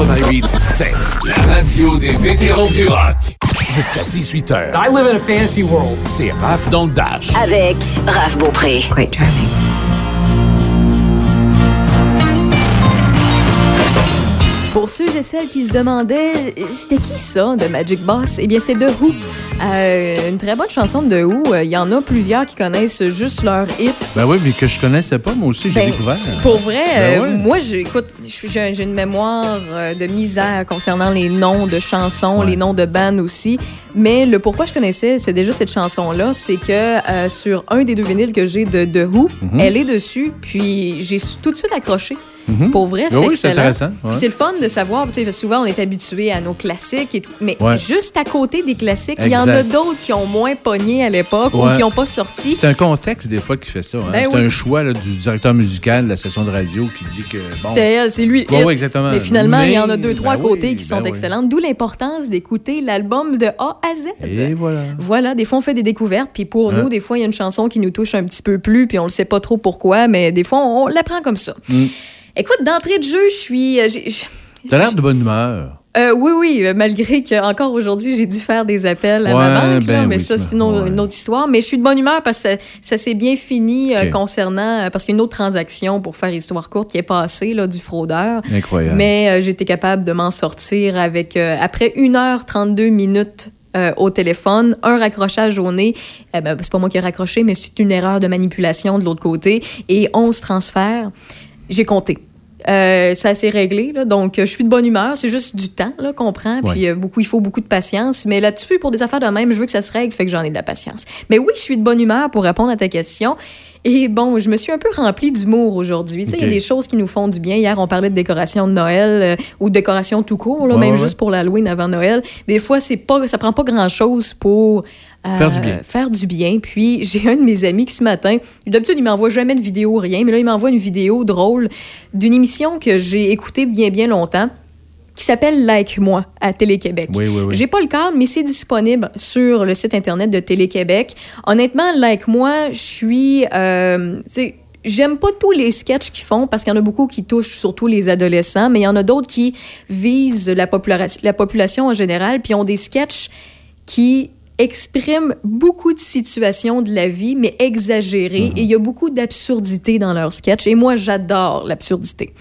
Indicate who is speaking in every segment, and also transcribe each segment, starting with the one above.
Speaker 1: 88.7. La radio des vétérans du rock. Jusqu'à 18h.
Speaker 2: I live in a fantasy world.
Speaker 1: C'est Raph dans le Dash.
Speaker 3: Avec Raph Beaupré.
Speaker 4: Quite charming.
Speaker 5: Pour ceux et celles qui se demandaient, c'était qui ça, de Magic Boss? Eh bien, c'est The Who? Euh, une très bonne chanson de Who. Il y en a plusieurs qui connaissent juste leur hit.
Speaker 6: Ben oui, mais que je connaissais pas, moi aussi, j'ai
Speaker 5: Ben,
Speaker 6: découvert.
Speaker 5: Pour vrai,
Speaker 6: Ben
Speaker 5: euh,
Speaker 6: ouais.
Speaker 5: moi, j'écoute, j'ai une mémoire euh, de misère concernant les noms de chansons,
Speaker 6: Ouais.
Speaker 5: les noms de bandes aussi. Mais le pourquoi je connaissais, c'est déjà cette chanson-là, c'est que euh, sur un des deux vinyles que j'ai de The Who,
Speaker 6: Mhm.
Speaker 5: elle est dessus, puis j'ai tout de suite accroché. Pour vrai, c'est
Speaker 6: Ben oui, c'est
Speaker 5: excellent.
Speaker 6: intéressant, ouais.
Speaker 5: Puis C'est le fun de savoir, souvent on est habitué à nos classiques et tout, mais juste à côté des classiques, il y en a d'autres qui ont moins pogné à l'époque ou qui n'ont pas sorti.
Speaker 6: C'est un contexte, des fois, qui fait ça. hein.
Speaker 5: Ben
Speaker 6: c'est
Speaker 5: oui.
Speaker 6: un choix là, du directeur musical de la session de radio qui dit que. Bon,
Speaker 5: C'était elle, c'est lui.
Speaker 6: Ouais, exactement.
Speaker 5: Mais finalement, il y en a deux, trois
Speaker 6: ben
Speaker 5: à côté
Speaker 6: oui,
Speaker 5: qui sont
Speaker 6: ben oui.
Speaker 5: excellentes. D'où l'importance d'écouter l'album de A à Z.
Speaker 6: Et voilà.
Speaker 5: Voilà, des fois on fait des découvertes, puis pour
Speaker 6: Hein?
Speaker 5: nous, des fois il y a une chanson qui nous touche un petit peu plus, puis on le sait pas trop pourquoi, mais des fois on, on l'apprend comme ça.
Speaker 6: Mm.
Speaker 5: Écoute, d'entrée de jeu, je suis. euh,
Speaker 6: T'as l'air de bonne humeur.
Speaker 5: Euh, oui, oui, euh, malgré que encore aujourd'hui, j'ai dû faire des appels à ma
Speaker 6: Ouais,
Speaker 5: banque, là,
Speaker 6: ben
Speaker 5: mais
Speaker 6: oui,
Speaker 5: ça,
Speaker 6: c'est
Speaker 5: une, autre-
Speaker 6: ouais.
Speaker 5: une autre histoire. Mais je suis de bonne humeur parce que ça, ça s'est bien fini euh, concernant. euh, Parce qu'il y a une autre transaction, pour faire histoire courte, qui est passée, là, du fraudeur.
Speaker 6: Incroyable.
Speaker 5: Mais euh, j'étais capable de m'en sortir avec, après 1h32 minutes euh, au téléphone, un raccrochage au nez. Eh ben, c'est pas moi qui ai raccroché, mais c'est une erreur de manipulation de l'autre côté. Et 11 transferts. J'ai compté. Euh, ça s'est réglé, là, donc euh, je suis de bonne humeur. C'est juste du temps qu'on prend, puis euh, beaucoup, il faut beaucoup de patience. Mais là-dessus, pour des affaires de même, je veux que ça se règle, fait que j'en ai de la patience. Mais oui, je suis de bonne humeur pour répondre à ta question. Et bon, je me suis un peu remplie d'humour aujourd'hui. Tu sais, il y a des choses qui nous font du bien. Hier, on parlait de décoration de Noël euh, ou de décoration tout court, là,
Speaker 6: Ouais,
Speaker 5: même
Speaker 6: ouais,
Speaker 5: juste pour l'Halloween avant Noël. Des fois, c'est pas, ça prend pas grand-chose pour
Speaker 6: Faire du bien.
Speaker 5: faire du bien. Puis j'ai un de mes amis qui ce matin, d'habitude il m'envoie jamais de vidéo rien, mais là il m'envoie une vidéo drôle d'une émission que j'ai écoutée bien bien longtemps qui s'appelle Like moi à Télé-Québec.
Speaker 6: Oui, oui, oui.
Speaker 5: J'ai pas le cadre, mais c'est disponible sur le site internet de Télé-Québec. Honnêtement, Like moi, je suis euh, tu sais, J'aime pas tous les sketchs qu'ils font parce qu'il y en a beaucoup qui touchent surtout les adolescents, mais il y en a d'autres qui visent la, popula- la population en général, puis ont des sketchs qui expriment beaucoup de situations de la vie, mais exagérées. Et il y a beaucoup d'absurdité dans leurs sketchs. Et moi, j'adore l'absurdité.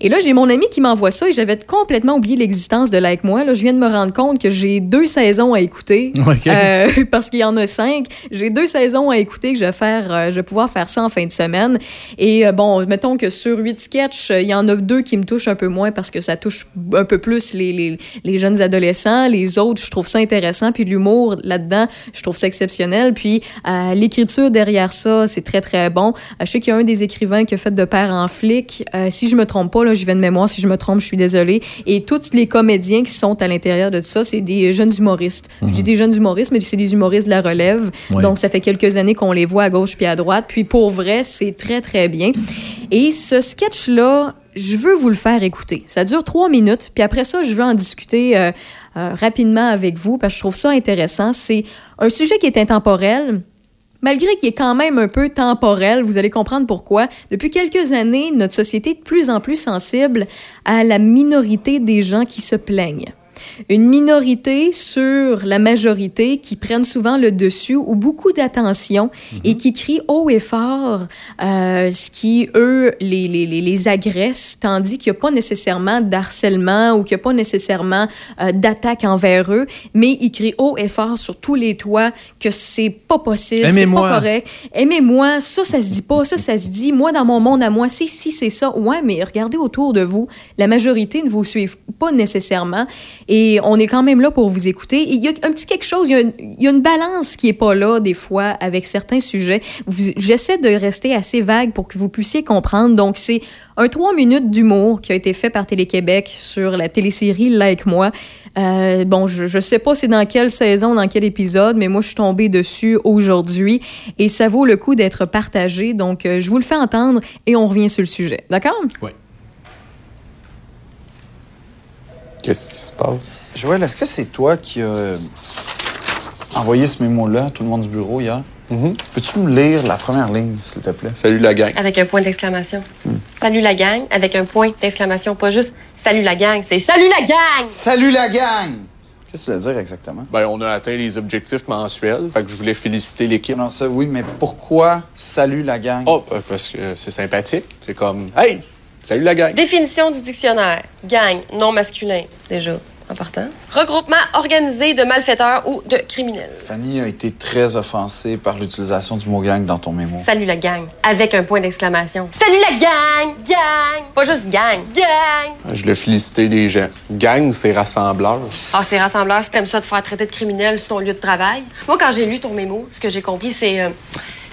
Speaker 5: Et là, j'ai mon ami qui m'envoie ça et j'avais complètement oublié l'existence de Like Moi. Là, je viens de me rendre compte que j'ai deux saisons à écouter.
Speaker 6: OK.
Speaker 5: Euh, parce qu'il y en a cinq. J'ai deux saisons à écouter que je vais faire, euh, je vais pouvoir faire ça en fin de semaine. Et euh, bon, mettons que sur huit sketchs, il y en a deux qui me touchent un peu moins parce que ça touche un peu plus les, les, les jeunes adolescents. Les autres, je trouve ça intéressant. Puis l'humour là-dedans, je trouve ça exceptionnel. Puis euh, l'écriture derrière ça, c'est très, très bon. Euh, je sais qu'il y a un des écrivains qui a fait de père en flic. Euh, si je me trompe pas, là, je vais de mémoire. Si je me trompe, je suis désolée. Et tous les comédiens qui sont à l'intérieur de tout ça, c'est des jeunes humoristes. Je dis des jeunes humoristes, mais c'est des humoristes de la relève.
Speaker 6: Ouais.
Speaker 5: Donc, ça fait quelques années qu'on les voit à gauche puis à droite. Puis, pour vrai, c'est très, très bien. Et ce sketch-là, je veux vous le faire écouter. Ça dure trois minutes. Puis après ça, je veux en discuter euh, euh, rapidement avec vous parce que je trouve ça intéressant. C'est un sujet qui est intemporel. Malgré qu'il est quand même un peu temporel, vous allez comprendre pourquoi. Depuis quelques années, notre société est de plus en plus sensible à la minorité des gens qui se plaignent. Une minorité sur la majorité qui prennent souvent le dessus ou beaucoup d'attention et qui crient haut et fort euh, ce qui, eux, les, les, les, les agresse, tandis qu'il n'y a pas nécessairement d'harcèlement ou qu'il n'y a pas nécessairement euh, d'attaque envers eux, mais ils crient haut et fort sur tous les toits que c'est pas possible, c'est pas correct. Aimez-moi, ça, ça se dit pas, ça, ça se dit. Moi, dans mon monde à moi, si, si, c'est ça. Ouais, mais regardez autour de vous. La majorité ne vous suivent pas nécessairement. Et on est quand même là pour vous écouter. Il y a un petit quelque chose, il y a une, balance qui est pas là, des fois, avec certains sujets. J'essaie de rester assez vague pour que vous puissiez comprendre. Donc, c'est un trois minutes d'humour qui a été fait par Télé-Québec sur la télésérie Like Moi. Euh, bon, je, je sais pas c'est dans quelle saison, dans quel épisode, mais moi, je suis tombée dessus aujourd'hui et ça vaut le coup d'être partagé. Donc, euh, je vous le fais entendre et on revient sur le sujet. D'accord?
Speaker 6: Oui.
Speaker 7: Qu'est-ce qui se passe?
Speaker 8: Joël, est-ce que c'est toi qui as envoyé ce mémo-là à tout le monde du bureau hier?
Speaker 7: Mhm.
Speaker 8: Peux-tu me lire la première ligne, s'il te plaît?
Speaker 7: Salut la gang.
Speaker 4: Avec un point d'exclamation. Ça
Speaker 2: Salut la gang avec un point d'exclamation. Pas juste Salut la gang, c'est Salut la gang!
Speaker 8: Salut la gang! Qu'est-ce que tu veux dire exactement?
Speaker 7: Ben, on a atteint les objectifs mensuels. Fait que je voulais féliciter l'équipe.
Speaker 8: Non, ça, oui, mais pourquoi salut la gang?
Speaker 7: Oh, euh, parce que c'est sympathique. C'est comme, hey, salut la gang.
Speaker 2: Définition du dictionnaire. Gang, non masculin, déjà, en partant. Regroupement organisé de malfaiteurs ou de criminels.
Speaker 8: Fanny a été très offensée par l'utilisation du mot gang dans ton mémo.
Speaker 2: Salut la gang, avec un point d'exclamation. Salut la gang! Gang! Pas juste gang, gang!
Speaker 7: Je voulais féliciter les gens. Gang, c'est rassembleur.
Speaker 2: Ah, c'est rassembleur, si t'aimes ça de faire traiter de criminel sur ton lieu de travail. Moi, quand j'ai lu ton mémo, ce que j'ai compris, c'est euh,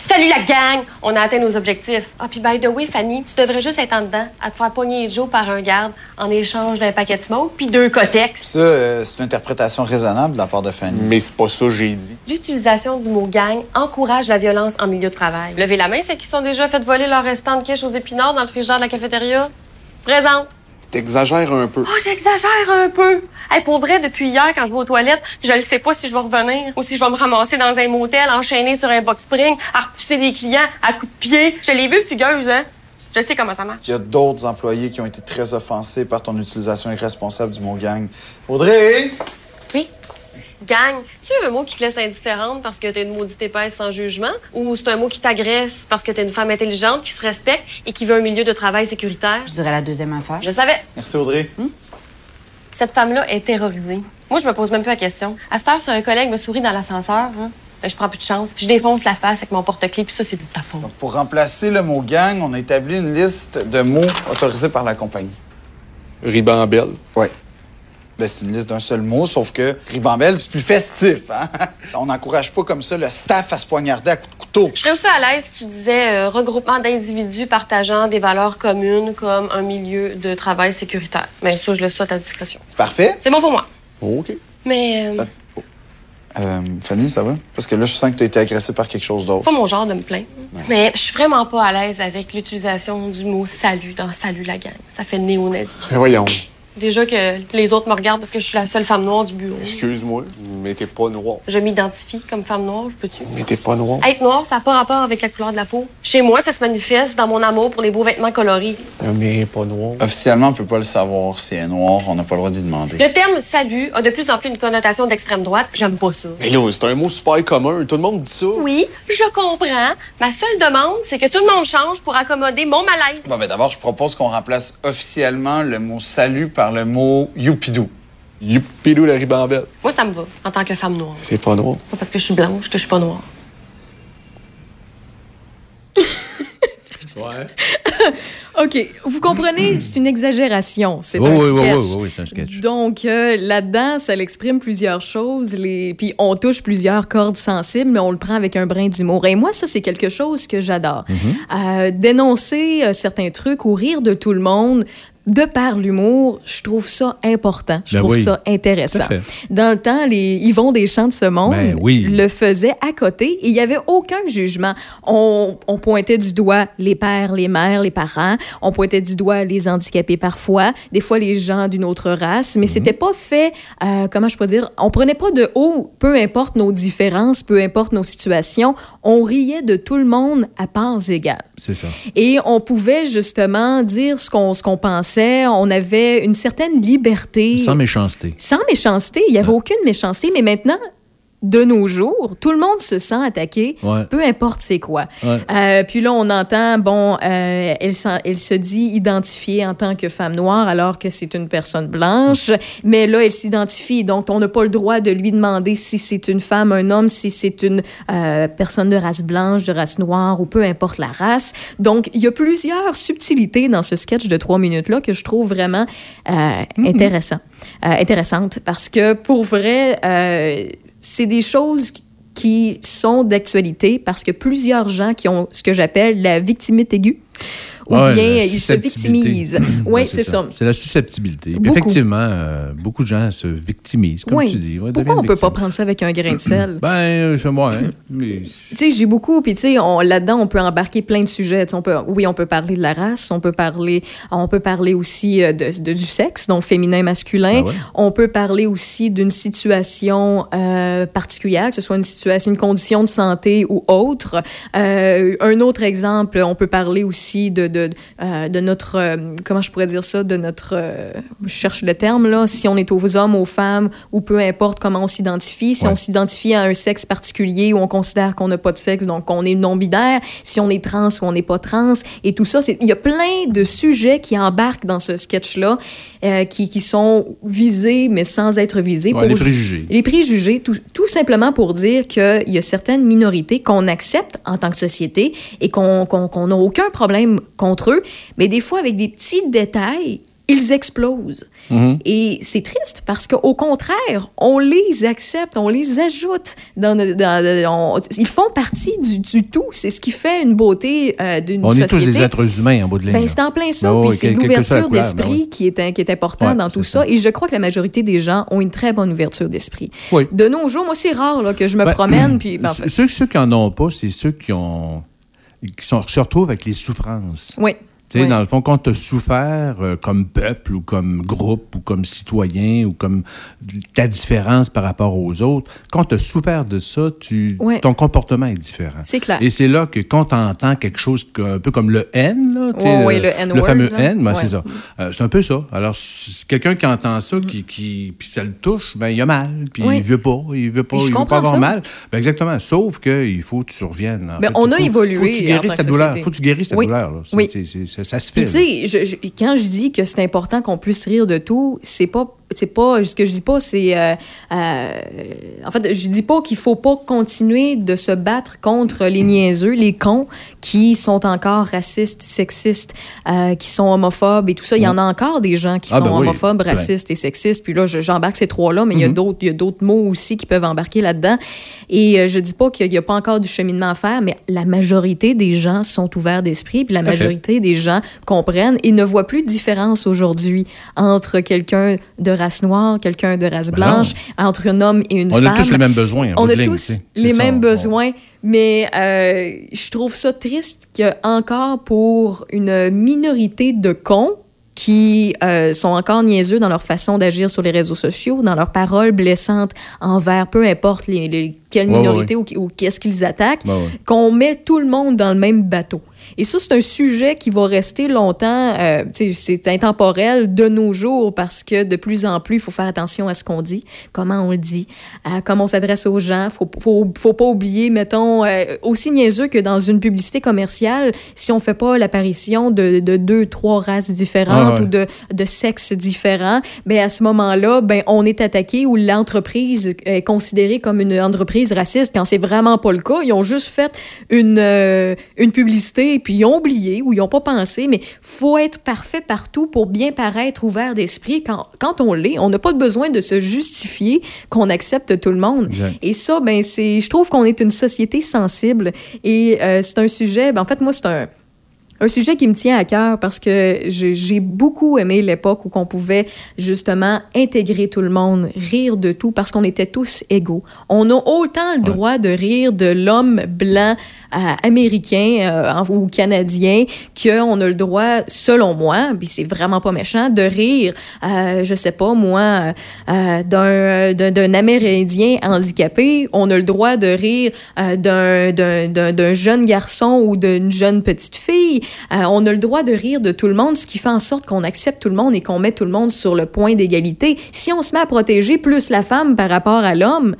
Speaker 2: Salut la gang! On a atteint nos objectifs. Ah, puis by the way, Fanny, tu devrais juste être en dedans à te faire pogner Joe par un garde en échange d'un paquet de smoke puis deux cotex.
Speaker 8: Ça, euh, c'est une interprétation raisonnable de la part de Fanny.
Speaker 7: Mais c'est pas ça que j'ai dit.
Speaker 2: L'utilisation du mot gang encourage la violence en milieu de travail. Levez la main, ceux qui sont déjà fait voler leur restant de quiche aux épinards dans le frigidaire de la cafétéria. Présente.
Speaker 7: T'exagères un peu.
Speaker 2: Oh, j'exagère un peu. Hey, pour vrai, depuis hier, quand je vais aux toilettes, je ne sais pas si je vais revenir ou si je vais me ramasser dans un motel enchaîné sur un box spring, à repousser les clients à coups de pied. Je l'ai vu, fugueuse, hein? Je sais comment ça marche.
Speaker 8: Il y a d'autres employés qui ont été très offensés par ton utilisation irresponsable du mot gang. Audrey!
Speaker 2: Gang, c'est-tu un mot qui te laisse indifférente parce que t'es une maudite épaisse sans jugement? Ou c'est un mot qui t'agresse parce que t'es une femme intelligente qui se respecte et qui veut un milieu de travail sécuritaire?
Speaker 4: Je dirais la deuxième affaire.
Speaker 2: Je savais.
Speaker 8: Merci, Audrey.
Speaker 2: Cette femme-là est terrorisée. Moi, je me pose même plus la question. À cette heure, si un collègue me sourit dans l'ascenseur, hein, ben, je prends plus de chance. Je défonce la face avec mon porte-clés, puis ça, c'est de ta faute.
Speaker 8: Donc, pour remplacer le mot gang, on a établi une liste de mots autorisés par la compagnie.
Speaker 7: Ribambelle.
Speaker 8: Oui. Ben, c'est une liste d'un seul mot, sauf que ribambelle, c'est plus festif. Hein? On n'encourage pas comme ça le staff à se poignarder à coups de couteau.
Speaker 2: Je serais aussi à l'aise si tu disais euh, regroupement d'individus partageant des valeurs communes comme un milieu de travail sécuritaire. Mais ça, je laisse ça à ta discrétion.
Speaker 8: C'est parfait.
Speaker 2: C'est bon pour moi.
Speaker 7: OK.
Speaker 2: Mais euh,
Speaker 8: Euh, Fanny, ça va? Parce que là, je sens que tu as été agressée par quelque chose d'autre.
Speaker 2: pas mon genre de me plaindre. Mais je suis vraiment pas à l'aise avec l'utilisation du mot salut dans salut la gang. Ça fait néo-nazi.
Speaker 7: Voyons.
Speaker 2: Déjà que les autres me regardent parce que je suis la seule femme noire du bureau.
Speaker 7: Excuse-moi, mais t'es pas noir.
Speaker 2: Je m'identifie comme femme noire, je peux-tu?
Speaker 7: Mais t'es pas noir.
Speaker 2: Être noir, ça n'a pas rapport avec la couleur de la peau. Chez moi, ça se manifeste dans mon amour pour les beaux vêtements colorés.
Speaker 7: Mais pas noir.
Speaker 8: Officiellement, on peut pas le savoir si elle est noire. On n'a pas le droit d'y demander.
Speaker 2: Le terme salut a de plus en plus une connotation d'extrême droite. J'aime pas ça.
Speaker 7: Mais là, c'est un mot super commun. Tout le monde dit ça.
Speaker 2: Oui, je comprends. Ma seule demande, c'est que tout le monde change pour accommoder mon malaise.
Speaker 8: Bon, ben d'abord, je propose qu'on remplace officiellement le mot salut par le mot youpidou.
Speaker 7: Youpidou la ribambelle.
Speaker 2: Moi, ça me va, en tant que femme noire.
Speaker 7: C'est pas noir.
Speaker 2: Pas parce que je suis blanche que je suis pas noire.
Speaker 5: OK. Vous comprenez, c'est une exagération. C'est un
Speaker 6: oui, oui,
Speaker 5: sketch.
Speaker 6: oui, oui, oui, c'est un sketch.
Speaker 5: Donc, euh, là-dedans, ça l'exprime plusieurs choses. Les... Puis, on touche plusieurs cordes sensibles, mais on le prend avec un brin d'humour. Et moi, ça, c'est quelque chose que j'adore. Euh, dénoncer euh, certains trucs ou rire de tout le monde, de par l'humour, je trouve ça important. Je
Speaker 6: Ben
Speaker 5: trouve
Speaker 6: oui,
Speaker 5: ça intéressant. Dans le temps, les Yvon Deschamps de ce monde
Speaker 6: Ben oui.
Speaker 5: le faisaient à côté et il n'y avait aucun jugement. On, on pointait du doigt les pères, les mères, les parents. On pointait du doigt les handicapés parfois, des fois les gens d'une autre race, mais c'était pas fait, euh, comment je peux dire, on prenait pas de haut, peu importe nos différences, peu importe nos situations, on riait de tout le monde à parts égales.
Speaker 6: C'est ça.
Speaker 5: Et on pouvait justement dire ce qu'on qu'on On avait une certaine liberté.
Speaker 6: Sans méchanceté.
Speaker 5: Sans méchanceté. Il n'y avait aucune méchanceté. Mais maintenant, de nos jours, tout le monde se sent attaqué,
Speaker 6: Ouais.
Speaker 5: peu importe c'est quoi.
Speaker 6: Ouais.
Speaker 5: Euh, puis là, on entend, bon, euh, elle, elle se dit identifiée en tant que femme noire alors que c'est une personne blanche. Mais là, elle s'identifie. Donc, on n'a pas le droit de lui demander si c'est une femme, un homme, si c'est une euh, personne de race blanche, de race noire ou peu importe la race. Donc, il y a plusieurs subtilités dans ce sketch de trois minutes-là que je trouve vraiment euh, intéressant, euh, intéressante parce que pour vrai, euh, c'est des choses qui sont d'actualité parce que plusieurs gens qui ont ce que j'appelle la victimite aiguë ou bien
Speaker 6: la
Speaker 5: ils se victimisent. Oui,
Speaker 6: Ouais,
Speaker 5: c'est ça.
Speaker 6: C'est la susceptibilité.
Speaker 5: Beaucoup.
Speaker 6: effectivement, euh, beaucoup de gens se victimisent, comme
Speaker 5: Oui.
Speaker 6: tu dis. Ouais,
Speaker 5: Pourquoi on peut pas prendre ça avec un grain de sel?
Speaker 6: Ben, euh, c'est moi, hein. Mais-
Speaker 5: tu sais, j'ai beaucoup, puis tu sais, là-dedans, on peut embarquer plein de sujets. On peut, oui, on peut parler de la race, on peut parler, on peut parler aussi euh, de, de- du sexe, donc féminin, masculin.
Speaker 6: Ah ouais?
Speaker 5: On peut parler aussi d'une situation euh, particulière, que ce soit une situation, une condition de santé ou autre. Euh, un autre exemple, on peut parler aussi de, de, euh, de notre, euh, comment je pourrais dire ça, de notre, euh, je cherche le terme, là, si on est aux hommes, aux femmes, ou peu importe comment on s'identifie, si
Speaker 6: Ouais.
Speaker 5: on s'identifie à un sexe particulier ou on considère qu'on n'a pas de sexe, donc on est non-binaire, si on est trans ou on n'est pas trans, et tout ça, c'est- il y a plein de sujets qui embarquent dans ce sketch-là, qui, qui sont visés, mais sans être visés.
Speaker 6: Ouais,
Speaker 5: pour
Speaker 6: les
Speaker 5: ju-
Speaker 6: préjugés.
Speaker 5: les préjugés, tout, tout simplement pour dire qu'il y a certaines minorités qu'on accepte en tant que société et qu'on n'a aucun problème contre eux, mais des fois, avec des petits détails, ils explosent.
Speaker 6: Mhm.
Speaker 5: Et c'est triste parce qu'au contraire, on les accepte, on les ajoute. Dans, notre- dans- on- ils font partie du, du tout. C'est ce qui fait une beauté euh, d'une
Speaker 6: On
Speaker 5: société.
Speaker 6: est tous des êtres humains en bout de ligne.
Speaker 5: Ben, c'est en plein ça.
Speaker 6: Ben
Speaker 5: puis c'est l'ouverture d'esprit
Speaker 6: ben oui.
Speaker 5: qui, est, qui est important
Speaker 6: Ouais,
Speaker 5: dans tout ça.
Speaker 6: ça.
Speaker 5: Et je crois que la majorité des gens ont une très bonne ouverture d'esprit.
Speaker 6: Oui.
Speaker 5: De nos jours, moi, c'est rare là, que je me
Speaker 6: Ben,
Speaker 5: promène. Puis, ben, en fait,
Speaker 6: Ceux, ceux qui en ont pas, c'est ceux qui ont qui se retrouvent avec les souffrances.
Speaker 5: oui.
Speaker 6: Tu sais,
Speaker 5: Oui.
Speaker 6: dans le fond, quand tu as souffert euh, comme peuple ou comme groupe ou comme citoyen ou comme ta différence par rapport aux autres, quand tu as souffert de ça, tu, ton comportement est différent.
Speaker 5: C'est clair.
Speaker 6: Et c'est là que quand tu entends quelque chose que- un peu comme le N, là,
Speaker 5: ouais,
Speaker 6: le, fameux
Speaker 5: là.
Speaker 6: N, ben, c'est ça. Euh, c'est un peu ça. Alors, quelqu'un qui entend ça, qui, qui, puis ça le touche, ben, il a mal, puis il veut pas, il veut pas, il veut pas avoir
Speaker 5: ça.
Speaker 6: mal. Ben, exactement. Sauf qu'il faut que tu reviennes. en
Speaker 5: Mais
Speaker 6: fait.
Speaker 5: on a
Speaker 6: faut-
Speaker 5: évolué
Speaker 6: Faut que tu guérisses ta
Speaker 5: que
Speaker 6: douleur.
Speaker 5: société.
Speaker 6: Faut que tu guérisses ta douleur. là. Ça se
Speaker 5: Puis
Speaker 6: fait.
Speaker 5: tu sais, quand je dis que c'est important qu'on puisse rire de tout, c'est pas c'est pas ce que je dis pas c'est euh, euh, en fait je dis pas qu'il faut pas continuer de se battre contre les niaiseux les cons qui sont encore racistes sexistes euh, qui sont homophobes et tout ça il y en a encore des gens qui
Speaker 6: Ah,
Speaker 5: sont
Speaker 6: ben oui,
Speaker 5: homophobes
Speaker 6: plein.
Speaker 5: racistes et sexistes puis là je- j'embarque ces trois là mais il
Speaker 6: Mm-hmm.
Speaker 5: y a d'autres il y a d'autres mots aussi qui peuvent embarquer là-dedans et euh, je dis pas qu'il y a pas encore du cheminement à faire mais la majorité des gens sont ouverts d'esprit puis la majorité des gens comprennent et ne voient plus de différence aujourd'hui entre quelqu'un de race noire, quelqu'un de race
Speaker 6: Ben
Speaker 5: blanche, entre un homme et une
Speaker 6: On
Speaker 5: femme.
Speaker 6: a tous les mêmes besoins.
Speaker 5: On a
Speaker 6: ligne,
Speaker 5: tous les
Speaker 6: ça,
Speaker 5: mêmes
Speaker 6: on-
Speaker 5: besoins, mais euh, je trouve ça triste a encore pour une minorité de cons qui euh, sont encore niaiseux dans leur façon d'agir sur les réseaux sociaux, dans leurs paroles blessantes envers peu importe les, les- quelle
Speaker 6: Ouais, ouais,
Speaker 5: minorité ou, ou qu'est-ce qu'ils attaquent, qu'on met tout le monde dans le même bateau. Et ça, c'est un sujet qui va rester longtemps, euh, c'est intemporel de nos jours parce que de plus en plus, il faut faire attention à ce qu'on dit, comment on le dit, comment on s'adresse aux gens. Faut, faut, faut pas oublier, mettons, euh, aussi niaiseux que dans une publicité commerciale, si on fait pas l'apparition de, de deux, trois races différentes
Speaker 6: Ah ouais.
Speaker 5: ou de, de sexes différents, ben à ce moment-là, ben on est attaqué ou l'entreprise est considérée comme une entreprise raciste quand c'est vraiment pas le cas. Ils ont juste fait une, euh, une publicité puis ils ont oublié ou ils ont pas pensé, mais faut être parfait partout pour bien paraître ouvert d'esprit. Quand, quand on l'est, on n'a pas besoin de se justifier qu'on accepte tout le monde.
Speaker 6: Exact.
Speaker 5: Et ça, ben c'est, je trouve qu'on est une société sensible et euh, c'est un sujet. Ben, en fait, moi, c'est un un sujet qui me tient à cœur parce que j'ai beaucoup aimé l'époque où qu'on pouvait justement intégrer tout le monde, rire de tout parce qu'on était tous égaux. On a autant le droit de rire de l'homme blanc euh, américain euh, ou canadien qu'on a le droit, selon moi, puis c'est vraiment pas méchant, de rire, euh, je sais pas moi, euh, d'un- Amérindien handicapé. On a le droit de rire d'un jeune garçon ou d'une jeune petite fille. Euh, on a le droit de rire de tout le monde, ce qui fait en sorte qu'on accepte tout le monde et qu'on met tout le monde sur le point d'égalité. Si on se met à protéger plus la femme par rapport à l'homme,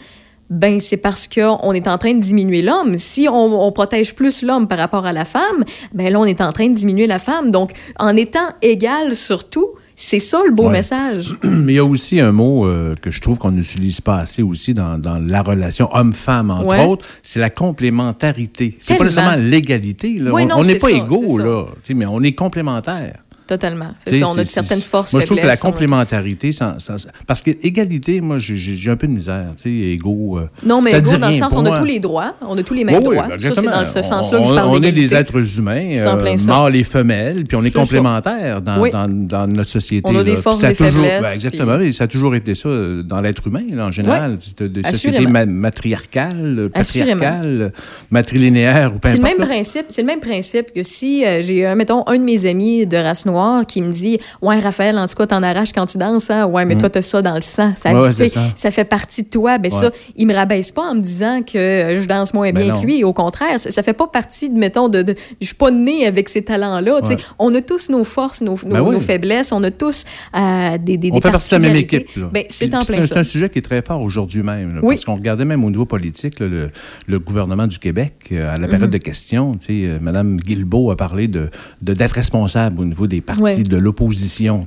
Speaker 5: ben c'est parce qu'on est en train de diminuer l'homme. Si on, protège plus l'homme par rapport à la femme, ben là on est en train de diminuer la femme. Donc en étant égal sur tout, c'est ça le beau
Speaker 6: Ouais.
Speaker 5: message.
Speaker 6: Mais il y a aussi un mot euh, que je trouve qu'on n'utilise pas assez aussi dans, dans la relation homme-femme, entre
Speaker 5: Ouais.
Speaker 6: autres, c'est la complémentarité. C'est pas nécessairement l'égalité.
Speaker 5: Oui,
Speaker 6: on n'est pas
Speaker 5: ça,
Speaker 6: égaux, là, mais on est complémentaires.
Speaker 5: Totalement. C'est ça, on a certaines forces,
Speaker 6: Moi, je trouve que la complémentarité, sans- sans- parce que égalité, moi, j'ai- un peu de misère, tu sais, égaux. euh,
Speaker 5: Non, mais
Speaker 6: dit
Speaker 5: dans le sens, on a
Speaker 6: moi.
Speaker 5: tous les droits, on a tous les mêmes
Speaker 6: Oui, oui,
Speaker 5: droits. Ça, c'est
Speaker 6: exactement.
Speaker 5: dans ce sens-là que je parle
Speaker 6: On est des êtres humains, euh, mâles et femelles, puis on est,
Speaker 5: C'est ça.
Speaker 6: complémentaires dans,
Speaker 5: Oui.
Speaker 6: dans, dans notre société.
Speaker 5: On a des
Speaker 6: là.
Speaker 5: forces
Speaker 6: Puis
Speaker 5: et
Speaker 6: toujours-
Speaker 5: faiblesses,
Speaker 6: ben, exactement, et ça a toujours été ça euh, dans l'être humain, là, en général. C'est des sociétés matriarcales,
Speaker 5: Assurément.
Speaker 6: patriarcales, matrilinéaires ou peu
Speaker 5: C'est le même principe, que si euh, j'ai mettons un de mes amis de race noir qui me dit Ouais, Raphaël, en tout cas, t'en arraches quand tu danses, hein? Ouais, mais toi, t'as ça dans le sang. Ça,
Speaker 6: Mm. Ouais, c'est ça.
Speaker 5: ça fait partie de toi. Ben, ça, il me rabaisse pas en me disant que euh, je danse moins
Speaker 6: Ben
Speaker 5: bien
Speaker 6: non.
Speaker 5: que lui. Au contraire, ça, ça fait pas partie, de, mettons, de. de je suis pas née avec ces talents-là.
Speaker 6: Ouais.
Speaker 5: On a tous nos forces, nos, nos,
Speaker 6: Ben
Speaker 5: nos faiblesses. On a tous euh, des, des,
Speaker 6: On
Speaker 5: des
Speaker 6: fait partie de la même équipe.
Speaker 5: Ben, c'est en plein.
Speaker 6: C'est un sujet qui est très fort aujourd'hui même. là,
Speaker 5: Oui.
Speaker 6: Parce qu'on regardait même au niveau politique, là, le, le gouvernement du Québec, euh, à la période
Speaker 5: Mhm.
Speaker 6: de questions, Mme Guilbeault a parlé de de- d'être responsable au niveau des partis
Speaker 5: Ouais.
Speaker 6: de l'opposition,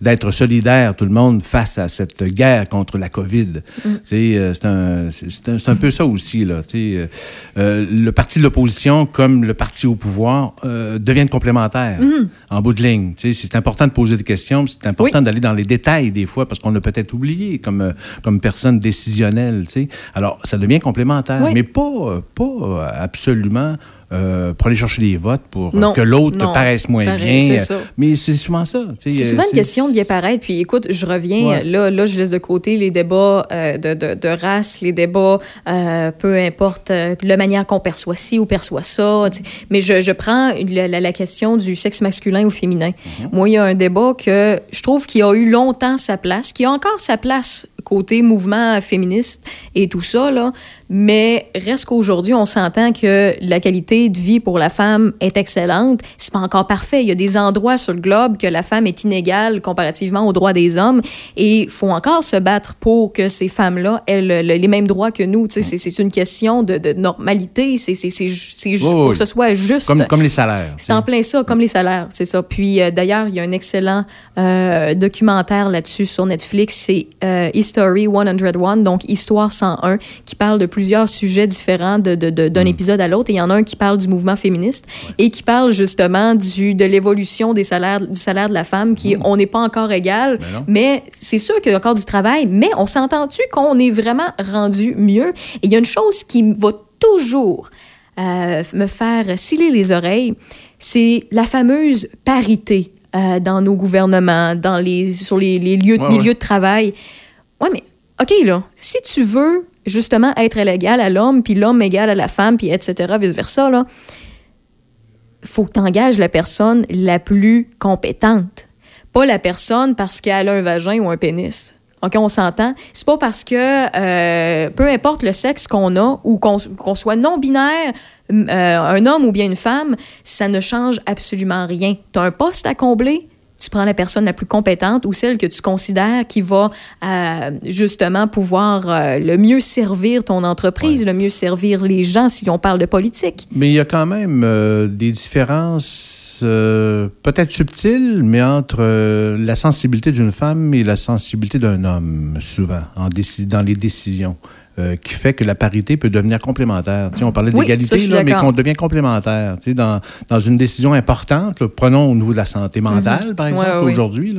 Speaker 6: d'être solidaire, tout le monde, face à cette guerre contre la COVID.
Speaker 5: Mm.
Speaker 6: Euh, c'est un, un, un peu ça aussi. Là, euh, euh, le parti de l'opposition, comme le parti au pouvoir, euh, deviennent complémentaires
Speaker 5: Mhm.
Speaker 6: en bout de ligne. C'est important de poser des questions, c'est important d'aller dans les détails des fois, parce qu'on a peut-être oublié comme, euh, comme personne décisionnelle. Tu sais. Alors, ça devient complémentaire,
Speaker 5: Oui.
Speaker 6: mais pas, pas absolument euh, pour aller chercher des votes pour
Speaker 5: Non,
Speaker 6: que l'autre paraisse moins
Speaker 5: Pareil,
Speaker 6: bien.
Speaker 5: c'est ça.
Speaker 6: Mais c'est souvent ça.
Speaker 5: C'est
Speaker 6: euh,
Speaker 5: souvent une question de bien paraître. Puis écoute, je reviens,
Speaker 6: Ouais.
Speaker 5: là, là, je laisse de côté les débats euh, de, de, de race, les débats, euh, peu importe la manière qu'on perçoit ci ou perçoit ça. Mais je, je prends la, la- la question du sexe masculin ou féminin.
Speaker 6: Mhm.
Speaker 5: Moi, il y a un débat que je trouve qui a eu longtemps sa place, qui a encore sa place côté mouvement féministe et tout ça, là. Mais reste qu'aujourd'hui, on s'entend que la qualité de vie pour la femme est excellente. C'est pas encore parfait. Il y a des endroits sur le globe que la femme est inégale comparativement aux droits des hommes. Et il faut encore se battre pour que ces femmes-là aient le- le- les mêmes droits que nous. C'est c'est une question de, de normalité. C'est c'est- c'est c'est ju- pour que ce soit juste.
Speaker 6: Comme, comme les salaires.
Speaker 5: C'est en plein ça, comme les salaires, c'est ça. Puis euh, d'ailleurs, il y a un excellent euh, documentaire là-dessus sur Netflix, c'est euh, History 101, donc Histoire 101, qui parle de plusieurs sujets différents de- de- de-
Speaker 6: Mm.
Speaker 5: d'un épisode à l'autre. Et il y en a un qui parle du mouvement féministe et qui parle justement du, de l'évolution des salaires, du salaire de la femme, qui on n'est pas encore égal,
Speaker 6: Mm. Ben
Speaker 5: mais c'est sûr qu'il y a encore du travail, mais on s'entend-tu qu'on est vraiment rendu mieux? Et il y a une chose qui va toujours euh, me faire sciller les oreilles, c'est la fameuse parité euh, dans nos gouvernements, dans les, sur les, les lieux,
Speaker 6: Ouais,
Speaker 5: milieux
Speaker 6: ouais.
Speaker 5: de travail. Ouais, mais OK, là, si tu veux justement être égal à l'homme, puis l'homme égal à la femme, puis etc., vice-versa, là, faut que tu engages la personne la plus compétente. Pas la personne parce qu'elle a un vagin ou un pénis. OK, on s'entend? C'est pas parce que, euh, peu importe le sexe qu'on a ou qu'on soit non-binaire, euh, un homme ou bien une femme, ça ne change absolument rien. Tu as un poste à combler, tu prends la personne la plus compétente ou celle que tu considères qui va euh, justement pouvoir euh, le mieux servir ton entreprise, le mieux servir les gens si on parle de politique.
Speaker 6: Mais il y a quand même euh, des différences peut-être subtiles, mais entre la sensibilité d'une femme et la sensibilité d'un homme, souvent, en dans les décisions. Euh, qui fait que la parité peut devenir complémentaire. On parlait
Speaker 5: Oui,
Speaker 6: d'égalité, mais qu'on devient complémentaire. Dans, dans une décision importante, là, prenons au niveau de la santé mentale, par
Speaker 5: Mhm. Ouais,
Speaker 6: exemple,
Speaker 5: ouais, ouais.
Speaker 6: aujourd'hui.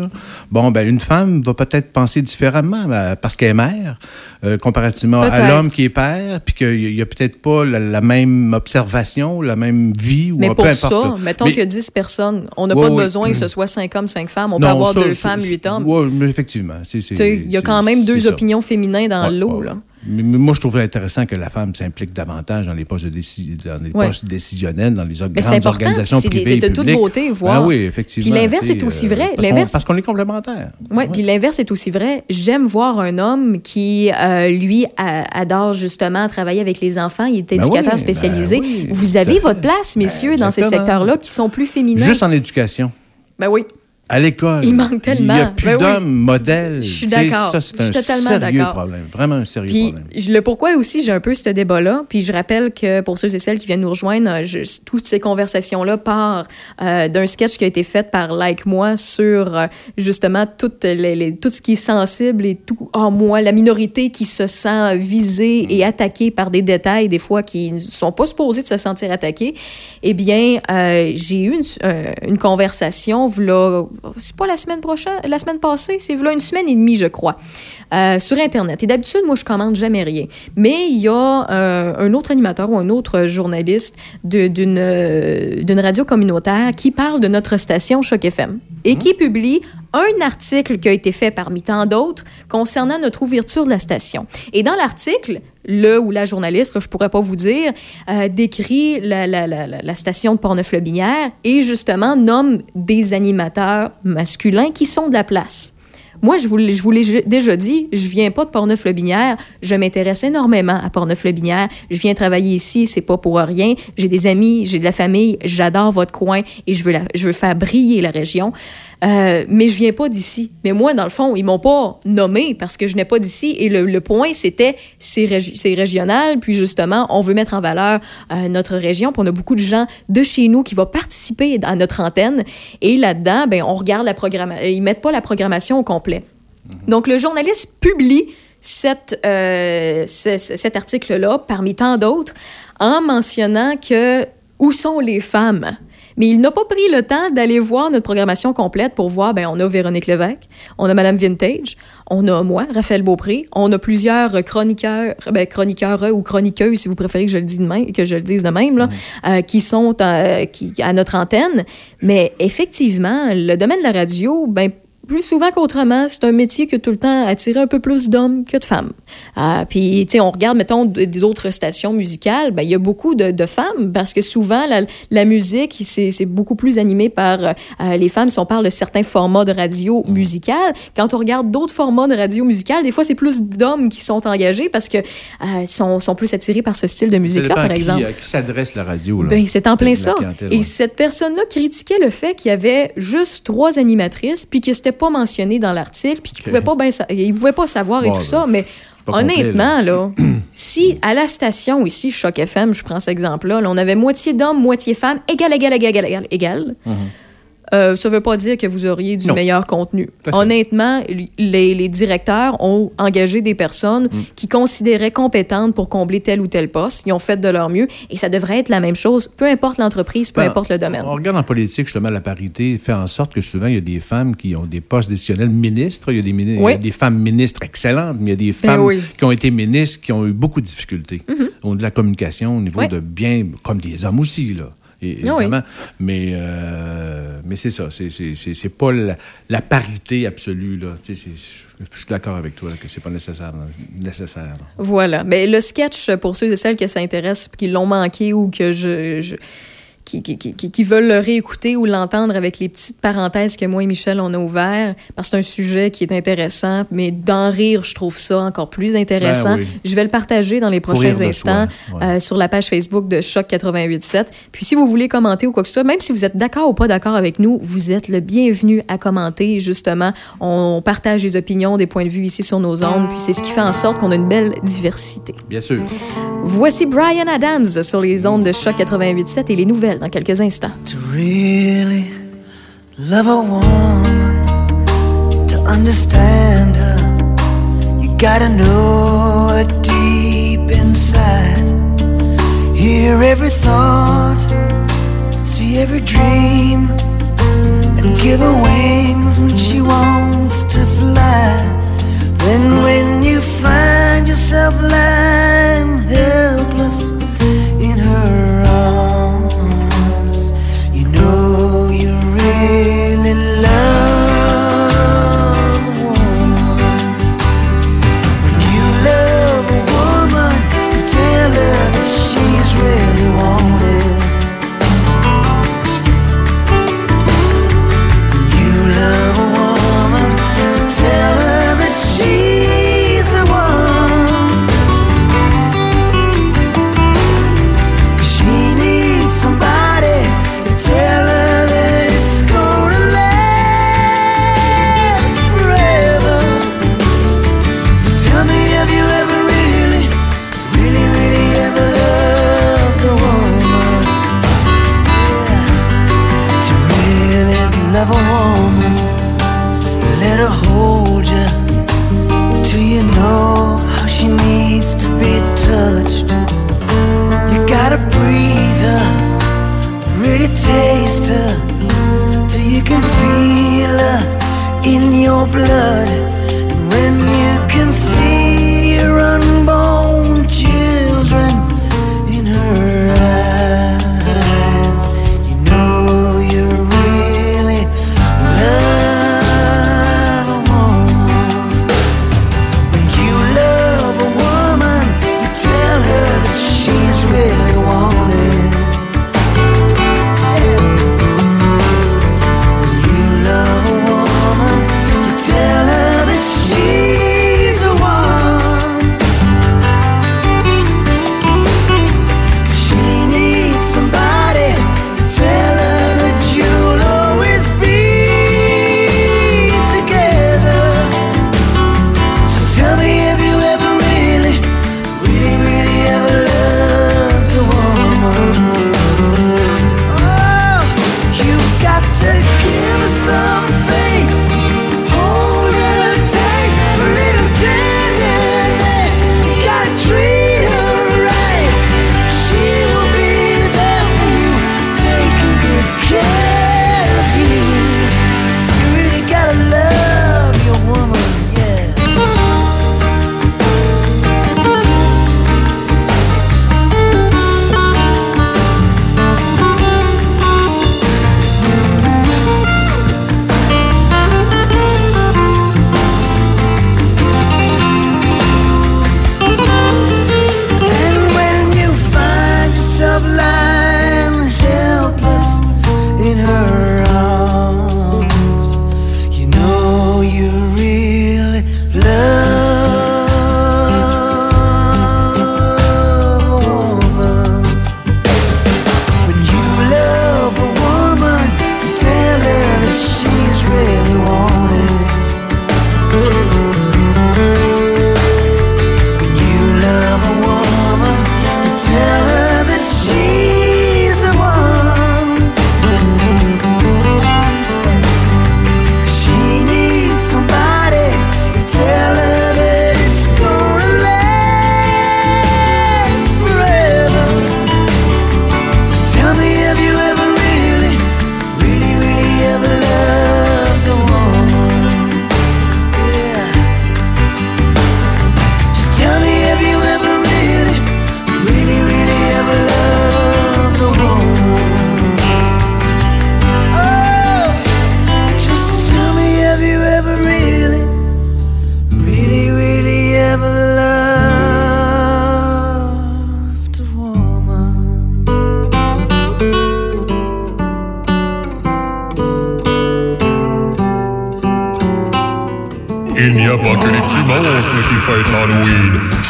Speaker 6: Bon, ben, une femme va peut-être penser différemment euh, parce qu'elle est mère, euh, comparativement à l'homme qui est père, puis qu'il n'y a, peut-être pas la, la même observation, la même vie. Ou
Speaker 5: Mais
Speaker 6: un
Speaker 5: pour
Speaker 6: peu importe.
Speaker 5: ça, mettons
Speaker 6: Mais-
Speaker 5: qu'il y a 10 personnes, on n'a
Speaker 6: Ouais,
Speaker 5: pas besoin que ce soit 5 hommes, 5 femmes. On peut avoir
Speaker 6: ça,
Speaker 5: deux femmes,
Speaker 6: c'est-
Speaker 5: 8 hommes.
Speaker 6: mais effectivement.
Speaker 5: Il y a quand même deux opinions féminines dans l'eau. là.
Speaker 6: Ouais. Mais, mais moi, je trouve intéressant que la femme s'implique davantage dans les postes, de déci- dans les
Speaker 5: Ouais.
Speaker 6: postes décisionnels, dans les or-
Speaker 5: Mais
Speaker 6: grandes organisations privées
Speaker 5: c'est de toute beauté, voir.
Speaker 6: Ah oui, effectivement.
Speaker 5: Puis l'inverse est aussi
Speaker 6: euh,
Speaker 5: vrai.
Speaker 6: parce qu'on- est complémentaires.
Speaker 5: Ouais, puis l'inverse est aussi vrai. J'aime voir un homme qui, euh, lui, a- adore justement travailler avec les enfants. Il est
Speaker 6: Ben
Speaker 5: éducateur
Speaker 6: oui,
Speaker 5: spécialisé.
Speaker 6: ben oui,
Speaker 5: Vous avez votre place, messieurs,
Speaker 6: Ben,
Speaker 5: dans ces secteurs-là qui sont plus féminins.
Speaker 6: Juste en éducation.
Speaker 5: Ben oui.
Speaker 6: À l'école.
Speaker 5: Il manque tellement.
Speaker 6: Il n'y a plus
Speaker 5: Ben oui.
Speaker 6: d'hommes modèles.
Speaker 5: Je suis d'accord.
Speaker 6: Ça, c'est un
Speaker 5: totalement
Speaker 6: sérieux problème. Vraiment un sérieux
Speaker 5: Puis
Speaker 6: problème.
Speaker 5: le pourquoi aussi, j'ai un peu ce débat-là. Puis je rappelle que pour ceux et celles qui viennent nous rejoindre, euh, je- toutes ces conversations-là partent euh, d'un sketch qui a été fait par Like Moi sur euh, justement tout, les, les- tout ce qui est sensible et tout, oh moi, la minorité qui se sent visée et attaquée par des détails, des fois qui ne sont pas supposés de se sentir attaqués. Eh bien, euh, j'ai eu une, une conversation, v'là, c'est pas la semaine prochaine, la semaine passée, c'est v'là une semaine et demie, je crois, euh, sur Internet. Et d'habitude, moi, je commande jamais rien. Mais il y a euh, un autre animateur ou un autre journaliste d'une euh, d'une radio communautaire qui parle de notre station Choc FM et qui publie un article qui a été fait parmi tant d'autres concernant notre ouverture de la station. Et dans l'article, le ou la journaliste, je pourrais pas vous dire, euh, décrit la, station de Portneuf-Lobinière et justement nomme des animateurs masculins qui sont de la place. Moi, je vous, je vous l'ai déjà dit, je viens pas de Portneuf-Lobinière. Je m'intéresse énormément à Portneuf-Lobinière. Je viens travailler ici, c'est pas pour rien. J'ai des amis, j'ai de la famille, j'adore votre coin et je veux, je veux faire briller la région. Euh, mais je viens pas d'ici. Mais moi, dans le fond, ils m'ont pas nommé parce que je n'ai pas d'ici. Et le, le point, c'était c'est régi- c'est régional. Puis justement, on veut mettre en valeur euh, notre région. Puis on a beaucoup de gens de chez nous qui vont participer à notre antenne. Et là-dedans, ben, on regarde la programmation. Ils mettent pas la programmation au complet. Donc, le journaliste publie cette, euh, ce- ce- cet article-là, parmi tant d'autres, en mentionnant que où sont les femmes? Mais il n'a pas pris le temps d'aller voir notre programmation complète pour voir, ben, on a Véronique Lévesque, on a Madame Vintage, on a moi, Raphaël Beaupré, on a plusieurs chroniqueurs, ben, chroniqueurs ou chroniqueuses, si vous préférez que je le dise de même, que je le dise de même, là, euh, qui sont euh, qui, à notre antenne. Mais effectivement, le domaine de la radio, ben, plus souvent qu'autrement, c'est un métier qui a tout le temps attiré un peu plus d'hommes que de femmes. Euh, puis, tu sais, on regarde, mettons, d'autres stations musicales, ben, il y a beaucoup de, de femmes parce que souvent, la, la musique, c'est beaucoup plus animé par euh, euh, les femmes si on parle de certains formats de radio musicale. Quand on regarde d'autres formats de radio musicale, des fois, c'est plus d'hommes qui sont engagés parce que euh, sont, sont plus attirés par ce style de musique-là, par
Speaker 6: à qui-
Speaker 5: exemple.
Speaker 6: à qui s'adresse la radio. Là.
Speaker 5: Ben, c'est en plein ça. Et
Speaker 6: ouais.
Speaker 5: cette personne-là critiquait le fait qu'il y avait juste trois animatrices, puis que c'était pas mentionné dans l'article, puis qu'il
Speaker 6: Ok.
Speaker 5: pouvait pas ben, pas savoir et tout
Speaker 6: ben,
Speaker 5: ça. Mais honnêtement, là, si à la station ici, Choc FM, je prends cet exemple-là, là, on avait moitié d'hommes, moitié femmes, égal, égal, égal, égal, égal, égal. Euh, ça veut pas dire que vous auriez du.
Speaker 6: Non.
Speaker 5: meilleur contenu. Honnêtement, les, les directeurs ont engagé des personnes
Speaker 6: Mm.
Speaker 5: qui considéraient compétentes pour combler tel ou tel poste. Ils ont fait de leur mieux et ça devrait être la même chose, peu importe l'entreprise, peu
Speaker 6: Ben,
Speaker 5: importe le domaine.
Speaker 6: On regarde en politique, justement, la parité fait en sorte que souvent, il y a des femmes qui ont des postes décisionnels ministres. Il y a des, mini- il y a
Speaker 5: Oui.
Speaker 6: des femmes ministres excellentes, mais il y a des femmes
Speaker 5: oui. Mm-hmm.
Speaker 6: qui ont été ministres qui ont eu beaucoup de difficultés au niveau de la communication, au niveau
Speaker 5: Oui.
Speaker 6: de bien, comme des hommes aussi, là.
Speaker 5: Ah oui.
Speaker 6: Évidemment. Mais, euh, mais c'est ça. C'est- c'est- C'est c'est pas la, la parité absolue. Là. Je suis d'accord avec toi là, que c'est pas nécessaire. là, nécessaire là.
Speaker 5: Voilà. Mais le sketch, pour ceux et celles que ça intéresse, qui l'ont manqué ou que je. je- qui, qui, qui, qui- qui veulent le réécouter ou l'entendre avec les petites parenthèses que moi et Michel on a ouvert, parce que c'est un sujet qui est intéressant, mais d'en rire, je trouve ça encore plus intéressant.
Speaker 6: Ben oui.
Speaker 5: Je vais le partager dans les prochains instants
Speaker 6: ouais.
Speaker 5: euh, sur la page Facebook de Choc 88.7. Puis si vous voulez commenter ou quoi que ce soit, même si vous êtes d'accord ou pas d'accord avec nous, vous êtes le bienvenu à commenter. Justement, on partage des opinions, des points de vue ici sur nos ondes, puis c'est ce qui fait en sorte qu'on a une belle diversité.
Speaker 6: Bien sûr.
Speaker 5: Voici Brian Adams sur les ondes de Choc 88.7 et les nouvelles dans quelques instants.
Speaker 4: To really love a woman, to understand her, you gotta know her deep inside. Hear every thought, see every dream, and give her wings when she wants to fly. Then when you find yourself lying helpless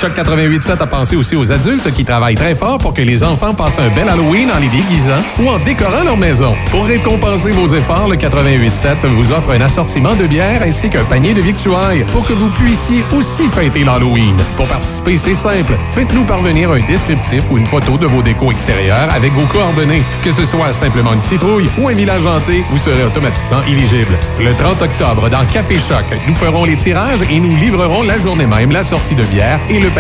Speaker 9: Choc 88.7 a pensé aussi aux adultes qui travaillent très fort pour que les enfants passent un bel Halloween en les déguisant ou en décorant leur maison. Pour récompenser vos efforts, le 88.7 vous offre un assortiment de bières ainsi qu'un panier de victuailles pour que vous puissiez aussi fêter l'Halloween. Pour participer, c'est simple. Faites-nous parvenir un descriptif ou une photo de vos décos extérieurs avec vos coordonnées. Que ce soit simplement une citrouille ou un village hanté, vous serez automatiquement éligible. Le 30 octobre, dans Café Choc, nous ferons les tirages et nous livrerons la journée même la sortie de bière et le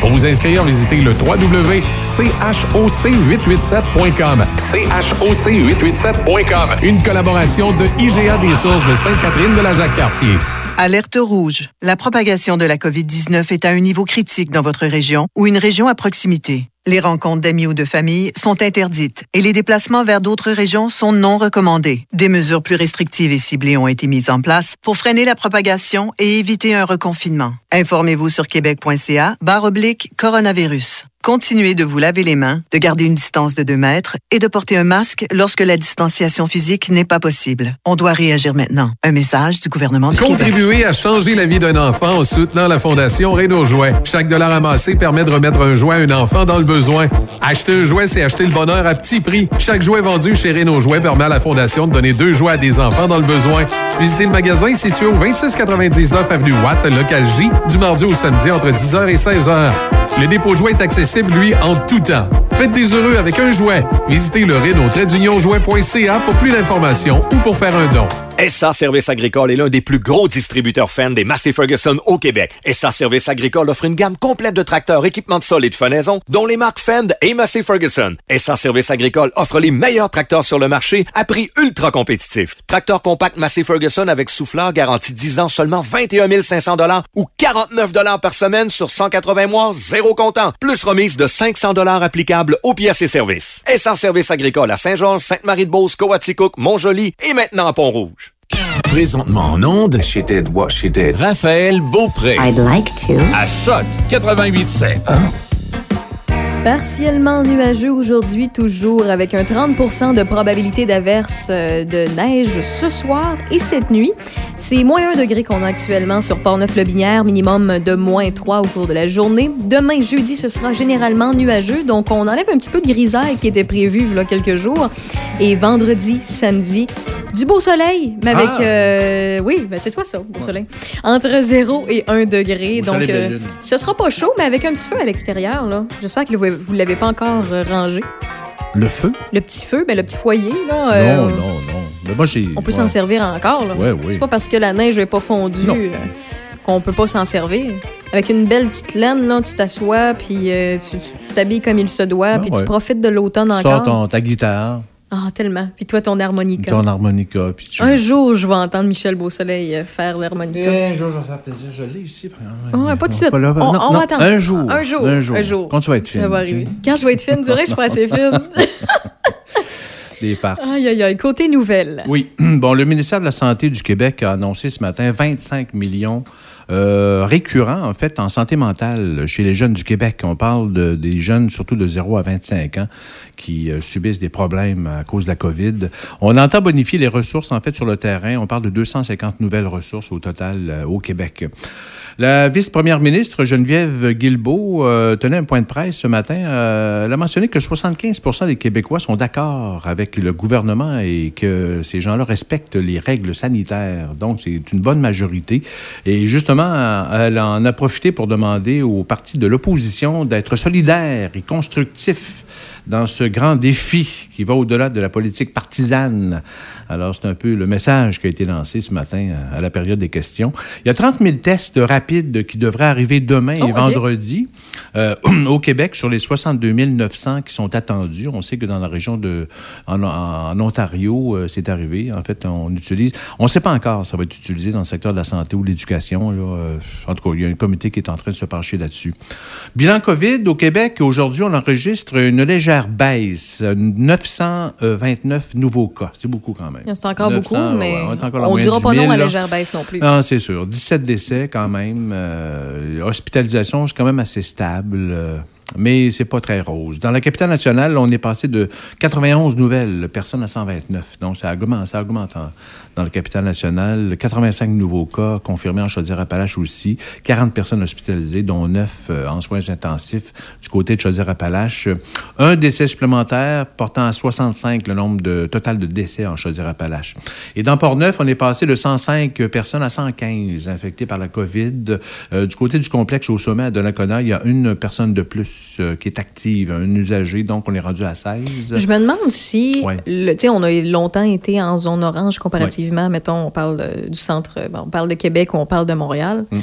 Speaker 9: Pour vous inscrire, visitez le www.choc887.com. choc887.com. Une collaboration de IGA des sources de Sainte-Catherine de la Jacques-Cartier.
Speaker 10: Alerte rouge. La propagation de la COVID-19 est à un niveau critique dans votre région ou une région à proximité. Les rencontres d'amis ou de famille sont interdites et les déplacements vers d'autres régions sont non recommandés. Des mesures plus restrictives et ciblées ont été mises en place pour freiner la propagation et éviter un reconfinement. Informez-vous sur québec.ca barre oblique coronavirus. Continuez de vous laver les mains, de garder une distance de 2 mètres et de porter un masque lorsque la distanciation physique n'est pas possible. On doit réagir maintenant. Un message du gouvernement du Québec.
Speaker 9: Contribuez à changer la vie d'un enfant en soutenant la Fondation Renault Jouet. Chaque dollar amassé permet de remettre un jouet à un enfant dans le besoin. Acheter un jouet, c'est acheter le bonheur à petit prix. Chaque jouet vendu chez Renault Jouet permet à la Fondation de donner deux jouets à des enfants dans le besoin. Visitez le magasin situé au 2699 Avenue Watt, local J, du mardi au samedi entre 10h et 16h. Le dépôt jouet est accessible, lui, en tout temps. Faites des heureux avec un jouet. Visitez le Renault-jouet.ca pour plus d'informations ou pour faire un don.
Speaker 11: SA Service Agricole est l'un des plus gros distributeurs Fendt des Massey Ferguson au Québec. SA Service Agricole offre une gamme complète de tracteurs, équipements de sol et de fenaison, dont les marques Fend et Massey Ferguson. SA Service Agricole offre les meilleurs tracteurs sur le marché à prix ultra compétitif. Tracteur compact Massey Ferguson avec souffleur garanti 10 ans seulement 21 500 ou 49 par semaine sur 180 mois, zéro comptant. Plus remise de 500 applicables aux pièces et services. SA Service Agricole à Saint-Georges, Sainte-Marie-de-Beauce, Coaticook, Montjoli et maintenant à Pont-Rouge.
Speaker 1: Présentement en onde, she did what she did. Raphaël Beaupré.
Speaker 3: I'd like to.
Speaker 1: À Choc 88.7.
Speaker 5: Partiellement nuageux aujourd'hui, toujours avec un 30% de probabilité d'averse euh, de neige ce soir et cette nuit. C'est moins 1 degré qu'on a actuellement sur Portneuf-le-Binière, minimum de moins 3 au cours de la journée. Demain, jeudi, ce sera généralement nuageux, donc on enlève un petit peu de grisaille qui était prévu il y a quelques jours. Et vendredi, samedi, du beau soleil, mais avec...
Speaker 6: Ah!
Speaker 5: euh, oui, ben c'est toi ça, beau soleil. Entre 0 et 1 degré, donc euh, ce sera pas chaud, mais avec un petit feu à l'extérieur. J'espère que vous ne l'avez pas encore euh, rangé?
Speaker 6: Le feu?
Speaker 5: Le petit feu, ben, le petit foyer, là. euh,
Speaker 6: Non, non, non. Mais moi, j'ai.
Speaker 5: On peut
Speaker 6: ouais.
Speaker 5: s'en servir encore. Là.
Speaker 6: Ouais, oui.
Speaker 5: C'est pas parce que la neige n'est pas fondue euh, qu'on peut pas s'en servir. Avec une belle petite laine, là, tu t'assois, puis euh, tu t'habilles comme il se doit,
Speaker 6: Ah,
Speaker 5: puis
Speaker 6: ouais.
Speaker 5: tu profites de l'automne
Speaker 6: Tu sors
Speaker 5: encore.
Speaker 6: ton, ta guitare,
Speaker 5: Ah, tellement. Puis toi, ton harmonica.
Speaker 6: ton harmonica, puis tu.
Speaker 5: Un jour, je vais entendre Michel Beausoleil euh, faire l'harmonica.
Speaker 6: Un jour, je vais faire plaisir. Je l'ai ici.
Speaker 5: Ouais, pas tout de suite.
Speaker 6: Là,
Speaker 5: on,
Speaker 6: non,
Speaker 5: on
Speaker 6: non,
Speaker 5: va attendre.
Speaker 6: Un jour.
Speaker 5: Un jour.
Speaker 6: Un jour.
Speaker 5: Un jour.
Speaker 6: Quand tu vas être fine.
Speaker 5: Ça va arriver. Quand je vais être fine, dirais que je suis pas assez fine.
Speaker 6: Des farces.
Speaker 5: aïe, aïe, aïe. Côté nouvelles.
Speaker 6: Oui. Bon, le ministère de la Santé du Québec a annoncé ce matin 25 millions euh, récurrents, en fait, en santé mentale chez les jeunes du Québec. On parle de, des jeunes, surtout de 0 à 25 ans, qui euh, subissent des problèmes à cause de la COVID. On entend bonifier les ressources, en fait, sur le terrain. On parle de 250 nouvelles ressources au total euh, au Québec. La vice-première ministre Geneviève Guilbeault euh, tenait un point de presse ce matin. Euh, elle a mentionné que 75% des Québécois sont d'accord avec le gouvernement et que ces gens-là respectent les règles sanitaires. Donc, c'est une bonne majorité. Et justement, elle en a profité pour demander aux partis de l'opposition d'être solidaires et constructifs dans ce grand défi qui va au-delà de la politique partisane. Alors, c'est un peu le message qui a été lancé ce matin euh, à la période des questions. Il y a 30 000 tests rapides qui devraient arriver demain
Speaker 5: Oh,
Speaker 6: et
Speaker 5: ok.
Speaker 6: vendredi euh, au Québec sur les 62 900 qui sont attendus. On sait que dans la région de... En, Ontario, euh, c'est arrivé. En fait, on utilise... On ne sait pas encore si ça va être utilisé dans le secteur de la santé ou de l'éducation. Euh, En tout cas, il y a un comité qui est en train de se pencher là-dessus. Bilan COVID au Québec, aujourd'hui, on enregistre une légère baisse. euh, 929 nouveaux cas. C'est beaucoup quand même.
Speaker 5: C'est encore
Speaker 6: 900,
Speaker 5: beaucoup, mais
Speaker 6: ouais, on moyenne
Speaker 5: dira pas non
Speaker 6: 1000,
Speaker 5: à légère baisse non plus.
Speaker 6: Ah, c'est sûr. 17 décès quand même. Euh, hospitalisation, c'est quand même assez stable. Mais c'est pas très rose. Dans la capitale nationale, on est passé de 91 nouvelles personnes à 129. Donc, ça augmente, ça augmente en- dans la capitale nationale. 85 nouveaux cas confirmés en Chaudière-Appalaches aussi. 40 personnes hospitalisées, dont 9 euh, en soins intensifs du côté de Chaudière-Appalaches. Un décès supplémentaire portant à 65 le nombre total de décès en Chaudière-Appalaches. Et dans Port-Neuf, on est passé de 105 personnes à 115 infectées par la COVID. Euh, du côté du complexe au sommet à Donnacona, il y a une personne de plus qui est active, un usager, donc on est rendu à 16.
Speaker 5: Je me demande si,
Speaker 6: Ouais.
Speaker 5: le- tu sais, on a longtemps été en zone orange comparativement, mettons, on parle euh, du centre, euh, on parle de Québec ou on parle de Montréal.
Speaker 6: Mm.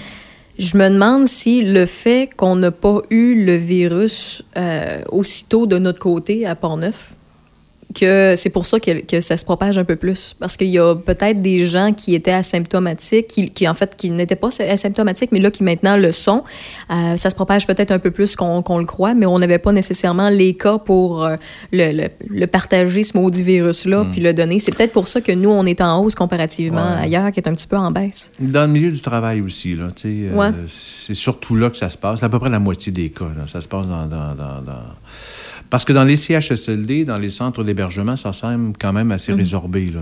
Speaker 5: Je me demande si le fait qu'on n'a pas eu le virus euh, aussitôt de notre côté à Port-Neuf, que c'est pour ça que, que ça se propage un peu plus. Parce qu'il y a peut-être des gens qui étaient asymptomatiques, qui, qui, en fait, qui n'étaient pas asymptomatiques, mais là, qui maintenant le sont. Euh, ça se propage peut-être un peu plus qu'on qu'on le croit, mais on n'avait pas nécessairement les cas pour euh, le, le, le partager, ce maudit virus-là,
Speaker 6: Mm.
Speaker 5: puis le donner. C'est peut-être pour ça que nous, on est en hausse comparativement
Speaker 6: Ouais.
Speaker 5: ailleurs, qui est un petit peu en baisse.
Speaker 6: Dans le milieu du travail aussi, là, tu sais, euh, c'est surtout là que ça se passe. À peu près la moitié des cas, là, ça se passe dans, dans- dans- dans- Parce que dans les CHSLD, dans les centres d'hébergement, ça semble quand même assez
Speaker 5: Mhm.
Speaker 6: résorbé. Là,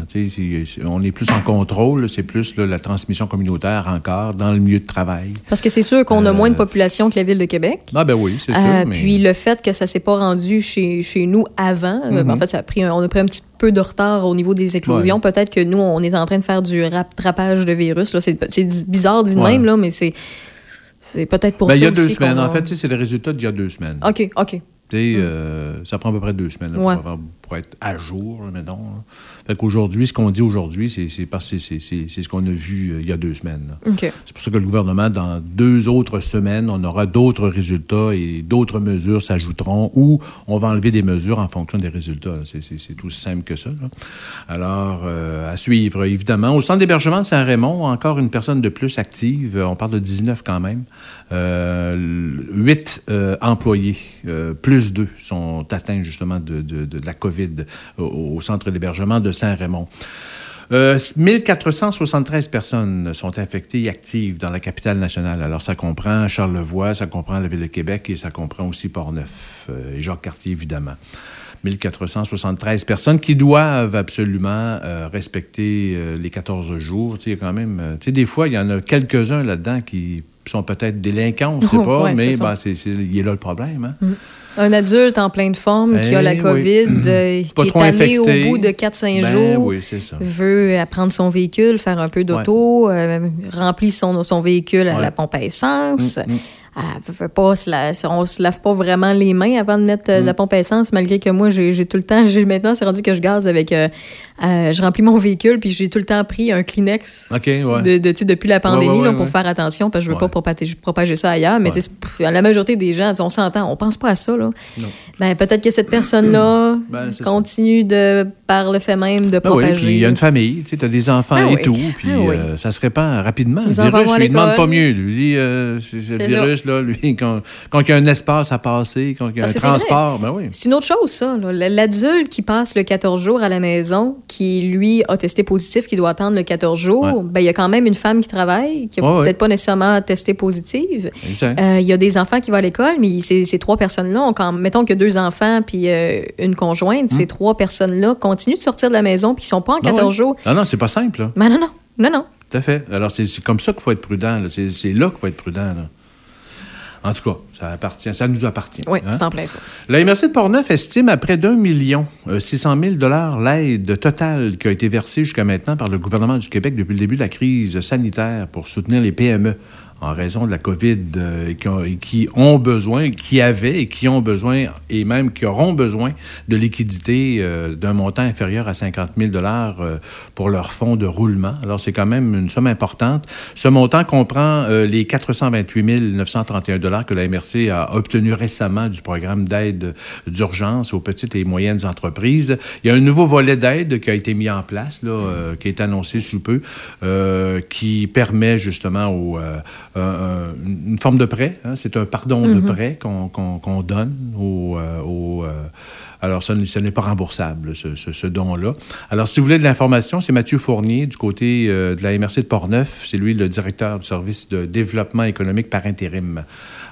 Speaker 6: on est plus en contrôle, c'est plus là, la transmission communautaire encore dans le milieu de travail.
Speaker 5: Parce que c'est sûr qu'on a
Speaker 6: Euh,
Speaker 5: moins de population que la ville de Québec.
Speaker 6: Ah ben oui, c'est sûr.
Speaker 5: Euh,
Speaker 6: mais...
Speaker 5: Puis le fait que ça s'est pas rendu chez, chez nous avant, euh,
Speaker 6: Mhm.
Speaker 5: en fait, ça a pris un- on a pris un petit peu de retard au niveau des éclosions. Peut-être que nous, on est en train de faire du rattrapage de virus. C'est bizarre dit de
Speaker 6: Ouais.
Speaker 5: même, là, mais c'est c'est peut-être pour
Speaker 6: Ben,
Speaker 5: ça
Speaker 6: il y a deux semaines. En fait, c'est le résultat d'il y a deux semaines.
Speaker 5: OK, OK.
Speaker 6: Tu sais, euh, ça prend à peu près deux semaines là, pour, avoir- pour être à jour, mettons. là. Fait qu'aujourd'hui, ce qu'on dit aujourd'hui, c'est parce que c'est- ce qu'on a vu euh, il y a deux semaines. C'est pour ça que le gouvernement, dans deux autres semaines, on aura d'autres résultats et d'autres mesures s'ajouteront ou on va enlever des mesures en fonction des résultats. C'est- aussi simple que ça. là. Alors, euh, à suivre, évidemment. Au centre d'hébergement de Saint-Raymond, encore une personne de plus active. On parle de 19 quand même. Euh, Huit euh, employés, euh, plus deux, sont atteints justement de, de- de la COVID au, au centre d'hébergement de Saint-Raymond. Euh, 1473 personnes sont infectées et actives dans la capitale nationale. Alors, ça comprend Charlevoix, ça comprend la ville de Québec et ça comprend aussi Portneuf euh, et Jacques-Cartier, évidemment. 1473 personnes qui doivent absolument euh, respecter euh, les 14 jours. Tu sais, quand même... euh, tu sais, des fois, il y en a quelques-uns là-dedans qui sont peut-être délinquants, on ne sait pas,
Speaker 5: Ouais,
Speaker 6: mais ben, c'est, il est là le problème. hein.
Speaker 5: Un adulte en pleine forme qui a
Speaker 6: Eh
Speaker 5: la
Speaker 6: oui.
Speaker 5: COVID, euh,
Speaker 6: Pas
Speaker 5: qui est tanné au bout de 4-5
Speaker 6: Ben
Speaker 5: jours,
Speaker 6: oui,
Speaker 5: veut euh, prendre son véhicule, faire un peu d'auto, euh, remplit son, son véhicule à
Speaker 6: Ouais.
Speaker 5: la pompe à essence.
Speaker 6: Mm, mm.
Speaker 5: Veut pas on se lave pas vraiment les mains avant de mettre euh,
Speaker 6: Mm.
Speaker 5: la pompe à essence, malgré que moi, j'ai tout le temps, j'ai maintenant, c'est rendu que je gaze avec, euh, euh, je remplis mon véhicule, puis j'ai tout le temps pris un Kleenex.
Speaker 6: OK, ouais.
Speaker 5: De, de- tu sais, depuis la pandémie,
Speaker 6: Ouais, ouais,
Speaker 5: là, pour faire attention, parce que je veux pas propager, propager ça ailleurs. Mais
Speaker 6: Ouais.
Speaker 5: tu sais, pff, la majorité des gens, tu sais, on s'entend, on pense pas à ça. Là.
Speaker 6: Non.
Speaker 5: Ben, peut-être que cette personne-là
Speaker 6: Ben, ça.
Speaker 5: continue de, par le fait même, de
Speaker 6: Ben
Speaker 5: propager.
Speaker 6: puis il y a une famille, tu as des enfants
Speaker 5: Ah
Speaker 6: et
Speaker 5: oui.
Speaker 6: tout, puis
Speaker 5: Ah oui.
Speaker 6: euh, ça se répand rapidement.
Speaker 5: Les
Speaker 6: le virus, il demande pas mieux. Lui, euh, c'est- le
Speaker 5: C'est
Speaker 6: là, lui, quand, quand il y a un espace à passer, quand il y a
Speaker 5: Parce
Speaker 6: un transport, ben oui.
Speaker 5: C'est une autre chose, ça. L'adulte qui passe le 14 jours à la maison, qui, lui, a testé positif, qui doit attendre le 14 jours,
Speaker 6: Ouais.
Speaker 5: ben, il y a quand même une femme qui travaille, qui a
Speaker 6: Ouais, ouais.
Speaker 5: peut-être pas nécessairement testé positive. Euh, Il y a des enfants qui vont à l'école, mais ces, ces trois personnes-là, ont quand, mettons que deux enfants puis euh, une conjointe, ces trois personnes-là continuent de sortir de la maison puis ils sont pas en
Speaker 6: Hmm. Ah
Speaker 5: 14
Speaker 6: ouais.
Speaker 5: jours.
Speaker 6: Ah non, c'est pas simple, là.
Speaker 5: Mais non, non, non, non.
Speaker 6: Tout à fait. Alors, c'est comme ça qu'il faut être prudent. C'est c'est là qu'il faut être prudent. Là. En tout cas, ça appartient, ça nous appartient.
Speaker 5: Oui,
Speaker 6: hein?
Speaker 5: c'est en plein ça.
Speaker 6: La MRC de Portneuf estime à près d'un million euh, 600 000 dollars l'aide totale qui a été versée jusqu'à maintenant par le gouvernement du Québec depuis le début de la crise sanitaire pour soutenir les PME en raison de la COVID euh, qui, ont, besoin, qui avaient et qui ont besoin et même qui auront besoin de liquidités euh, d'un montant inférieur à 50 000 dollars euh, pour leur fonds de roulement. Alors c'est quand même une somme importante. Ce montant comprend les 428 931 dollars que la MRC a obtenu récemment du programme d'aide d'urgence aux petites et moyennes entreprises. Il y a un nouveau volet d'aide qui a été mis en place, là, qui est annoncé sous peu, qui permet justement aux, euh, un- un- une forme de prêt. hein. C'est un pardon de
Speaker 5: Mhm.
Speaker 6: prêt qu'on donne aux, euh, euh, Alors, ce n'est pas remboursable, ce, ce- ce don-là. Alors, si vous voulez de l'information, c'est Mathieu Fournier du côté euh, de la MRC de Portneuf. C'est lui le directeur du service de développement économique par intérim.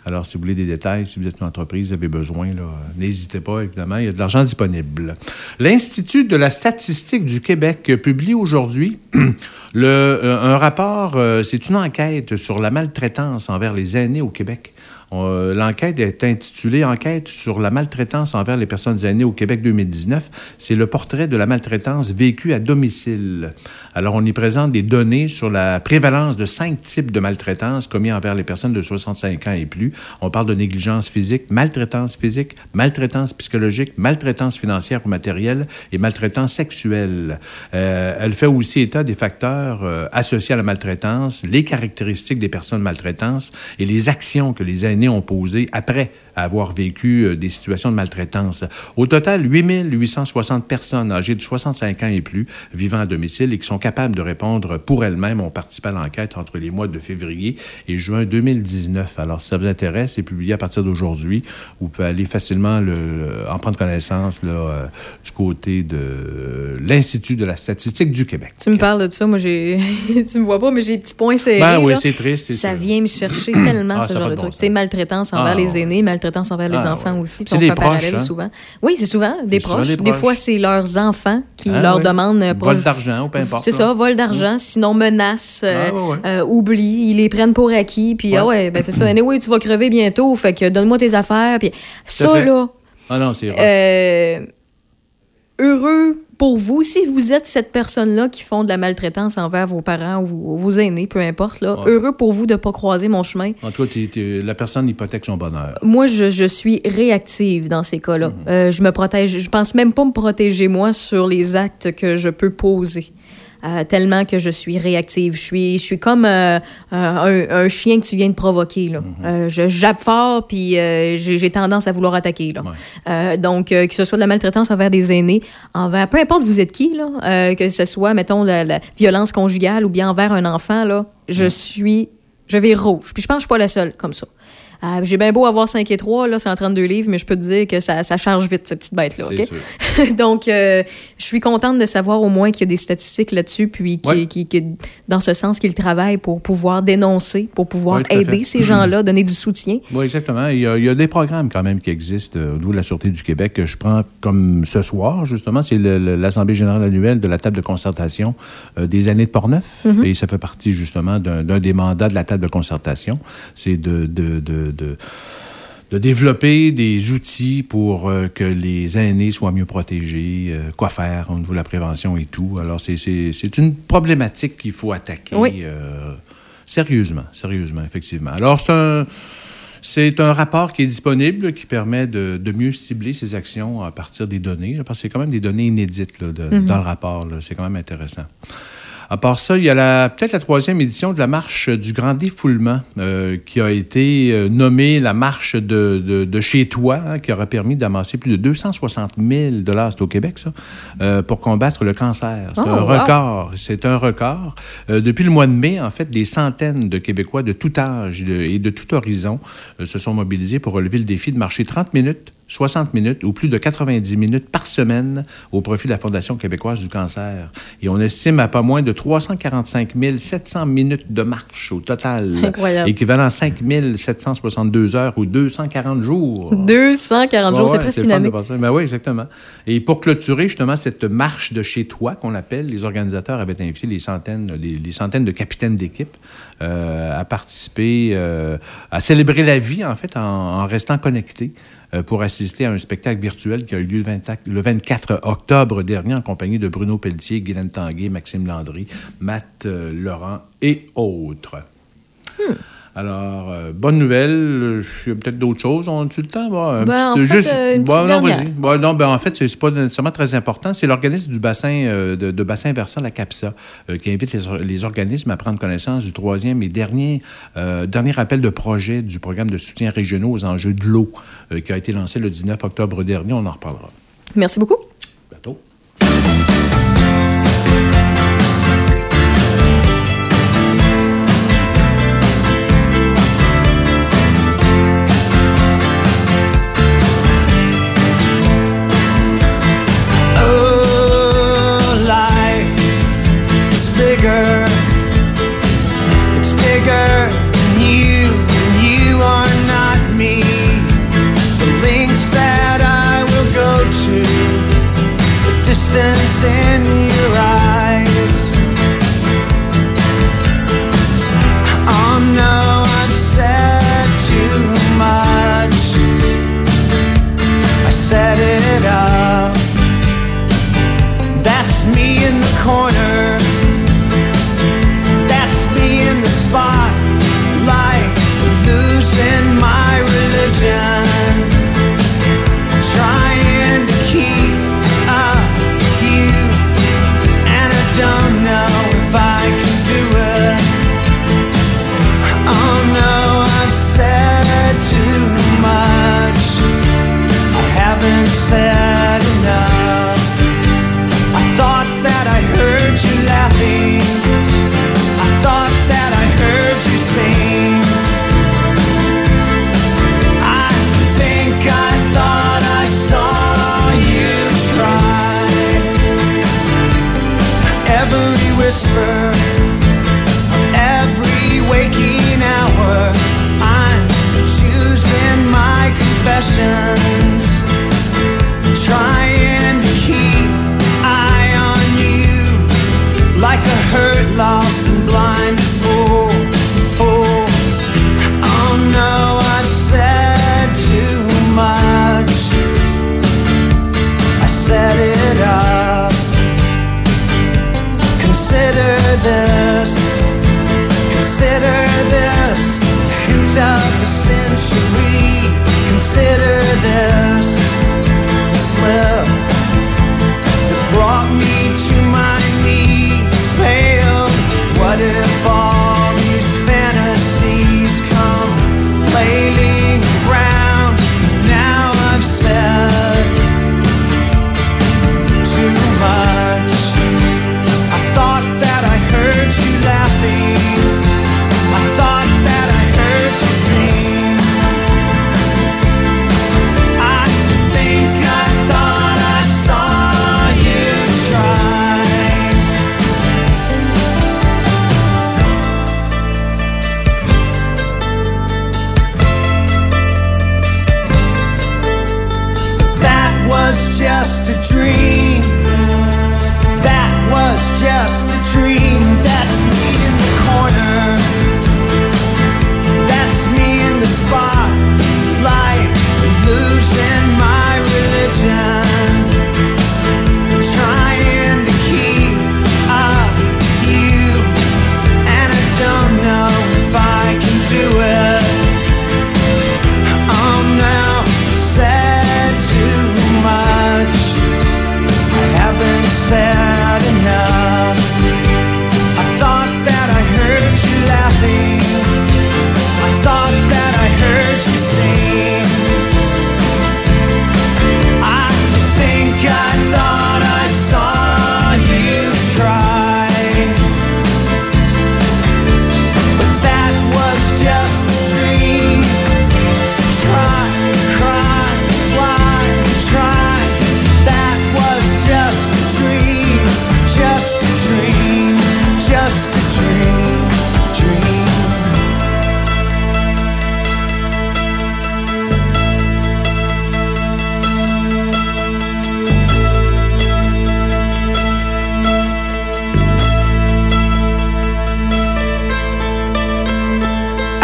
Speaker 6: Alors, si vous voulez des détails, si vous êtes une entreprise, avez besoin, n'hésitez pas, évidemment, il y a de l'argent disponible. L'Institut de la statistique du Québec publie aujourd'hui euh, un rapport, euh, c'est une enquête sur la maltraitance envers les aînés au Québec. On- L'enquête est intitulée Enquête sur la maltraitance envers les personnes aînées au Québec 2019. C'est le portrait de la maltraitance vécue à domicile. Alors, on y présente des données sur la prévalence de cinq types de maltraitance commis envers les personnes de 65 ans et plus. On parle de négligence physique, maltraitance physique, maltraitance psychologique, maltraitance financière ou matérielle et maltraitance sexuelle. Euh, elle fait aussi état des facteurs euh, associés à la maltraitance, les caractéristiques des personnes maltraitantes et les actions que les aînés ont posées après avoir vécu euh, des situations de maltraitance. Au total, 8860 personnes âgées de 65 ans et plus vivant à domicile et qui sont capables de répondre pour elles-mêmes ont participé à l'enquête entre les mois de février et juin 2019. Alors, si ça vous intéresse, c'est publié à partir d'aujourd'hui. Vous pouvez aller facilement le- en prendre connaissance là, euh, du côté de euh, l'Institut de la statistique du Québec.
Speaker 5: Tu me parles de ça, moi j'ai. tu me vois pas, mais j'ai des petits points serrés.
Speaker 6: Ben oui, c'est triste, c'est
Speaker 5: Ça
Speaker 6: sûr.
Speaker 5: vient me chercher tellement
Speaker 6: Ah,
Speaker 5: ce genre de
Speaker 6: de bon
Speaker 5: truc. sais, maltraitance envers
Speaker 6: Ah,
Speaker 5: les aînés, maltraitance envers les
Speaker 6: Ah,
Speaker 5: enfants
Speaker 6: ouais.
Speaker 5: aussi.
Speaker 6: C'est
Speaker 5: On
Speaker 6: des
Speaker 5: fait
Speaker 6: proches,
Speaker 5: parallèle
Speaker 6: hein?
Speaker 5: souvent. Oui, c'est souvent des proches.
Speaker 6: des proches.
Speaker 5: fois, c'est leurs enfants qui
Speaker 6: Ah,
Speaker 5: leur demandent. euh,
Speaker 6: Vol d'argent ou peu importe.
Speaker 5: C'est ça, vol d'argent, sinon menace, euh,
Speaker 6: Ah, ouais, ouais.
Speaker 5: euh, oublie, ils les prennent pour acquis, puis ah ouais, ben c'est ça, anyway, tu vas crever bientôt, fait que donne-moi tes affaires, puis ça
Speaker 6: fait.
Speaker 5: là,
Speaker 6: Ah non, c'est vrai.
Speaker 5: euh, heureux pour vous, si vous êtes cette personne-là qui font de la maltraitance envers vos parents ou vos, aînés, peu importe, là,
Speaker 6: Ouais.
Speaker 5: heureux pour vous de ne pas croiser mon chemin.
Speaker 6: En tout cas, t'es- t'es- la personne hypothèque son bonheur.
Speaker 5: Moi, je, je suis réactive dans ces cas-là.
Speaker 6: Mhm.
Speaker 5: Euh, je me protège. Je pense même pas me protéger moi sur les actes que je peux poser. Euh, tellement que je suis réactive. Je suis, je suis comme euh, un, un chien que tu viens de provoquer. Là.
Speaker 6: Mhm.
Speaker 5: Euh, je jappe fort, puis euh, j'ai tendance à vouloir attaquer. Là. Euh, donc, euh, que ce soit de la maltraitance envers des aînés, envers peu importe vous êtes qui, là, euh, que ce soit, mettons, la, la violence conjugale ou bien envers un enfant, là, je suis... Je vais rouge. Puis je pense que je suis pas la seule comme ça. Euh, J'ai bien beau avoir 5 et 3, là, c'est en 32 livres, mais je peux te dire que ça, ça charge vite, cette petite bête-là.
Speaker 6: C'est
Speaker 5: OK? Donc, euh, je suis contente de savoir au moins qu'il y a des statistiques là-dessus, puis qui,
Speaker 6: Ouais.
Speaker 5: qui- qui- dans ce sens qu'ils travaillent pour pouvoir dénoncer, pour pouvoir
Speaker 6: Ouais,
Speaker 5: aider ces gens-là, donner du soutien.
Speaker 6: Oui, exactement. Il y, a, il y a des programmes quand même qui existent euh, au niveau de la Sûreté du Québec que je prends comme ce soir, justement. C'est l'Assemblée générale annuelle de la table de concertation euh, des années de Portneuf.
Speaker 12: Mhm.
Speaker 6: Et ça fait partie, justement, d'un d'un des mandats de la table de concertation. C'est de, de, de, de- de développer des outils pour euh, que les aînés soient mieux protégés, euh, quoi faire au niveau de la prévention et tout. Alors, c'est- une problématique qu'il faut attaquer
Speaker 5: Oui.
Speaker 6: euh, sérieusement, sérieusement, effectivement. Alors, c'est un... C'est un rapport qui est disponible qui permet de, de mieux cibler ses actions à partir des données. Parce que c'est quand même des données inédites là, de-
Speaker 12: Mhm.
Speaker 6: dans le rapport. C'est quand même intéressant. À part ça, il y a la- peut-être la troisième édition de la marche du Grand Défoulement euh, qui a été euh, nommée la marche de, de- de chez toi, hein, qui aura permis d'amasser plus de 260 000 c'est au Québec, ça, euh, pour combattre le cancer. C'est
Speaker 12: Oh,
Speaker 6: un
Speaker 12: wow.
Speaker 6: record. C'est un record. Euh, depuis le mois de mai, en fait, des centaines de Québécois de tout âge et de, et de tout horizon se sont mobilisés pour relever le défi de marcher 30 minutes 60 minutes ou plus de 90 minutes par semaine au profit de la Fondation québécoise du cancer. Et on estime à pas moins de 345 700 minutes de marche au total.
Speaker 5: Incroyable.
Speaker 6: Équivalent à 5 762 heures ou 240 jours.
Speaker 5: 240 jours,
Speaker 6: Ouais,
Speaker 5: c'est
Speaker 6: ouais,
Speaker 5: presque une année.
Speaker 6: Ben oui, exactement. Et pour clôturer justement cette marche de chez toi qu'on appelle, les organisateurs avaient invité les centaines, les, les centaines de capitaines d'équipe euh, à participer, euh, à célébrer la vie en fait en, en restant connectés pour assister à un spectacle virtuel qui a eu lieu le 24, le 24 octobre dernier en compagnie de Bruno Pelletier, Guylaine Tanguay, Maxime Landry, Matt euh, Laurent et autres. Alors, euh, bonne nouvelle. Il y a peut-être d'autres choses. On a-tu le temps? Un
Speaker 5: Ben,
Speaker 6: petit-
Speaker 5: en fait, euh, une petite
Speaker 6: non, non, ben, en fait, c'est pas nécessairement très important. C'est l'organisme du bassin euh, de, de bassin versant, la CAPSA, euh, qui invite les, or- les organismes à prendre connaissance du troisième et dernier, dernier appel de projet du programme de soutien régionaux aux enjeux de l'eau, qui a été lancé le 19 octobre dernier. On en reparlera.
Speaker 5: Merci beaucoup.
Speaker 6: Bientôt.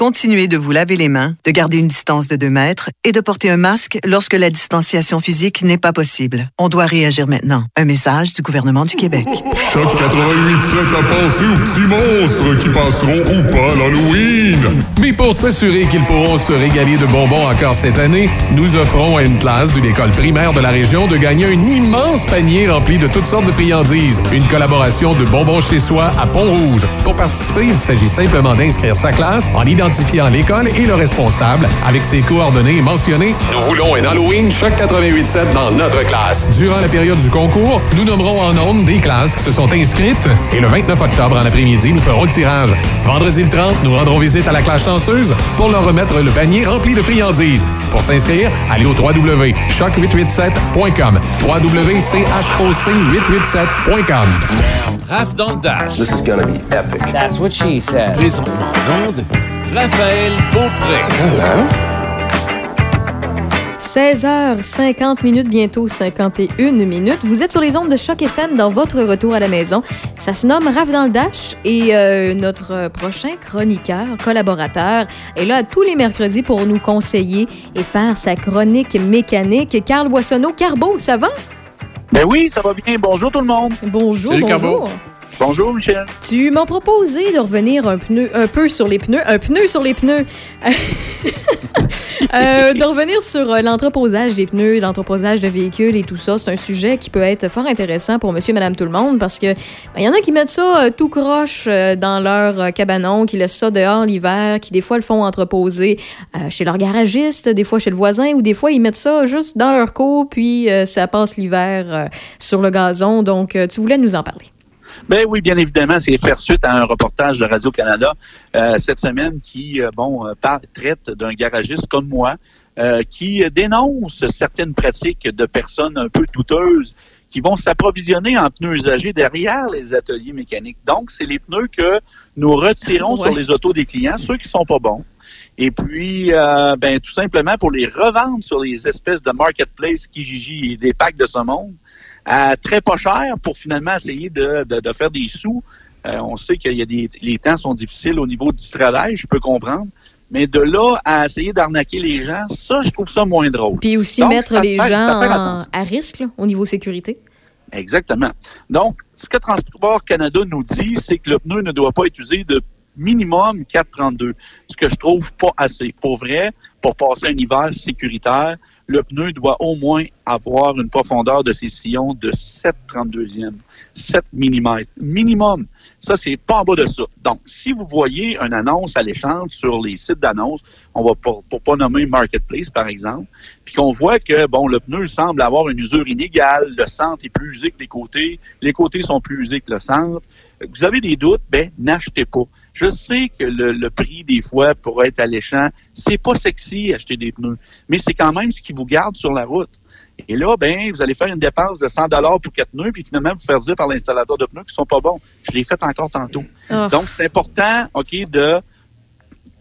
Speaker 10: Continuez de vous laver les mains, de garder une distance de 2 mètres et de porter un masque lorsque la distanciation physique n'est pas possible. On doit réagir maintenant. Un message du gouvernement du Québec.
Speaker 13: Choc 88.7 a pensé aux petits monstres qui passeront ou pas l'Halloween?
Speaker 9: Mais pour s'assurer qu'ils pourront se régaler de bonbons encore cette année, nous offrons à une classe d'une école primaire de la région de gagner un immense panier rempli de toutes sortes de friandises. Une collaboration de Bonbons chez soi à Pont-Rouge. Pour participer, il s'agit simplement d'inscrire sa classe en identifiant identifiant l'école et le responsable avec ses coordonnées mentionnées. Nous voulons un Halloween choc 88.7 dans notre classe. Durant la période du concours, nous nommerons en ondes des classes qui se sont inscrites et le 29 octobre en après-midi, nous ferons le tirage. Vendredi le 30, nous rendrons visite à la classe chanceuse pour leur remettre le panier rempli de friandises. Pour s'inscrire, allez au www.choc887.com. www.choc887.com.
Speaker 1: Raph dans le Dash.
Speaker 12: This is gonna be epic.
Speaker 14: That's what she said.
Speaker 1: Présentement en onde, Raphaël Beaupré.
Speaker 5: 16h50 minutes, bientôt 51 minutes. Vous êtes sur les ondes de Choc FM dans votre retour à la maison. Ça se nomme Raph dans le Dash et euh, notre prochain chroniqueur, collaborateur, est là tous les mercredis pour nous conseiller et faire sa chronique mécanique. Carl Boissonneau, Carbo, ça va?
Speaker 15: Ben oui, ça va bien. Bonjour tout le monde.
Speaker 5: Bonjour,
Speaker 15: Salut,
Speaker 5: bonjour.
Speaker 15: Carbo. Bonjour Michel.
Speaker 5: Tu m'as proposé de revenir un, pneu, un peu sur les pneus, un pneu sur les pneus, Euh, de revenir sur euh, l'entreposage des pneus, l'entreposage de véhicules et tout ça. C'est un sujet qui peut être fort intéressant pour monsieur, madame, tout le monde parce que ben, il y en a qui mettent ça euh, tout croche dans leur cabanon, qui laissent ça dehors l'hiver, qui des fois le font entreposer chez leur garagiste, des fois chez le voisin ou des fois ils mettent ça juste dans leur cour puis ça passe l'hiver sur le gazon. Donc, tu voulais nous en parler.
Speaker 15: Ben oui, bien évidemment, c'est faire suite à un reportage de Radio-Canada euh, cette semaine qui, euh, bon, euh, parle, traite d'un garagiste comme moi euh, qui dénonce certaines pratiques de personnes un peu douteuses qui vont s'approvisionner en pneus usagés derrière les ateliers mécaniques. Donc, c'est les pneus que nous retirons
Speaker 16: Ouais.
Speaker 15: sur les autos des clients, ceux qui sont pas bons. Et puis, euh, ben, tout simplement pour les revendre sur les espèces de marketplace Kijiji et des packs de ce monde à très pas cher pour finalement essayer de, de, de faire des sous. Euh, on sait qu'il y a des les temps sont difficiles au niveau du travail, je peux comprendre. Mais de là à essayer d'arnaquer les gens, ça, je trouve ça moins drôle.
Speaker 5: Puis aussi
Speaker 15: Donc,
Speaker 5: mettre les
Speaker 15: faire-
Speaker 5: gens
Speaker 15: à
Speaker 5: risque là, au niveau sécurité.
Speaker 15: Exactement. Donc, ce que Transport Canada nous dit, c'est que le pneu ne doit pas être usé de minimum 4,32, ce que je trouve pas assez. Pour vrai, pour passer un hiver sécuritaire, le pneu doit au moins avoir une profondeur de ses sillons de 7,32e, 7 mm. Minimum. Ça, c'est pas en bas de ça. Donc, si vous voyez une annonce alléchante sur les sites d'annonces, on va pour pas nommer Marketplace, par exemple, puis qu'on voit que, bon, le pneu semble avoir une usure inégale, le centre est plus usé que les côtés, les côtés sont plus usés que le centre. Vous avez des doutes, ben, n'achetez pas. Je sais que le, le prix, des fois, pourrait être alléchant. C'est pas sexy, acheter des pneus. Mais c'est quand même ce qui vous garde sur la route. Et là, ben, vous allez faire une dépense de 100 dollars pour quatre pneus, puis finalement, vous faire dire par l'installateur de pneus qui sont pas bons. Je l'ai fait encore tantôt.
Speaker 5: Ah.
Speaker 15: Donc, c'est important, OK, de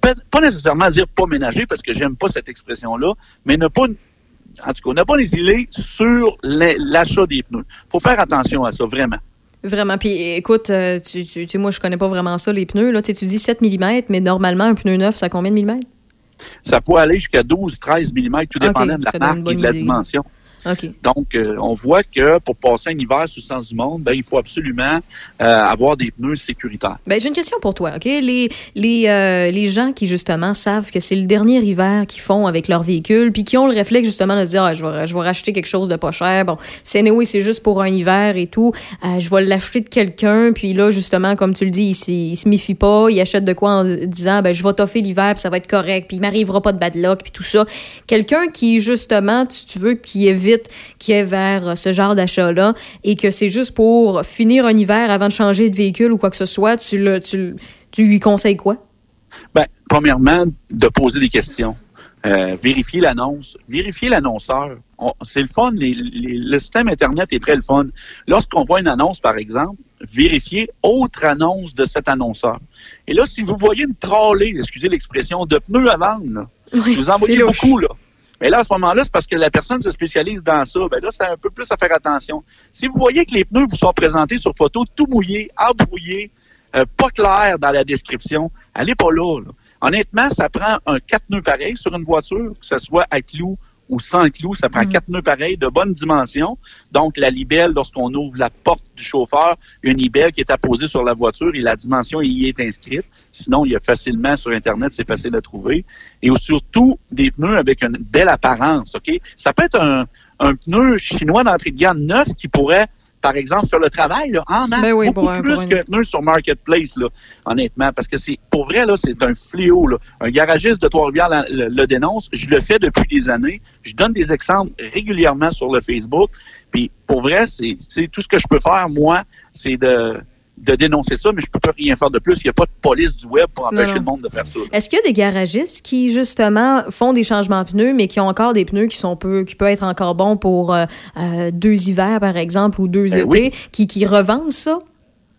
Speaker 15: pas, nécessairement dire pas ménager, parce que j'aime pas cette expression-là, mais ne pas, en tout cas, ne pas les sur la- l'achat des pneus. faut faire attention à ça, vraiment.
Speaker 5: Vraiment. Puis écoute, euh, tu, tu, moi, je connais pas vraiment ça, les pneus. Là. Tu sais, tu dis 7 mm, mais normalement, un pneu neuf, ça a combien de millimètres?
Speaker 15: Ça peut aller jusqu'à 12, 13 mm, tout
Speaker 5: Ok,
Speaker 15: dépendant de la marque et de la dimension. Donc, euh, on voit que pour passer un hiver sous le sens du monde, ben, il faut absolument euh, avoir des pneus sécuritaires.
Speaker 5: Ben, j'ai une question pour toi, OK? Les, les, euh, les gens qui, justement, savent que c'est le dernier hiver qu'ils font avec leur véhicule, puis qui ont le réflexe, justement, de se dire, ah, je, vais, je vais racheter quelque chose de pas cher. Bon, c'est anyway, c'est juste pour un hiver et tout. Je vais l'acheter de quelqu'un, puis là, justement, comme tu le dis, il, il se méfie pas, il achète de quoi en disant, ben, je vais toffer l'hiver, puis ça va être correct, puis il m'arrivera pas de bad luck, puis tout ça. Quelqu'un qui, justement, tu, tu veux, qui évite, qui est vers euh, ce genre d'achat-là, et que c'est juste pour finir un hiver avant de changer de véhicule ou quoi que ce soit, tu, le, tu, le- tu lui conseilles quoi?
Speaker 15: Ben, premièrement, de poser des questions. Euh, vérifier l'annonce, vérifier l'annonceur. On- C'est le fun, les- les- le système Internet est très le fun. Lorsqu'on voit une annonce, par exemple, vérifier autre annonce de cet annonceur. Et là, si vous voyez une trollée, excusez l'expression, de pneus à vendre, là,
Speaker 5: Oui,
Speaker 15: vous en voyez beaucoup, là. Mais là, à ce moment-là, c'est parce que la personne se spécialise dans ça. Ben là, c'est un peu plus à faire attention. Si vous voyez que les pneus vous sont présentés sur photo tout mouillés, embrouillés, euh, pas clairs dans la description, allez pas là, là. Honnêtement, ça prend un quatre nœuds pareil sur une voiture, que ce soit à clous ou sans clous, ça prend quatre nœuds pareils de bonne dimension. Donc, la libelle, lorsqu'on ouvre la porte du chauffeur, une libelle qui est apposée sur la voiture et la dimension y est inscrite. Sinon, il y a facilement sur Internet, c'est facile à trouver. Et surtout, des pneus avec une belle apparence, OK? Ça peut être un, un pneu chinois d'entrée de gamme neuf qui pourrait par exemple, sur le travail, là, en masse,
Speaker 5: Ben oui,
Speaker 15: beaucoup
Speaker 5: un-
Speaker 15: plus qu'un pneu sur Marketplace, là, honnêtement. Parce que c'est, pour vrai, là, c'est un fléau, là. Un garagiste de Trois-Rivières le, le dénonce. Je le fais depuis des années. Je donne des exemples régulièrement sur le Facebook. Puis, pour vrai, c'est, c'est tout ce que je peux faire, moi, c'est de, de dénoncer ça, mais je peux pas rien faire de plus. Il n'y a pas de police du web pour empêcher
Speaker 5: non.
Speaker 15: le monde de faire ça.
Speaker 5: Est-ce qu'il y a des garagistes qui, justement, font des changements de pneus, mais qui ont encore des pneus qui sont peu, qui peuvent être encore bons pour euh, euh, deux hivers, par exemple, ou deux
Speaker 15: Ben
Speaker 5: étés,
Speaker 15: oui.
Speaker 5: qui, qui revendent ça?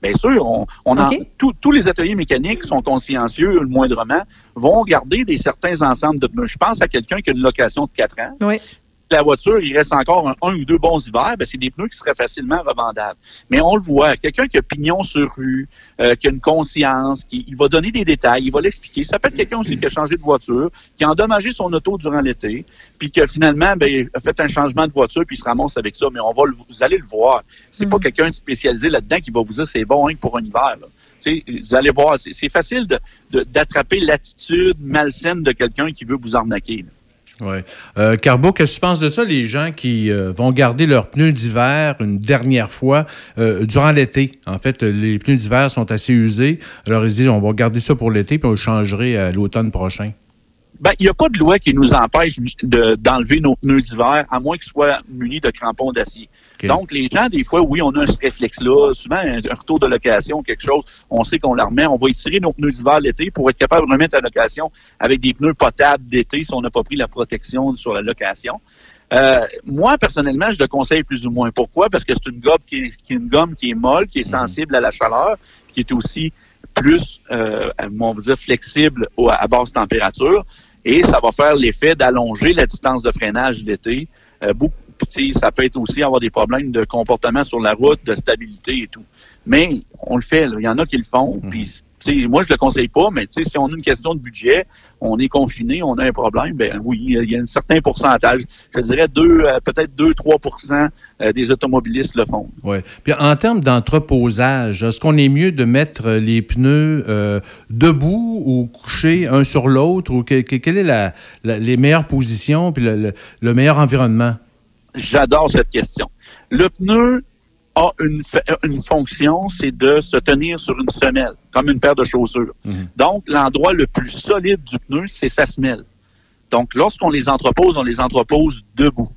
Speaker 15: Bien sûr, on, on en- tous- tous les ateliers mécaniques sont consciencieux, le moindrement, vont garder des certains ensembles de pneus. Je pense à quelqu'un qui a une location de 4 ans.
Speaker 5: Oui.
Speaker 15: La voiture, il reste encore un, un ou deux bons hivers, ben, c'est des pneus qui seraient facilement revendables. Mais on le voit, quelqu'un qui a pignon sur rue, euh, qui a une conscience, qui il va donner des détails, il va l'expliquer. Ça peut être quelqu'un aussi qui a changé de voiture, qui a endommagé son auto durant l'été, puis qui finalement ben, a fait un changement de voiture, puis il se ramasse avec ça. Mais on va le- vous allez le voir. C'est pas quelqu'un de spécialisé là-dedans qui va vous dire c'est bon hein, pour un hiver. là. Vous allez voir, c'est facile de- de- d'attraper l'attitude malsaine de quelqu'un qui veut vous arnaquer. là.
Speaker 6: Oui. Euh, Carbo, qu'est-ce que tu penses de ça, les gens qui euh, vont garder leurs pneus d'hiver une dernière fois euh, durant l'été? En fait, les pneus d'hiver sont assez usés. Alors, ils disent, on va garder ça pour l'été, puis on le changerait à l'automne prochain.
Speaker 15: Ben, il n'y a pas de loi qui nous empêche de- d'enlever nos pneus d'hiver, à moins qu'ils soient munis de crampons d'acier. Donc, les gens, des fois, oui, on a ce réflexe-là. Souvent, un, un retour de location, quelque chose, on sait qu'on la remet. On va étirer nos pneus d'hiver l'été pour être capable de remettre à location avec des pneus potables d'été si on n'a pas pris la protection sur la location. Euh, moi, personnellement, je le conseille plus ou moins. Pourquoi? Parce que c'est une gomme qui est, qui est une gomme qui est molle, qui est sensible à la chaleur, qui est aussi plus, euh, on va dire, flexible à basse température. Et ça va faire l'effet d'allonger la distance de freinage l'été. Euh, beaucoup, ça peut être aussi avoir des problèmes de comportement sur la route, de stabilité et tout. Mais on le fait. Il y en a qui le font. Puis, sais, moi, je le conseille pas, mais si on a une question de budget, on est confiné, on a un problème, ben oui, il y a un certain pourcentage. Je dirais deux, euh, peut-être 2-3% euh, des automobilistes le font.
Speaker 6: Oui. Puis en termes d'entreposage, est-ce qu'on est mieux de mettre les pneus euh, debout ou couchés un sur l'autre? Ou que- que- quelle est la, la- les meilleures positions puis le, le- le meilleur environnement?
Speaker 15: J'adore cette question. Le pneu a une, une fonction, c'est de se tenir sur une semelle, comme une paire de chaussures. Donc, l'endroit le plus solide du pneu, c'est sa semelle. Donc, lorsqu'on les entrepose, on les entrepose debout.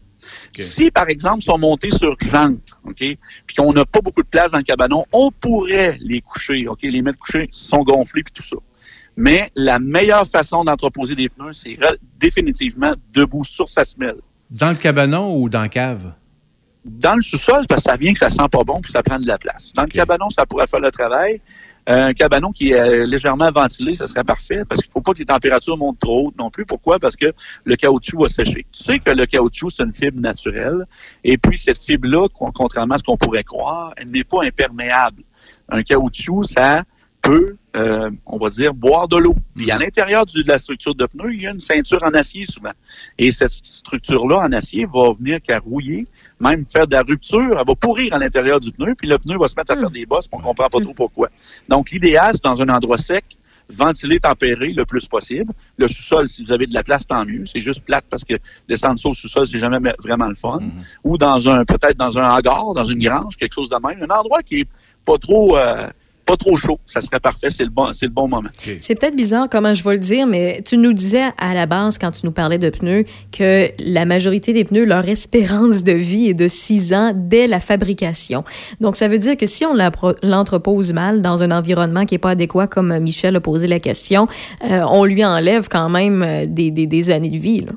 Speaker 15: Si, par exemple, sont montés sur jante, OK, puis qu'on n'a pas beaucoup de place dans le cabanon, on pourrait les coucher, OK, les mettre couchés, ils sont gonflés, puis tout ça. Mais la meilleure façon d'entreposer des pneus, c'est définitivement debout sur sa semelle.
Speaker 6: Dans le cabanon ou dans la cave?
Speaker 15: Dans le sous-sol, parce que ça vient que ça sent pas bon puis ça prend de la place. Dans le cabanon, ça pourrait faire le travail. Euh, un cabanon qui est euh, légèrement ventilé, ça serait parfait parce qu'il faut pas que les températures montent trop hautes non plus. Pourquoi? Parce que le caoutchouc va sécher. Tu sais que le caoutchouc, c'est une fibre naturelle. Et puis, cette fibre-là, con- contrairement à ce qu'on pourrait croire, elle n'est pas imperméable. Un caoutchouc, ça peut, euh, on va dire, boire de l'eau. Puis à l'intérieur du- de la structure de pneu, il y a une ceinture en acier souvent. Et cette structure-là en acier va venir qu'à rouiller, même faire de la rupture, elle va pourrir à l'intérieur du pneu, puis le pneu va se mettre à faire des bosses, puis on comprend pas trop pourquoi. Donc l'idéal, c'est dans un endroit sec, ventilé, tempéré le plus possible. Le sous-sol, si vous avez de la place, tant mieux. C'est juste plate parce que descendre ça au sous-sol, c'est jamais vraiment le fun. Ou dans un, peut-être dans un hangar, dans une grange, quelque chose de même. Un endroit qui est pas trop, euh, pas trop chaud. Ça serait parfait. C'est le bon, c'est le bon moment.
Speaker 5: C'est peut-être bizarre comment je vais le dire, mais tu nous disais à la base, quand tu nous parlais de pneus, que la majorité des pneus, leur espérance de vie est de 6 ans dès la fabrication. Donc, ça veut dire que si on l'entrepose mal dans un environnement qui n'est pas adéquat, comme Michel a posé la question, euh, on lui enlève quand même euh, des, des- des années de vie. Là.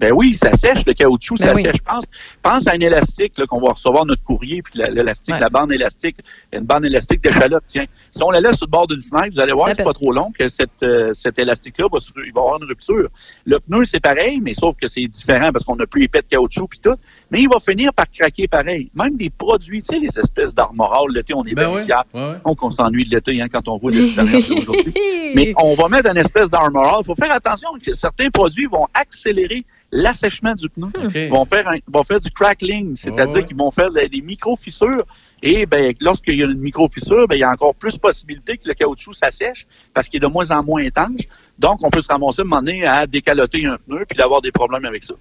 Speaker 15: Ben oui, ça sèche, le caoutchouc,
Speaker 5: Ben
Speaker 15: ça
Speaker 5: oui.
Speaker 15: sèche. Pense, pense à un élastique qu'on va recevoir notre courrier, puis la- l'élastique,
Speaker 5: Ouais.
Speaker 15: la bande élastique, une bande élastique d'échalote, tiens. Si on la laisse sur le bord d'une fenêtre, vous allez voir, c'est pas trop long que cette, euh, cet élastique-là va, va avoir une rupture. Le pneu, c'est pareil, mais sauf que c'est différent parce qu'on n'a plus épais de caoutchouc puis tout. Mais il va finir par craquer pareil. Même des produits, tu sais, les espèces d'armorales, l'été, on est
Speaker 6: Ben
Speaker 15: bien
Speaker 6: oui,
Speaker 15: fiers.
Speaker 6: ouais.
Speaker 15: Donc, on s'ennuie de l'été hein, quand on voit l'expérience aujourd'hui. Mais on va mettre une espèce d'armor Il faut faire attention que certains produits vont accélérer l'assèchement du pneu. Ils vont faire, un- vont faire du crackling, c'est-à-dire
Speaker 6: ouais.
Speaker 15: qu'ils vont faire des, des micro-fissures. Et ben, lorsqu'il y a une micro-fissure, ben, il y a encore plus possibilité que le caoutchouc s'assèche parce qu'il est de moins en moins étanche. Donc, on peut se ramasser à un moment à décaloter un pneu puis d'avoir des problèmes avec ça.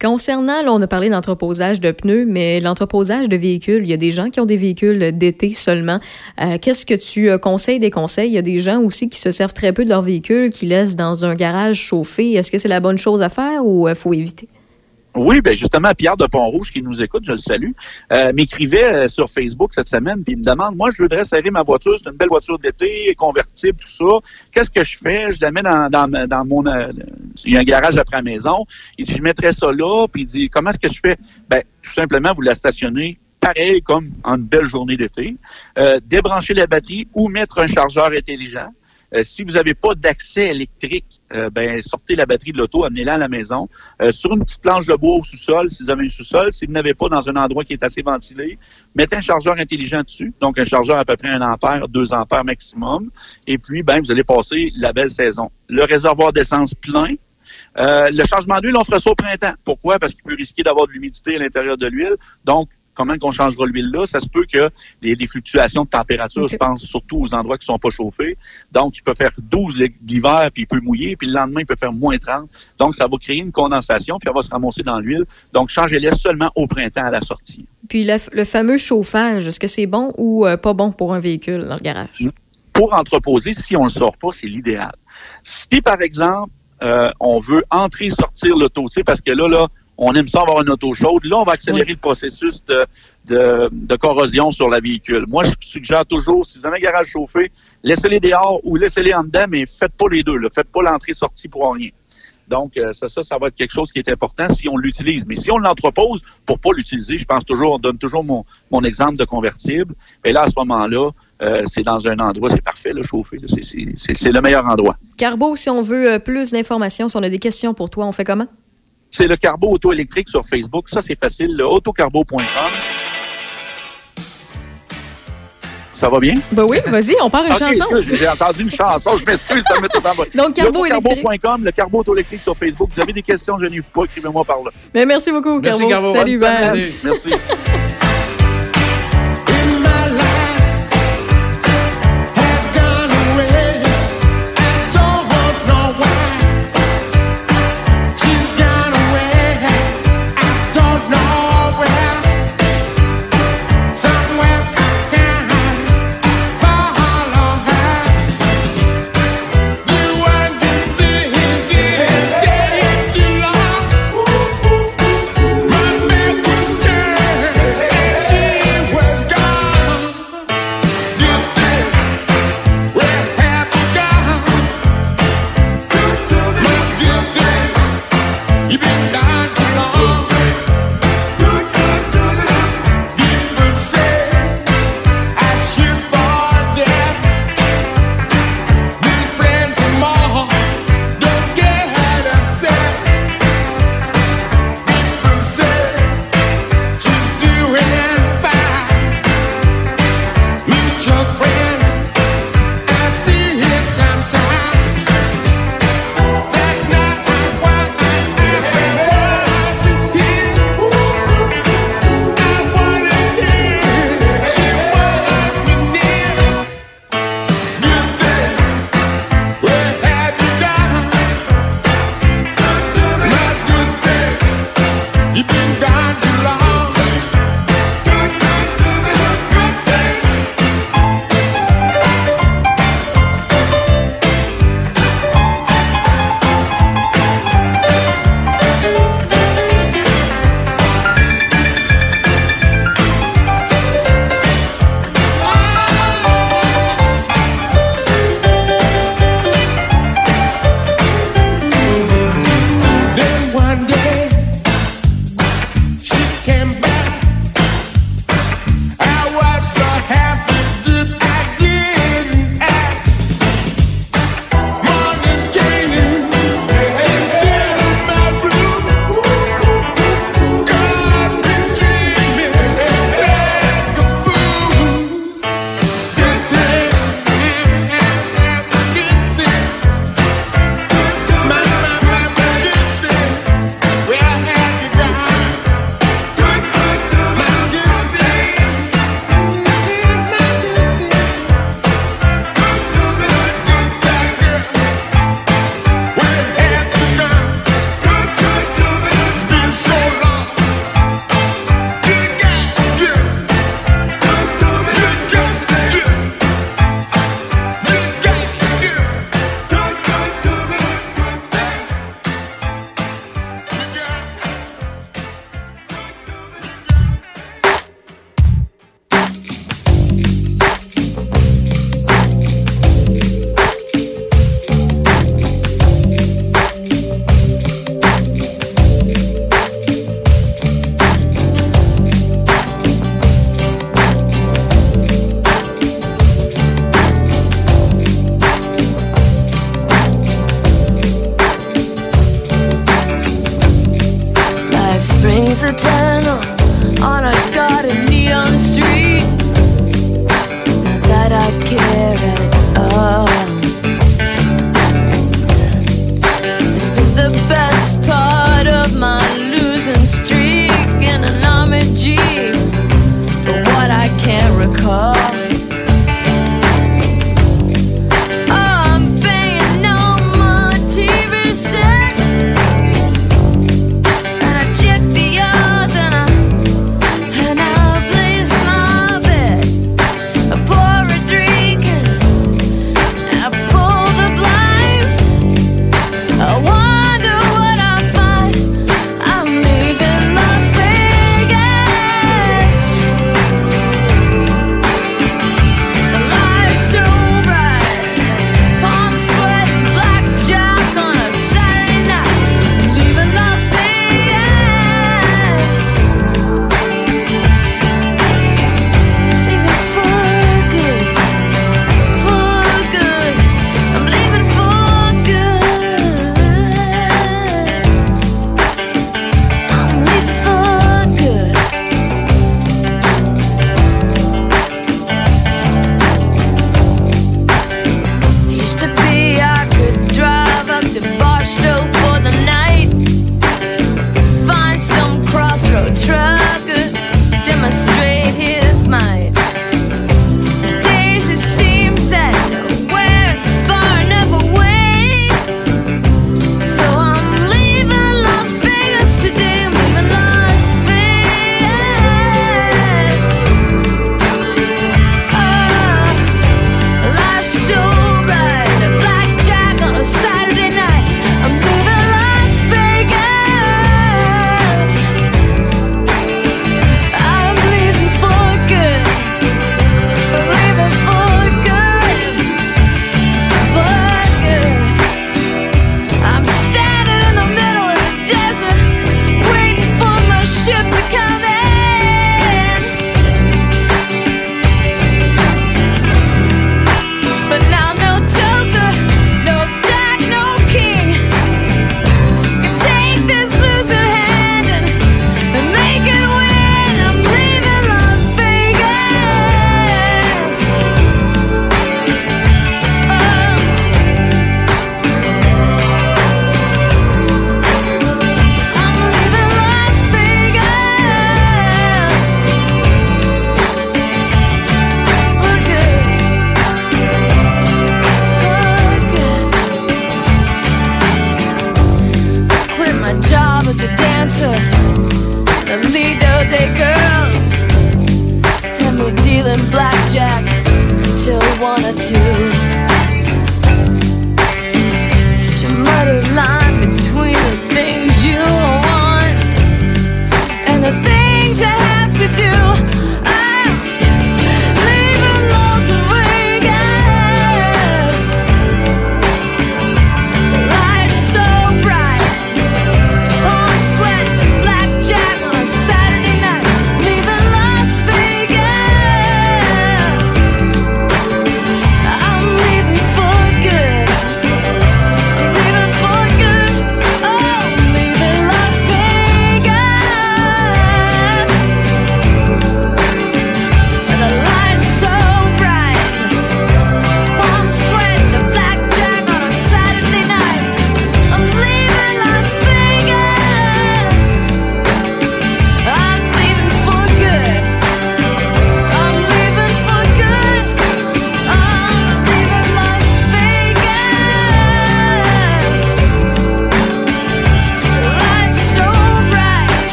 Speaker 5: Concernant, là, on a parlé d'entreposage de pneus, mais l'entreposage de véhicules, il y a des gens qui ont des véhicules d'été seulement. Euh, Qu'est-ce que tu euh, conseilles des conseils? Il y a des gens aussi qui se servent très peu de leur véhicule, qui laissent dans un garage chauffé. Est-ce que c'est la bonne chose à faire ou il faut éviter?
Speaker 15: Oui, ben justement, Pierre de Pont-Rouge, qui nous écoute, je le salue, euh, m'écrivait euh, sur Facebook cette semaine, puis il me demande, moi, je voudrais serrer ma voiture, c'est une belle voiture d'été, convertible, tout ça. Qu'est-ce que je fais? Je la mets dans, dans, mon... euh, il y a un garage après la maison. Il dit, je mettrais ça là, puis il dit, comment est-ce que je fais? Ben, tout simplement, vous la stationnez pareil comme en une belle journée d'été. Euh, débrancher la batterie ou mettre un chargeur intelligent. Euh, si vous n'avez pas d'accès électrique, euh, ben, sortez la batterie de l'auto, amenez-la à la maison. Euh, sur une petite planche de bois au sous-sol, si vous avez un sous-sol, si vous n'avez pas dans un endroit qui est assez ventilé, mettez un chargeur intelligent dessus, donc un chargeur à peu près 1 ampère, 2 ampères maximum, et puis ben, vous allez passer la belle saison. Le réservoir d'essence plein, le changement d'huile, on fera ça au printemps. Pourquoi? Parce qu'il peut risquer d'avoir de l'humidité à l'intérieur de l'huile. Donc, comment qu'on changera l'huile là? Ça se peut que les, les fluctuations de température, je pense surtout aux endroits qui sont pas chauffés. Donc, il peut faire 12 l'hiver, puis il peut mouiller, puis le lendemain, il peut faire moins 30. Donc, ça va créer une condensation, puis elle va se ramasser dans l'huile. Donc, changez-les seulement au printemps à la sortie.
Speaker 5: Puis le, le fameux chauffage, est-ce que c'est bon ou euh, pas bon pour un véhicule dans le garage?
Speaker 15: Pour entreposer, si on le sort pas, c'est l'idéal. Si, par exemple, euh, on veut entrer et sortir l'auto, tu sais, parce que là, là, on aime ça avoir une auto chaude. Là, on va accélérer le processus de, de, de corrosion sur la véhicule. Moi, je suggère toujours, si vous avez un garage chauffé, laissez-les dehors ou laissez-les en dedans, mais faites pas les deux. Là. Faites pas l'entrée-sortie pour rien. Donc, euh, ça, ça, ça va être quelque chose qui est important si on l'utilise. Mais si on l'entrepose pour pas l'utiliser, je pense toujours, on donne toujours mon, mon exemple de convertible. Et là, à ce moment-là, euh, c'est dans un endroit, c'est parfait, le. C'est- c'est- c'est le meilleur endroit.
Speaker 5: Carbo, si on veut euh, plus d'informations, si on a des questions pour toi, on fait comment?
Speaker 15: C'est le Carbo auto-électrique sur Facebook. Ça, c'est facile. Le autocarbo.com. Ça va bien?
Speaker 5: Ben oui, vas-y, on part une chanson.
Speaker 15: J'ai entendu une chanson, je m'excuse, ça me met tout en bas.
Speaker 5: Donc, Carbo électrique.
Speaker 15: Carbo.com, le Carbo auto-électrique sur Facebook. Vous avez des questions, je n'y pas, écrivez-moi par là.
Speaker 5: Mais merci beaucoup,
Speaker 15: Merci,
Speaker 5: Carbo.
Speaker 15: Carbo.
Speaker 5: Salut,
Speaker 15: semaine. Merci.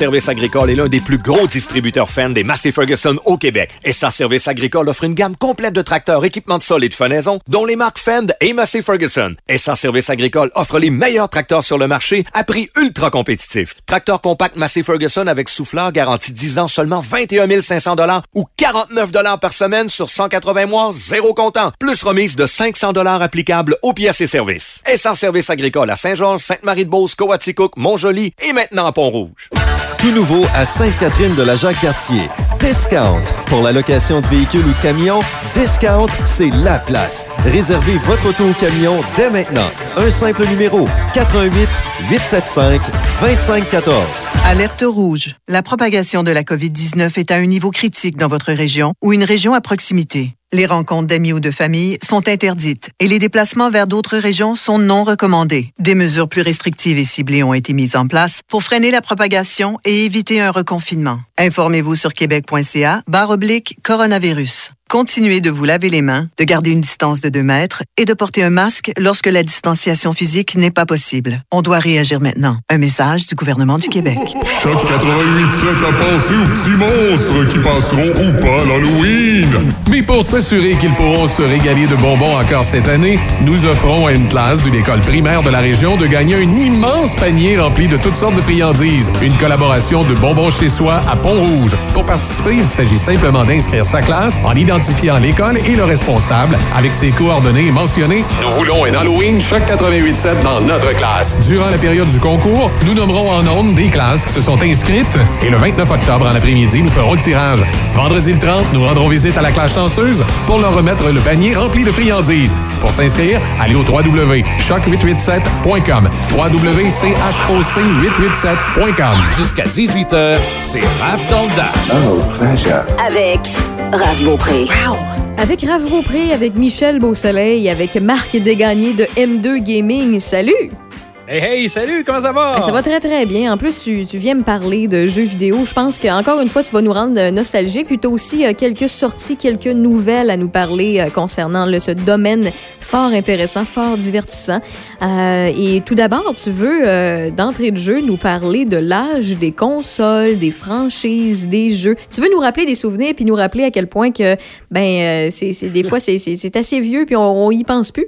Speaker 11: Service Agricole est l'un des plus gros distributeurs fans des Massey Ferguson au Québec. SA Service Agricole offre une gamme complète de tracteurs, équipements de sol et de fenaison, dont les marques Fend et Massey Ferguson. SA Service Agricole offre les meilleurs tracteurs sur le marché à prix ultra compétitif. Tracteur compact Massey Ferguson avec souffleur garanti 10 ans seulement 21 500 ou 49 par semaine sur 180 mois, zéro comptant. Plus remise de 500 applicable aux pièces et services. SA Service Agricole à Saint-Georges, Sainte-Marie-de-Beauce, Coaticook, Montjoli et maintenant à Pont-Rouge.
Speaker 14: Tout nouveau à Sainte-Catherine de la Jacques-Cartier. Discount. Pour la location de véhicules ou de camions, Discount, c'est la place. Réservez votre auto ou camion dès maintenant. Un simple numéro 88 875 2514.
Speaker 10: Alerte rouge. La propagation de la COVID-19 est à un niveau critique dans votre région ou une région à proximité. Les rencontres d'amis ou de famille sont interdites et les déplacements vers d'autres régions sont non recommandés. Des mesures plus restrictives et ciblées ont été mises en place pour freiner la propagation et éviter un reconfinement. Informez-vous sur québec.ca barre oblique coronavirus. Continuez de vous laver les mains, de garder une distance de 2 mètres et de porter un masque lorsque la distanciation physique n'est pas possible. On doit réagir maintenant. Un message du gouvernement du Québec.
Speaker 13: Choc 88.7 a pensé aux petits monstres qui passeront ou pas l'Halloween.
Speaker 9: Mais pour s'assurer qu'ils pourront se régaler de bonbons encore cette année, nous offrons à une classe d'une école primaire de la région de gagner un immense panier rempli de toutes sortes de friandises. Une collaboration de bonbons chez soi à Pont-Rouge. Pour participer, il s'agit simplement d'inscrire sa classe en identifiant l'école et le responsable avec ses coordonnées mentionnées. Nous voulons un Halloween Choc 88.7 dans notre classe. Durant la période du concours, nous nommerons en ondes des classes qui se sont inscrites et le 29 octobre en après-midi, nous ferons le tirage. Vendredi le 30, nous rendrons visite à la classe chanceuse pour leur remettre le panier rempli de friandises. Pour s'inscrire, allez au www.choc887.com. www.choc887.com.
Speaker 1: Jusqu'à 18h, c'est Raph dans le Dash.
Speaker 3: Oh, Avec Raph Beaupré.
Speaker 5: Avec Raph Beaupré, avec Michel Beausoleil, avec Marc Desgagnés de M2 Gaming. Salut!
Speaker 16: Hey, hey, salut, comment ça va?
Speaker 5: Ça va très, très bien. En plus, tu, tu viens me parler de jeux vidéo. Je pense qu'encore une fois, tu vas nous rendre euh, nostalgiques. Puis tu as aussi euh, quelques sorties, quelques nouvelles à nous parler euh, concernant ce domaine fort intéressant, fort divertissant. Euh, et tout d'abord, tu veux, euh, d'entrée de jeu, nous parler de l'âge des consoles, des franchises, des jeux. Tu veux nous rappeler des souvenirs puis nous rappeler à quel point que, ben, euh, c'est des fois, c'est- assez vieux puis on, on y pense plus.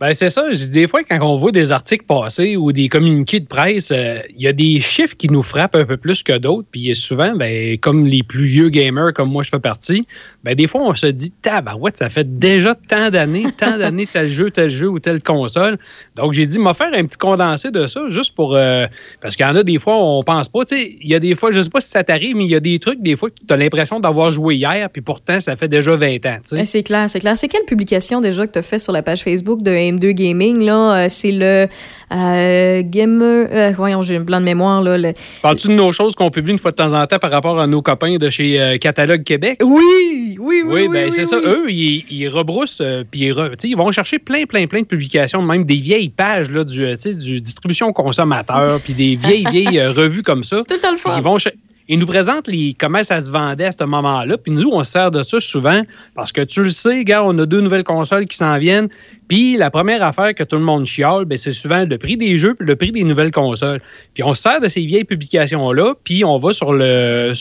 Speaker 16: Ben, c'est ça. Des fois, quand on voit des articles passer ou des communiqués de presse, euh, il y a des chiffres qui nous frappent un peu plus que d'autres. Puis souvent, ben, comme les plus vieux gamers, comme moi je fais partie, ben, des fois, on se dit, tabarouette, ça fait déjà tant d'années, tant d'années tel jeu, tel jeu ou telle console. Donc, j'ai dit, m'a faire un petit condensé de ça, juste pour. euh, parce qu'il y en a des fois, on pense pas. Tu sais, il y a des fois, je sais pas si ça t'arrive, mais il y a des trucs, des fois, tu as l'impression d'avoir joué hier, puis pourtant, ça fait déjà 20 ans.
Speaker 5: c'est clair, c'est clair. C'est quelle publication déjà que tu as fait sur la page Facebook de M2 Gaming? là? Euh, C'est le euh, Gamer. euh, voyons, j'ai un blanc de mémoire. Là, le-
Speaker 16: Parles-tu de nos choses qu'on publie une fois de temps en temps par rapport à nos copains de chez euh, Catalogue Québec?
Speaker 5: Oui, oui, oui.
Speaker 16: Oui, ben
Speaker 5: oui,
Speaker 16: c'est
Speaker 5: oui,
Speaker 16: ça. Eux, ils, ils rebroussent, puis ils, re- vont chercher plein, plein, plein de publications, même des vieilles pages là, du, du distribution consommateur, puis des vieilles, vieilles revues comme ça.
Speaker 5: C'est tout le temps le fun.
Speaker 16: Ils vont ils nous présentent les, comment ça se vendait à ce moment-là. Puis nous, on se sert de ça souvent parce que tu le sais, gars, on a deux nouvelles consoles qui s'en viennent. Puis la première affaire que tout le monde chiale, ben, c'est souvent le prix des jeux puis le prix des nouvelles consoles. Puis on se sert de ces vieilles publications-là, puis on va sur le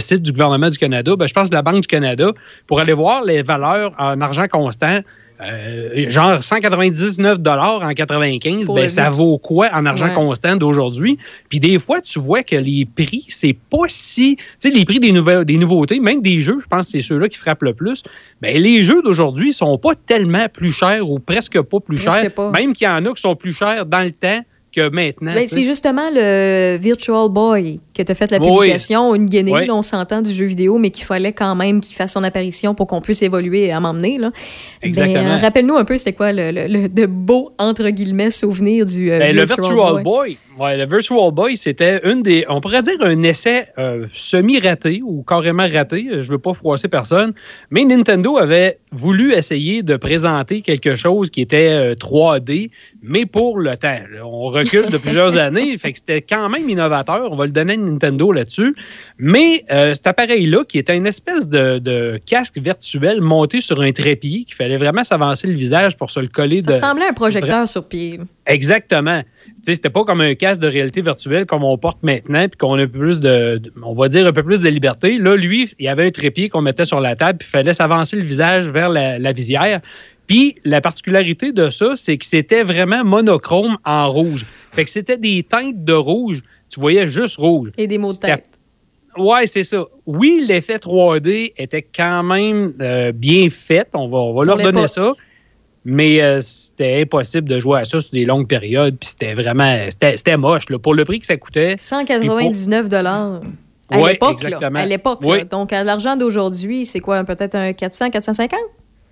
Speaker 16: site du gouvernement du Canada, ben, je pense de la Banque du Canada, pour aller voir les valeurs en argent constant. Euh, genre 199 dollars en 95,
Speaker 5: Pour
Speaker 16: ben, ça vaut quoi en argent
Speaker 5: Ouais.
Speaker 16: constant d'aujourd'hui? Puis des fois, tu vois que les prix, c'est pas si. Tu sais, les prix des, nouvelles, des nouveautés, même des jeux, je pense que c'est ceux-là qui frappent le plus. Ben, les jeux d'aujourd'hui sont pas tellement plus chers ou presque pas plus
Speaker 5: Presque
Speaker 16: chers.
Speaker 5: pas.
Speaker 16: Même qu'il y en a qui sont plus chers dans le temps que maintenant.
Speaker 5: Ben, c'est justement le Virtual Boy que tu as fait la
Speaker 16: Oui.
Speaker 5: publication, une
Speaker 16: Oui.
Speaker 5: là, on s'entend du jeu vidéo, mais qu'il fallait quand même qu'il fasse son apparition pour qu'on puisse évoluer à m'emmener. là.
Speaker 16: Exactement.
Speaker 5: Ben, euh, Rappelle-nous un peu, c'était quoi le, le- le- de beau, entre guillemets, souvenir du euh,
Speaker 16: Ben, le
Speaker 5: Virtual,
Speaker 16: Virtual
Speaker 5: Boy?
Speaker 16: Boy, ouais, le Virtual Boy, c'était une des, on pourrait dire un essai euh, semi-raté ou carrément raté. euh, Je veux pas froisser personne, mais Nintendo avait voulu essayer de présenter quelque chose qui était euh, 3D, mais pour le temps. On recule de plusieurs années, fait que c'était quand même innovateur. On va le donner à Nintendo là-dessus. Mais euh, cet appareil-là, qui était une espèce de, de casque virtuel monté sur un trépied, qu'il fallait vraiment s'avancer le visage pour se le coller
Speaker 5: Ça
Speaker 16: de,
Speaker 5: ressemblait à un projecteur sur pied.
Speaker 16: Exactement. Sais, c'était pas comme un casque de réalité virtuelle comme on porte maintenant, puis qu'on a un peu plus de, de- on va dire un peu plus de liberté. Là, lui, il y avait un trépied qu'on mettait sur la table, puis il fallait s'avancer le visage vers la, la visière. Puis la particularité de ça, c'est que c'était vraiment monochrome en rouge. Fait que c'était des teintes de rouge. Tu voyais juste rouge.
Speaker 5: Et des mots de tête.
Speaker 16: Ouais, c'est ça. Oui, l'effet 3D était quand même euh, bien fait. On va, on va leur donner ça. Mais euh, c'était impossible de jouer à ça sur des longues périodes. Puis c'était vraiment. C'était c'était moche. Là. Pour le prix que ça coûtait.
Speaker 5: 199 dollars. À
Speaker 16: Ouais,
Speaker 5: l'époque. À l'époque,
Speaker 16: Oui.
Speaker 5: Donc, à l'argent d'aujourd'hui, c'est quoi? Peut-être un 400, 450?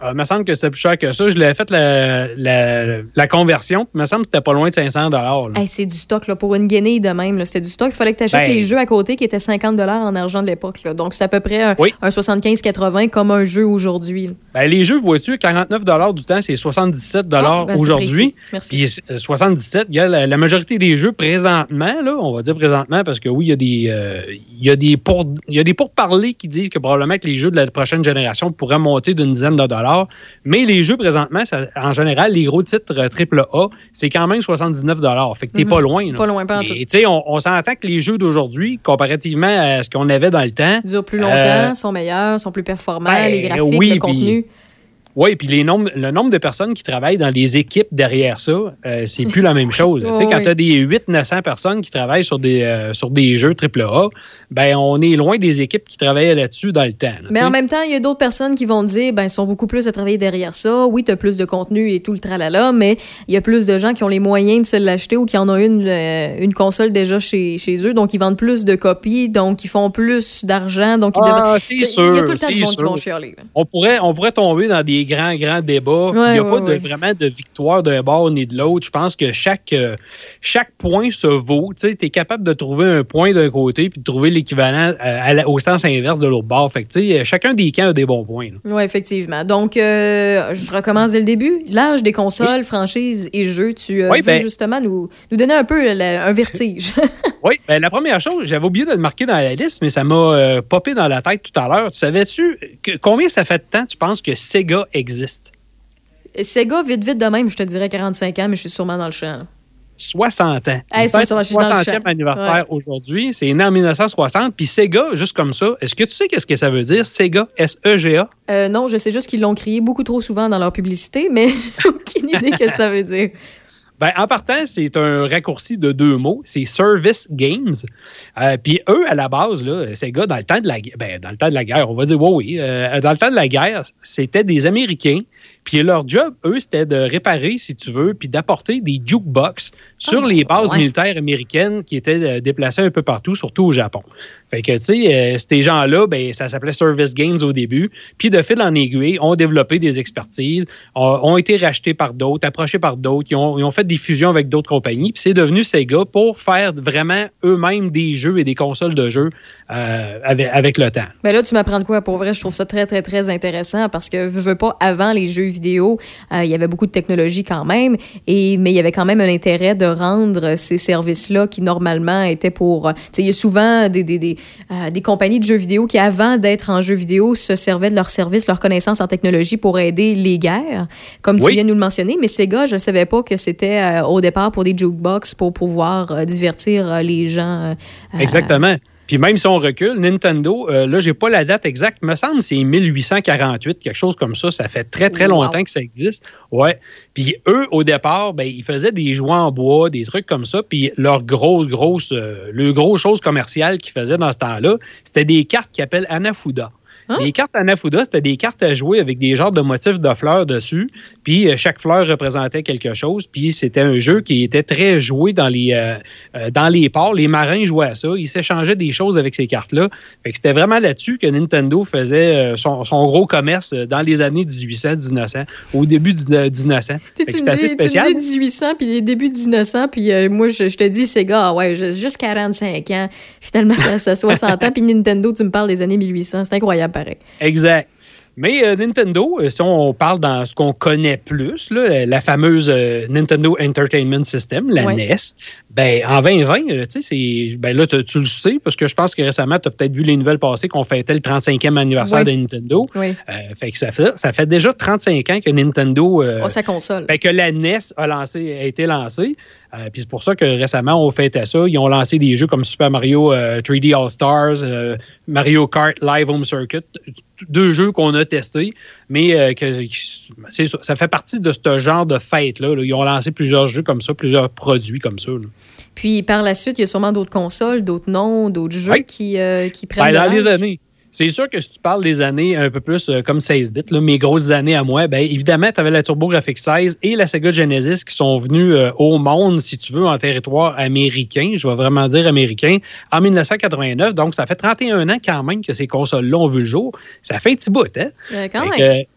Speaker 16: Euh, il me semble que c'était plus cher que ça. Je l'avais fait la, la, la conversion. Il me semble que c'était pas loin de 500 là.
Speaker 5: Hey, c'est du stock là, pour une guenille de même. C'était du stock. Il fallait que tu achètes
Speaker 16: Ben-
Speaker 5: les jeux à côté qui étaient 50 en argent de l'époque. Donc, c'est à peu près un,
Speaker 16: Oui.
Speaker 5: un 75-80 comme un jeu aujourd'hui.
Speaker 16: Ben, les jeux, vois-tu, 49 du temps, c'est 77
Speaker 5: Ah, ben, c'est
Speaker 16: aujourd'hui.
Speaker 5: Merci.
Speaker 16: Puis euh, 77, il y a la, la majorité des jeux présentement, là, on va dire présentement, parce que oui, il y a des, euh, il y a des, pour, il y a des pourparlers qui disent que probablement que les jeux de la prochaine génération pourraient monter d'une dizaine de dollars. Mais les jeux présentement, ça- en général, les gros titres euh, AAA, c'est quand même 79 Fait que t'es
Speaker 5: Mhm.
Speaker 16: pas loin. là.
Speaker 5: Pas loin, pas en
Speaker 16: Et,
Speaker 5: tout.
Speaker 16: tu sais, on, on s'entend que les jeux d'aujourd'hui, comparativement à ce qu'on avait dans le temps,
Speaker 5: Ils durent plus longtemps,
Speaker 16: euh,
Speaker 5: sont meilleurs, sont plus performants,
Speaker 16: ben,
Speaker 5: les graphiques,
Speaker 16: oui,
Speaker 5: le contenu.
Speaker 16: Oui, puis les nombres, le nombre de personnes qui travaillent dans les équipes derrière ça, euh, c'est plus la même chose.
Speaker 5: Oh,
Speaker 16: tu sais, quand tu as des 800-900 personnes qui travaillent sur des, euh, sur des jeux AAA, ben on est loin des équipes qui travaillaient là-dessus dans le temps. là,
Speaker 5: Mais en même temps, il y a d'autres personnes qui vont dire, ben, ils sont beaucoup plus à travailler derrière ça. Oui, tu as plus de contenu et tout le tralala, mais il y a plus de gens qui ont les moyens de se l'acheter ou qui en ont une, euh, une console déjà chez, chez eux. Donc, ils vendent plus de copies, donc ils font plus d'argent. Donc, ils
Speaker 16: Ah,
Speaker 5: Il y a tout le temps du monde qui vont chialer.
Speaker 16: on pourrait, on pourrait tomber dans des grands, grands débats. Il n'y a
Speaker 5: Ouais,
Speaker 16: pas
Speaker 5: ouais,
Speaker 16: de,
Speaker 5: ouais.
Speaker 16: vraiment de victoire d'un bord ni de l'autre. Je pense que chaque, euh, chaque point se vaut. Tu es capable de trouver un point d'un côté puis de trouver l'équivalent euh, au sens inverse de l'autre bord. Fait que, chacun des camps a des bons points.
Speaker 5: Oui, effectivement. Donc, euh, je recommence dès le début. L'âge des consoles, franchises et jeux, tu euh,
Speaker 16: Oui,
Speaker 5: veux
Speaker 16: ben-
Speaker 5: justement nous, nous donner un peu un vertige.
Speaker 16: Oui, ben, la première chose, j'avais oublié de le marquer dans la liste, mais ça m'a popé dans la tête tout à l'heure. Tu savais-tu combien ça fait de temps tu penses que Sega existe?
Speaker 5: Sega, vite, vite de même, je te dirais 45 ans, mais je suis sûrement dans le champ. là.
Speaker 16: 60 ans.
Speaker 5: Hey,
Speaker 16: Il
Speaker 5: ça,
Speaker 16: fête
Speaker 5: ça va, je
Speaker 16: son
Speaker 5: suis dans le
Speaker 16: 60e
Speaker 5: champ.
Speaker 16: anniversaire
Speaker 5: Ouais.
Speaker 16: aujourd'hui. C'est né en 1960. Puis Sega, juste comme ça, est-ce que tu sais qu'est-ce que ça veut dire? Sega, S-E-G-A?
Speaker 5: Euh, non, je sais juste qu'ils l'ont crié beaucoup trop souvent dans leur publicité, mais j'ai aucune idée que ça veut dire.
Speaker 16: Ben, en partant, c'est un raccourci de deux mots. C'est Service Games. Euh, Puis eux, à la base, là, Sega, dans le temps de la guerre, ben, dans le temps de la guerre, on va dire oui, oui. euh, dans le temps de la guerre, c'était des Américains. Puis leur job, eux, c'était de réparer, si tu veux, puis d'apporter des jukebox sur les bases
Speaker 5: ouais.
Speaker 16: militaires américaines qui étaient euh, déplacées un peu partout, surtout au Japon. Fait que, tu sais, euh, ces gens-là, ben, ça s'appelait Service Games au début. Puis de fil en aiguille, ont développé des expertises, ont, ont été rachetés par d'autres, approchés par d'autres. Ils ont, ils ont fait des fusions avec d'autres compagnies. Puis c'est devenu Sega pour faire vraiment eux-mêmes des jeux et des consoles de jeux euh, avec, avec le temps.
Speaker 5: Mais là, tu m'apprends de quoi? Pour vrai, je trouve ça très, très, très intéressant parce que, veux, veux pas, avant les jeux vidéo, euh, il y avait beaucoup de technologie quand même, et, mais il y avait quand même un intérêt de rendre ces services-là qui, normalement, étaient pour... euh, Tu sais, il y a souvent des, des, des, euh, des compagnies de jeux vidéo qui, avant d'être en jeux vidéo, se servaient de leurs services, leurs connaissances en technologie pour aider les guerres, comme tu viens de nous le mentionner. Mais Sega, je ne savais pas que c'était euh, au départ pour des jukebox, pour pouvoir divertir les gens.
Speaker 16: Exactement. Puis même si on recule, Nintendo, euh, là, j'ai pas la date exacte, me semble que c'est 1848, quelque chose comme ça. Ça fait très, très
Speaker 5: Wow.
Speaker 16: longtemps que ça existe. Ouais. Puis eux, au départ, ben, ils faisaient des jouets en bois, des trucs comme ça. Puis leur grosse, grosse, euh, le gros chose commerciale qu'ils faisaient dans ce temps-là, c'était des cartes qu'ils appellent Anafuda. Les cartes Anafuda, c'était des cartes à jouer avec des genres de motifs de fleurs dessus. Puis euh, chaque fleur représentait quelque chose. Puis c'était un jeu qui était très joué dans les, euh, euh, dans les ports. Les marins jouaient à ça. Ils s'échangeaient des choses avec ces cartes-là. Fait que c'était vraiment là-dessus que Nintendo faisait son, son gros commerce dans les années 1800-1900, au début du 1900. Fait que
Speaker 5: Tu
Speaker 16: c'était assez
Speaker 5: dis, tu
Speaker 16: spécial.
Speaker 5: me dis 1800, puis les débuts de 1900, puis euh, moi, je, je te dis, Sega, ah ouais, j'ai juste 45 ans. Finalement, ça, ça 60 ans, puis Nintendo, tu me parles des années 1800. C'est incroyable, pareil.
Speaker 16: Exact. Mais euh, Nintendo, euh, si on parle dans ce qu'on connaît plus, là, la fameuse euh, Nintendo Entertainment System, la
Speaker 5: Ouais.
Speaker 16: NES, ben, en 2020, euh, tu sais, c'est- ben là, tu le sais, parce que je pense que récemment, tu as peut-être vu les nouvelles passer qu'on fêtait le 35e anniversaire
Speaker 5: Ouais.
Speaker 16: de Nintendo. Euh, fait que ça fait, ça fait déjà 35 ans que Nintendo.
Speaker 5: Oh, sa console.
Speaker 16: fait que la NES a, lancé, a été lancée. Euh, puis c'est pour ça que récemment, on fêtait ça. Ils ont lancé des jeux comme Super Mario euh, 3D All-Stars, euh, Mario Kart Live Home Circuit, deux jeux qu'on a testés, mais euh, que, ça, ça fait partie de ce genre de fête-là. là. Ils ont lancé plusieurs jeux comme ça, plusieurs produits comme ça. là.
Speaker 5: Puis par la suite, il y a sûrement d'autres consoles, d'autres noms, d'autres jeux
Speaker 16: Ouais.
Speaker 5: qui, euh, qui prennent
Speaker 16: Ben,
Speaker 5: de
Speaker 16: dans les années. C'est sûr que si tu parles des années un peu plus euh, comme 16 bits, là, mes grosses années à moi, ben évidemment, tu avais la TurboGrafx 16 et la Sega Genesis qui sont venus euh, au monde, si tu veux, en territoire américain, je vais vraiment dire américain, en 1989. Donc, ça fait 31 ans quand même que ces consoles-là ont vu le jour. Ça fait un petit bout, hein?
Speaker 5: Euh, quand
Speaker 16: Fait
Speaker 5: même.
Speaker 16: que,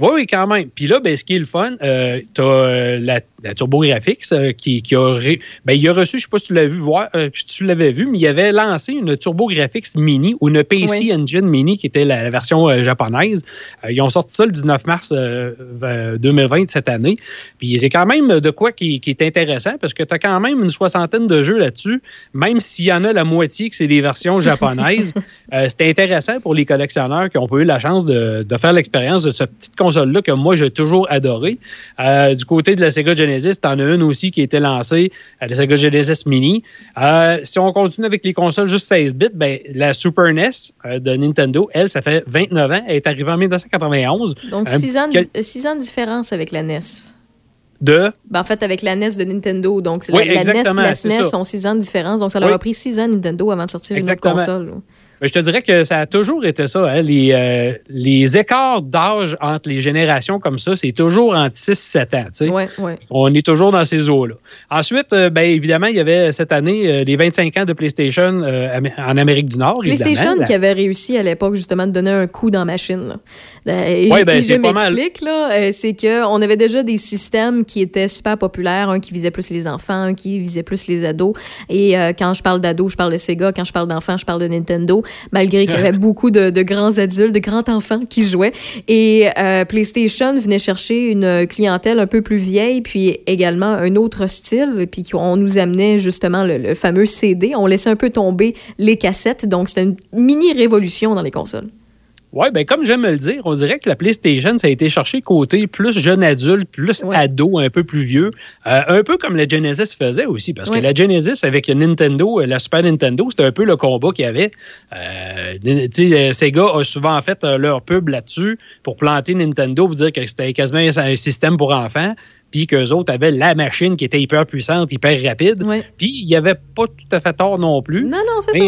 Speaker 16: oui, oui, quand même. Puis là, ben, ce qui est le fun, euh, tu as la, la TurboGrafx euh, qui, qui a, ré- ben, il a reçu, je sais pas si tu l'as vu voir, euh, si tu l'avais vu, mais il avait lancé une TurboGrafx Mini ou une PC
Speaker 5: Oui.
Speaker 16: Engine Mini qui était la, la version euh, japonaise. Euh, ils ont sorti ça le 19 mars euh, euh, 2020 de cette année. Puis c'est quand même de quoi qui, qui est intéressant parce que tu as quand même une soixantaine de jeux là-dessus, même s'il y en a la moitié que c'est des versions japonaises. euh, C'était intéressant pour les collectionneurs qui ont pas eu la chance de, de faire l'expérience de cette petite console-là que moi j'ai toujours adoré. Euh, du côté de la Sega Genesis, tu en as une aussi qui a été lancée, euh, la Sega Genesis Mini. Euh, si on continue avec les consoles juste 16 bits, ben, la Super NES euh, de Nintendo, elle, ça fait 29 ans. Elle est arrivée en 1991.
Speaker 5: Donc,
Speaker 16: Un
Speaker 5: 6 ans, de- six ans de différence avec la NES.
Speaker 16: de?
Speaker 5: Ben, en fait, avec la NES de Nintendo. Donc,
Speaker 16: Oui,
Speaker 5: la, la NES et la
Speaker 16: c'est
Speaker 5: SNES
Speaker 16: ça.
Speaker 5: sont 6 ans de différence. Donc, ça leur a pris 6 ans Nintendo avant de sortir
Speaker 16: Exactement.
Speaker 5: une autre console.
Speaker 16: Mais je te dirais que ça a toujours été ça. hein. Les, euh, les écarts d'âge entre les générations comme ça, c'est toujours entre 6-7 ans. tu sais.
Speaker 5: Ouais, ouais.
Speaker 16: On est toujours dans ces eaux-là. Ensuite, euh, ben, évidemment, il y avait cette année euh, les 25 ans de PlayStation euh, en Amérique du Nord.
Speaker 5: PlayStation qui avait réussi à l'époque justement de donner un coup dans la machine. Là. Et
Speaker 16: Ouais,
Speaker 5: j'ai-
Speaker 16: ben,
Speaker 5: et je
Speaker 16: mal.
Speaker 5: m'explique, c'est qu'on avait déjà des systèmes qui étaient super populaires, un qui visait plus les enfants, un qui visait plus les ados. Et quand je parle d'ados, je parle de Sega, quand je parle d'enfants, je parle de Nintendo, malgré qu'il y avait beaucoup de, de grands adultes, de grands enfants qui jouaient. Et euh, PlayStation venait chercher une clientèle un peu plus vieille, puis également un autre style, puis qu'on nous amenait justement le, le fameux CD. On laissait un peu tomber les cassettes, donc c'était une mini révolution dans les consoles.
Speaker 16: Oui, ben comme j'aime le dire, on dirait que la PlayStation, ça a été cherché côté plus jeune adulte, plus ado, un peu plus vieux. Euh, un peu comme la Genesis faisait aussi, parce
Speaker 5: Ouais.
Speaker 16: que la Genesis avec Nintendo, euh, la Super Nintendo, c'était un peu le combat qu'il y avait. Euh, tu sais, euh, Sega a souvent fait leur pub là-dessus pour planter Nintendo, pour dire que c'était quasiment un système pour enfants, puis qu'eux autres avaient la machine qui était hyper puissante, hyper rapide. Puis il n'y avait pas tout à fait tort non plus.
Speaker 5: Non, non, c'est ça.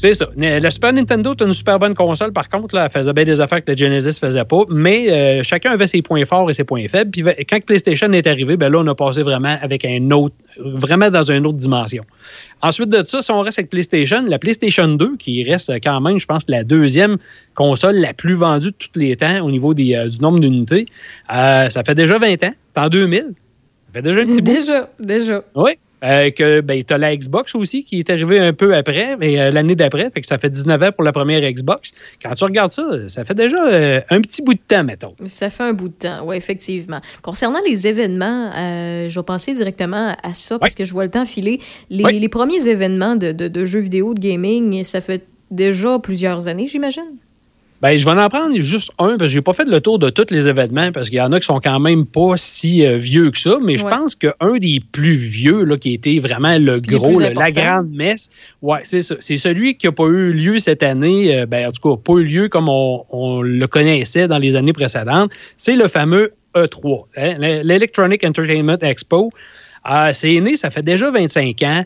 Speaker 16: C'est ça. La Super Nintendo est une super bonne console, par contre, là, elle faisait bien des affaires que la Genesis faisait pas, mais euh, chacun avait ses points forts et ses points faibles. Puis ve- quand PlayStation est arrivé, ben là, on a passé vraiment avec un autre, vraiment dans une autre dimension. Ensuite de ça, si on reste avec PlayStation, la PlayStation 2, qui reste quand même, je pense, la deuxième console la plus vendue de tous les temps au niveau des, euh, du nombre d'unités, euh, ça fait déjà 20 ans. C'est en 2000. Ça fait déjà un petit bout.
Speaker 5: Déjà, déjà.
Speaker 16: Oui. Euh, que ben, tu as la Xbox aussi qui est arrivée un peu après, mais euh, l'année d'après, fait que ça fait 19 ans pour la première Xbox. Quand tu regardes ça, ça fait déjà euh, un petit bout de temps, mettons.
Speaker 5: Ça fait un bout de temps, oui, effectivement. Concernant les événements, euh, je vais passer directement à ça parce que je vois le temps filer. Les,
Speaker 16: Oui.
Speaker 5: les premiers événements de, de- de jeux vidéo, de gaming, ça fait déjà plusieurs années, j'imagine?
Speaker 16: Ben, je vais en prendre juste un, parce que j'ai pas fait le tour de tous les événements, parce qu'il y en a qui sont quand même pas si euh, vieux que ça, mais je pense qu'un des plus vieux, là, qui était vraiment le
Speaker 5: Puis
Speaker 16: gros, le- la grande messe, ouais, c'est ça. C'est celui qui a pas eu lieu cette année, euh, ben, en tout cas, pas eu lieu comme on, on le connaissait dans les années précédentes. C'est le fameux E3, hein, l'Electronic Entertainment Expo. Euh, c'est né, ça fait déjà 25 ans.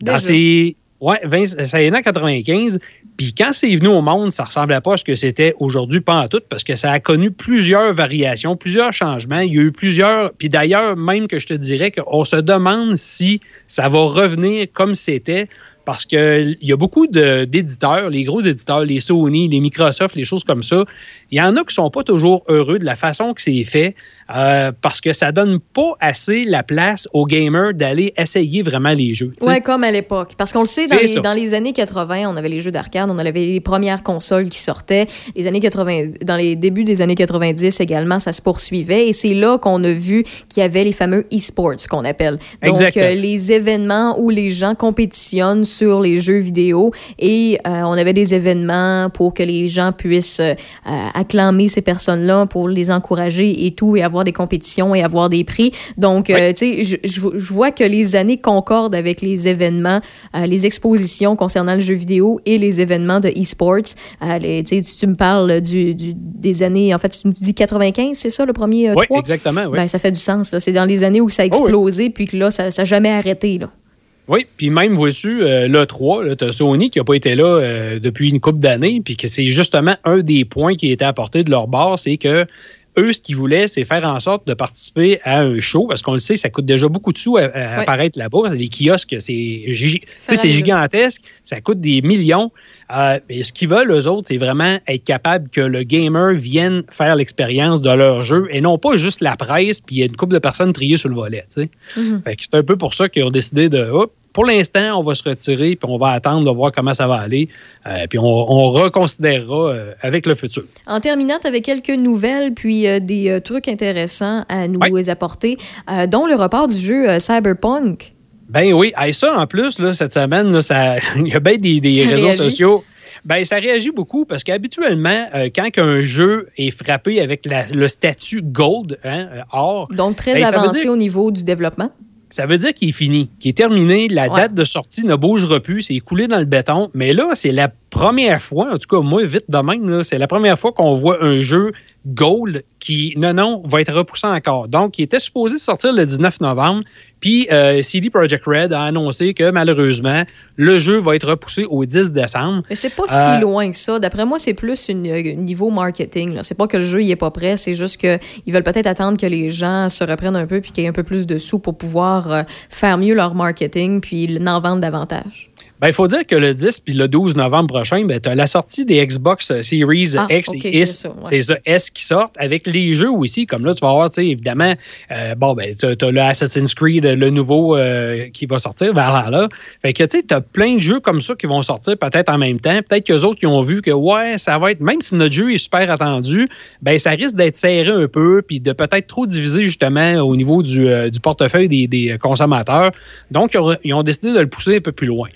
Speaker 16: Dans
Speaker 5: Déjà.
Speaker 16: ces Ouais, 20 ça est né en 95. Puis quand c'est venu au monde, ça ressemblait pas à ce que c'était aujourd'hui, pas en tout, parce que ça a connu plusieurs variations, plusieurs changements. Il y a eu plusieurs. Puis d'ailleurs, même que je te dirais qu'on se demande si ça va revenir comme c'était. Parce qu'il y a beaucoup d'éditeurs, les gros éditeurs, les Sony, les Microsoft, les choses comme ça. Il y en a qui sont pas toujours heureux de la façon que c'est fait euh, parce que ça donne pas assez la place aux gamers d'aller essayer vraiment les jeux.
Speaker 5: Ouais, comme à l'époque. Parce qu'on le sait, dans les, dans les années 80, on avait les jeux d'arcade, on avait les premières consoles qui sortaient. Les années 80, dans les débuts des années 90 également, ça se poursuivait. Et c'est là qu'on a vu qu'il y avait les fameux e-sports, qu'on appelle. Donc, euh, les événements où les gens compétitionnent sur les jeux vidéo et euh, on avait des événements pour que les gens puissent acclamer ces personnes-là, pour les encourager et tout, et avoir des compétitions et avoir des prix. Donc, euh, tu sais, je, je- je vois que les années concordent avec les événements, euh, les expositions concernant le jeu vidéo et les événements de e-sports. Euh, tu sais, tu, me parles du, du- des années, en fait, tu me dis 95, c'est ça le premier
Speaker 16: Oui, exactement. Oui.
Speaker 5: Ben, ça fait du sens. C'est dans les années où ça a
Speaker 16: Oh, oui.
Speaker 5: explosé, puis que là, ça n'a jamais arrêté. Là.
Speaker 16: Oui, puis même, vois-tu, euh, l'E3, tu as Sony qui n'a pas été là euh, depuis une couple d'années, puis que c'est justement un des points qui a été apporté de leur bord, c'est que eux, ce qu'ils voulaient, c'est faire en sorte de participer à un show, parce qu'on le sait, ça coûte déjà beaucoup de sous à, apparaître là-bas. Les kiosques, c'est gigantesque, ça coûte des millions. Euh, mais ce qu'ils veulent, eux autres, c'est vraiment être capable que le gamer vienne faire l'expérience de leur jeu et non pas juste la presse, puis il y a une couple de personnes triées sur le volet. Fait que c'est un peu pour ça qu'ils ont décidé de. hop, pour l'instant, on va se retirer, puis on va attendre de voir comment ça va aller. Euh, puis on, on reconsidérera euh, avec le futur.
Speaker 5: En terminant, tu avais quelques nouvelles, puis euh, des trucs intéressants à nous apporter, dont le report du jeu Cyberpunk.
Speaker 16: Ben oui, hey, ça en plus, là, cette semaine, là, ça- il y a bien des, réseaux
Speaker 5: réagit.
Speaker 16: sociaux. Ben, ça réagit beaucoup parce qu'habituellement, euh, quand un jeu est frappé avec la- le statut gold, hein, or,
Speaker 5: Donc, très
Speaker 16: ben,
Speaker 5: avancé
Speaker 16: dire-
Speaker 5: au niveau du développement.
Speaker 16: Ça veut dire qu'il est fini, qu'il est terminé, la
Speaker 5: Ouais.
Speaker 16: date de sortie ne bougera plus, c'est coulé dans le béton. Mais là, c'est la première fois, en tout cas, moi, vite de même, c'est la première fois qu'on voit un jeu Gold qui, non, non, va être repoussé encore. Donc, il était supposé sortir le 19 novembre, puis euh, CD Projekt Red a annoncé que malheureusement, le jeu va être repoussé au 10 décembre.
Speaker 5: Mais c'est pas
Speaker 16: Euh,
Speaker 5: si loin que ça. D'après moi, c'est plus un niveau marketing. C'est pas que le jeu il est pas prêt, c'est juste qu'ils veulent peut-être attendre que les gens se reprennent un peu puis qu'il y ait un peu plus de sous pour pouvoir euh, faire mieux leur marketing puis en vendre davantage.
Speaker 16: Ben, il faut dire que le 10 puis le 12 novembre prochain, ben, tu as la sortie des Xbox Series
Speaker 5: Ah,
Speaker 16: X et
Speaker 5: c'est
Speaker 16: S.
Speaker 5: ça, ouais.
Speaker 16: C'est ça, S qui sortent avec les jeux aussi. Comme là, tu vas avoir, tu sais, évidemment, euh, bon, ben, tu as, le Assassin's Creed, le nouveau euh, qui va sortir, Valhalla. Fait que, tu sais, tu as plein de jeux comme ça qui vont sortir peut-être en même temps. Peut-être qu'eux autres qui ont vu que, ouais, ça va être, même si notre jeu est super attendu, ben, ça risque d'être serré un peu puis de peut-être trop diviser justement au niveau du, euh, du portefeuille des, des consommateurs. Donc, ils ont décidé de le pousser un peu plus loin.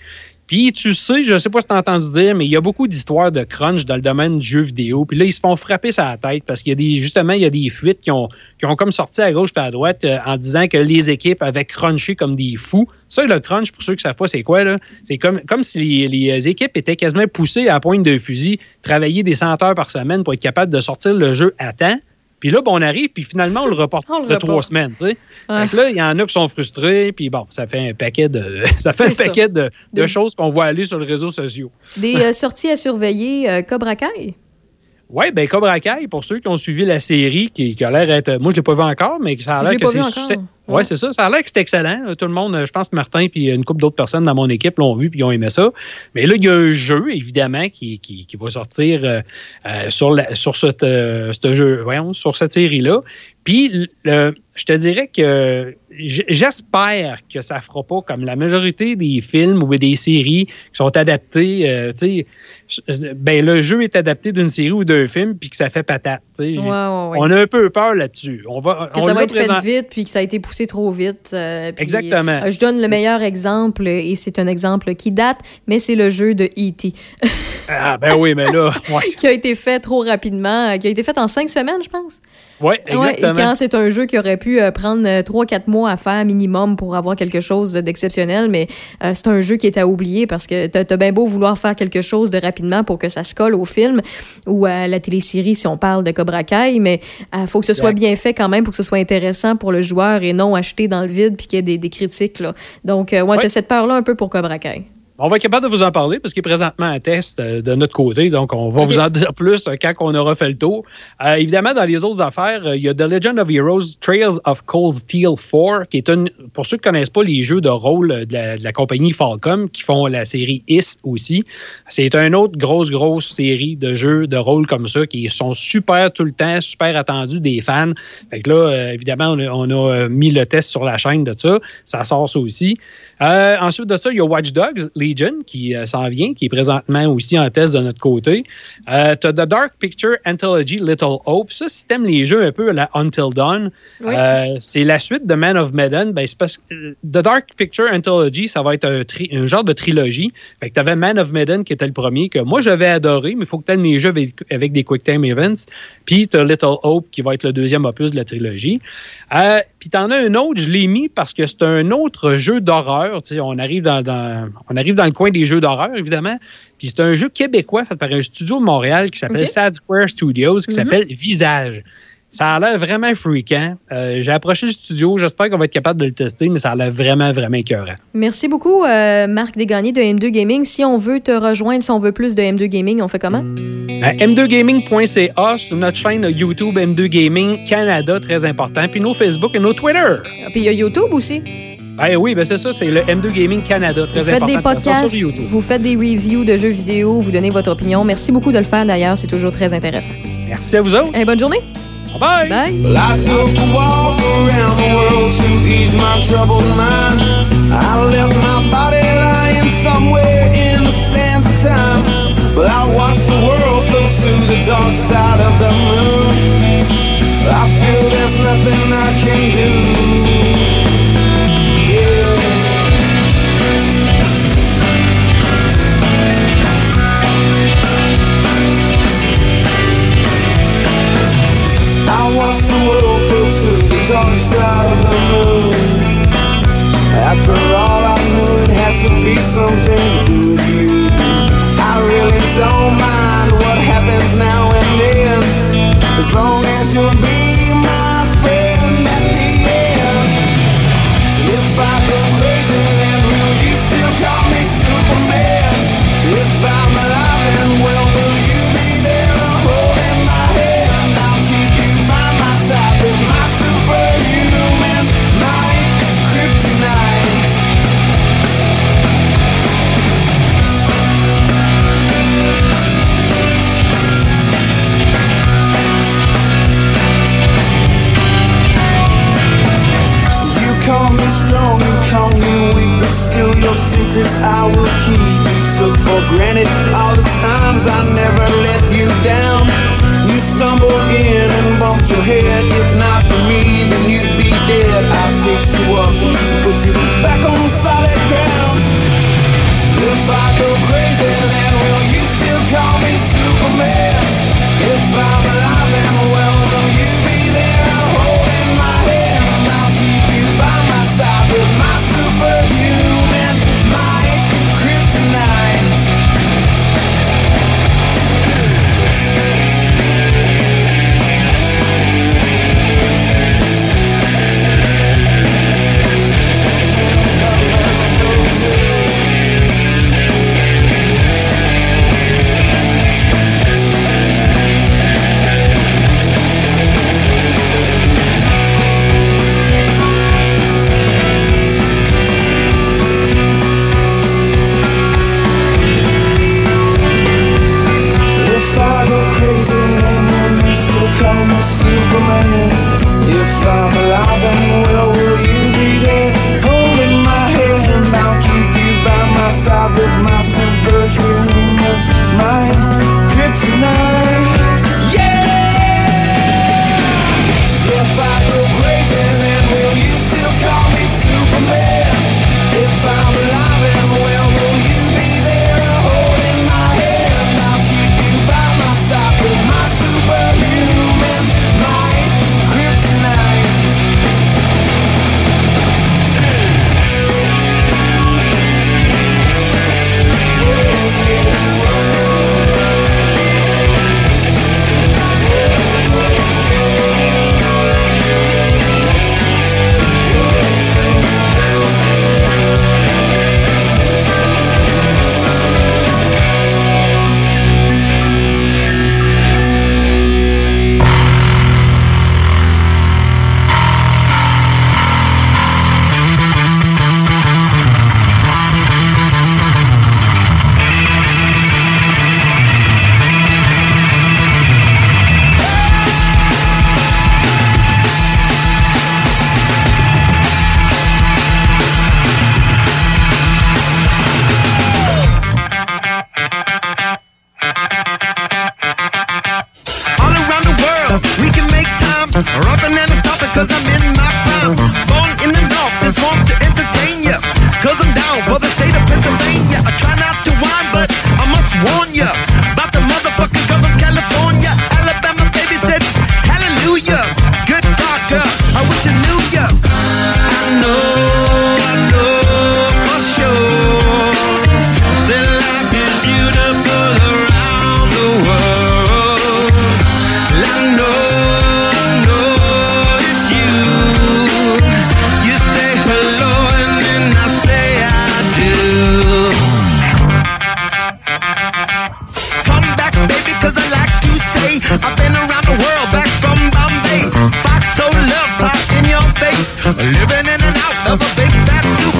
Speaker 16: Puis tu sais, je sais pas si tu as entendu dire, mais il y a beaucoup d'histoires de crunch dans le domaine du jeu vidéo. Puis là, ils se font frapper la tête parce qu'il y a des, justement, il y a des fuites qui ont, qui ont comme sorti à gauche et à droite euh, en disant que les équipes avaient crunché comme des fous. Ça, le crunch, pour ceux qui savent pas c'est quoi, là, c'est comme, comme si les, les équipes étaient quasiment poussées à pointe de fusil, travailler des 100 heures par semaine pour être capable de sortir le jeu à temps. Puis là, ben, on arrive, puis finalement, on le reporte
Speaker 5: On le
Speaker 16: de
Speaker 5: reporte.
Speaker 16: trois semaines, tu sais.
Speaker 5: Ouais.
Speaker 16: Là, il y en a qui sont frustrés, puis bon, ça fait un paquet de, ça fait un
Speaker 5: ça.
Speaker 16: paquet de, de
Speaker 5: De-
Speaker 16: choses qu'on voit aller sur les réseaux sociaux.
Speaker 5: Des euh, sorties à surveiller, euh, Cobra Kai?
Speaker 16: Oui, ben Cobra Kai, pour ceux qui ont suivi la série, qui, qui a l'air d'être. Moi, je ne l'ai pas vu encore, mais ça a l'air
Speaker 5: l'ai
Speaker 16: que c'est. C'est- Ouais, c'est ça. Ça a l'air que c'est excellent. Tout le monde, je pense que Martin puis une couple d'autres personnes dans mon équipe l'ont vu puis ils ont aimé ça. Mais là, il y a un jeu, évidemment, qui, qui, qui va sortir euh, euh, sur, la, sur cette, euh, ce jeu, voyons, sur cette série-là. Puis, le- je te dirais que j'espère que ça fera pas comme la majorité des films ou des séries qui sont adaptés. euh, ben, le jeu est adapté d'une série ou d'un film puis que ça fait patate. tu sais.
Speaker 5: Ouais, ouais, ouais.
Speaker 16: On a un peu peur là-dessus. On va,
Speaker 5: Que
Speaker 16: on
Speaker 5: ça va être fait vite puis que ça a été poussé trop vite. euh, puis,
Speaker 16: Exactement.
Speaker 5: euh, je donne le meilleur exemple et c'est un exemple qui date, mais c'est le jeu de E.T.
Speaker 16: Ah, ben oui, mais là, ouais.
Speaker 5: qui a été fait trop rapidement, euh, qui a été fait en cinq semaines, je pense.
Speaker 16: Ouais, exactement.
Speaker 5: et quand c'est un jeu qui aurait pu prendre trois, quatre mois à faire minimum pour avoir quelque chose d'exceptionnel, mais euh, c'est un jeu qui est à oublier parce que t'as as bien beau vouloir faire quelque chose de rapidement pour que ça se colle au film ou à la télésérie si on parle de Cobra Kai, mais il faut que ce soit bien fait quand même pour que ce soit intéressant pour le joueur et non acheté dans le vide puis qu'il y ait des, des critiques. Là. Donc, euh, ouais,
Speaker 16: Ouais.
Speaker 5: t'as cette peur-là un peu pour Cobra Kai.
Speaker 16: On va être capable de vous en parler parce qu'il est présentement un test euh, de notre côté. Donc, on va vous en dire plus euh, quand on aura fait le tour. Euh, évidemment, dans les autres affaires, il y a The Legend of Heroes Trails of Cold Steel 4, qui est une, pour ceux qui ne connaissent pas les jeux de rôle de la, de la compagnie Falcom, qui font la série Is aussi. C'est une autre grosse, grosse série de jeux de rôle comme ça qui sont super tout le temps, super attendus des fans. Fait que là, évidemment, on a, on a, mis le test sur la chaîne de ça. Ça sort ça aussi. Euh, ensuite de ça, il y a Watch Dogs, Legion qui euh, s'en vient, qui est présentement aussi en test de notre côté. Euh, tu as The Dark Picture Anthology Little Hope. Ça, si t'aimes les jeux un peu la Until Dawn,
Speaker 5: Oui.
Speaker 16: euh, c'est la suite de Man of Medan. Ben, c'est parce que euh, The Dark Picture Anthology, ça va être un, genre de trilogie. Fait que tu avais Man of Medan qui était le premier, que moi j'avais adoré, mais il faut que tu aimes les jeux avec, avec des Quick Time Events. Puis tu as Little Hope qui va être le deuxième opus de la trilogie. Puis tu en as un autre, je l'ai mis parce que c'est un autre jeu d'horreur. On arrive dans, dans- on arrive dans le coin des jeux d'horreur, évidemment. Puis c'est un jeu québécois fait par un studio de Montréal qui s'appelle. Sad Square Studios, qui
Speaker 5: Mhm.
Speaker 16: s'appelle Visage. Ça a l'air vraiment freakant. Euh, J'ai approché le studio. J'espère qu'on va être capable de le tester, mais ça a l'air vraiment, vraiment écœurant.
Speaker 5: Merci beaucoup, euh, Marc Desgagnés de M2 Gaming. Si on veut te rejoindre, si on veut plus de M2 Gaming, on fait comment?
Speaker 16: À m2gaming.ca, sur notre chaîne YouTube M2 Gaming Canada, très important, puis nos Facebook et nos Twitter.
Speaker 5: Ah, Puis il y a YouTube aussi.
Speaker 16: Ben oui, ben c'est ça, c'est le M2 Gaming Canada, très
Speaker 5: Vous faites
Speaker 16: important.
Speaker 5: des podcasts,
Speaker 16: sur YouTube.
Speaker 5: vous faites des reviews de jeux vidéo, vous donnez votre opinion. Merci beaucoup de le faire d'ailleurs, c'est toujours très intéressant.
Speaker 16: Merci à vous autres.
Speaker 5: Eh, bonne journée.
Speaker 16: Bye.
Speaker 5: Bye.
Speaker 4: But I the world to the dark side of the moon. I feel there's nothing I can do. Side of the moon. After all, I knew it had to be something to do with you. I really don't mind what happens now and then, as long as you'll be your secrets I will keep. You took for granted all the times I never let you down. You stumbled in and bumped your head. If not for me, then you'd be dead. I picked you up, put you back on solid ground. If I go crazy, then will you still call me Superman? If I'm alive and well,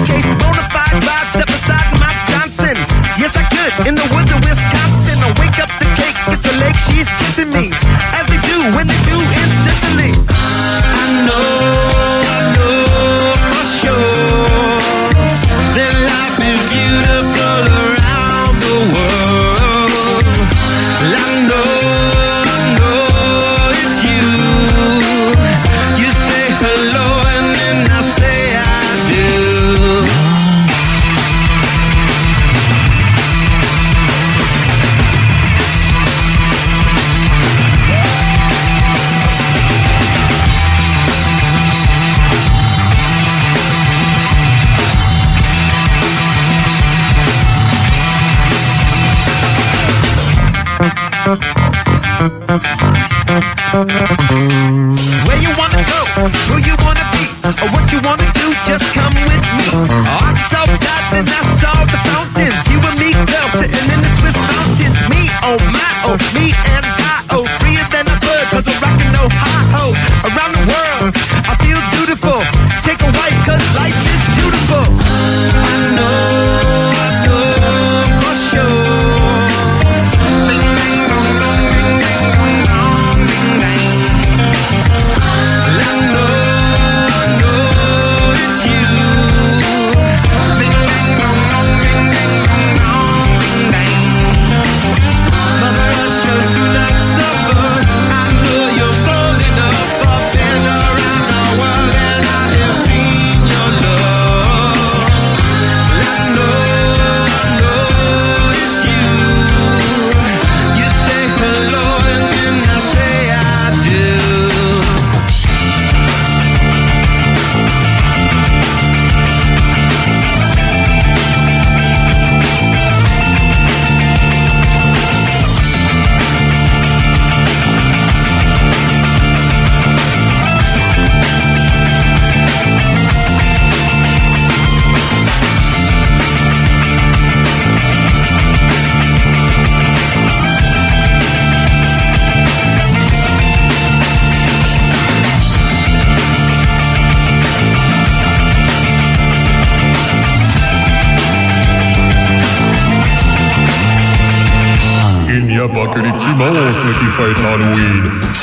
Speaker 4: case bona fide by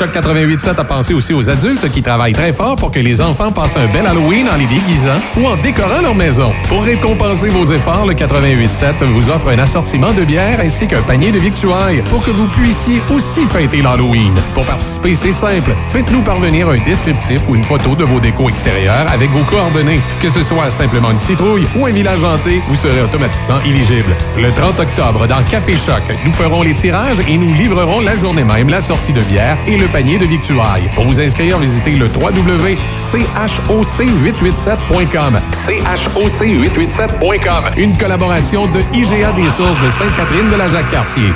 Speaker 9: Choc 88.7 a pensé aussi aux adultes qui travaillent très fort pour que les enfants passent un bel Halloween en les déguisant ou en décorant leur maison. Pour récompenser vos efforts, le 88.7 vous offre un assortiment de bières ainsi qu'un panier de victuailles pour que vous puissiez aussi fêter l'Halloween. Pour participer, c'est simple. Faites-nous parvenir un descriptif ou une photo de vos décos extérieurs avec vos coordonnées. Que ce soit simplement une citrouille ou un village hanté, vous serez automatiquement éligible. Le 30 octobre, dans Café Choc, nous ferons les tirages et nous livrerons la journée même la sortie de bière et le Pour vous inscrire, visitez le www.choc887.com. choc887.com. Une collaboration de IGA des Sources de Sainte-Catherine de la Jacques-Cartier.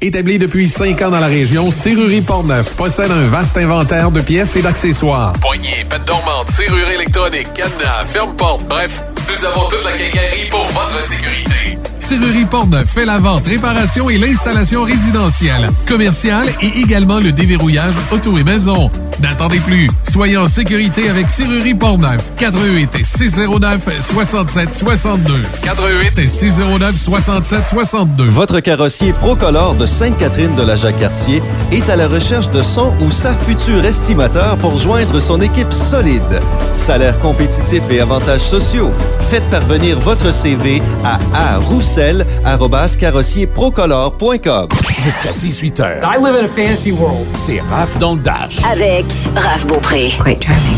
Speaker 9: Établi depuis cinq ans dans la région, Serrurerie Portneuf possède un vaste inventaire de pièces et d'accessoires. Poignées, peine dormante, serrure électronique, cadenas, ferme-porte, bref, nous avons toute la quincaillerie pour votre sécurité. Serrurerie Portneuf fait la vente, réparation et l'installation résidentielle, commerciale et également le déverrouillage auto et maison. N'attendez plus. Soyez en sécurité avec Serrurerie Portneuf. 88 609 67 62. 88 609 67 62.
Speaker 14: Votre carrossier Procolor de Sainte-Catherine de la Jacques-Cartier est à la recherche de son ou sa future estimateur pour joindre son équipe solide. Salaire compétitif et avantages sociaux. Faites parvenir votre CV à aroussel.carrossierprocolor.com.
Speaker 1: Jusqu'à 18h. I live in a fantasy world. C'est Raph dans le Dash.
Speaker 3: Avec Raph Beaupré.
Speaker 17: Quite charming.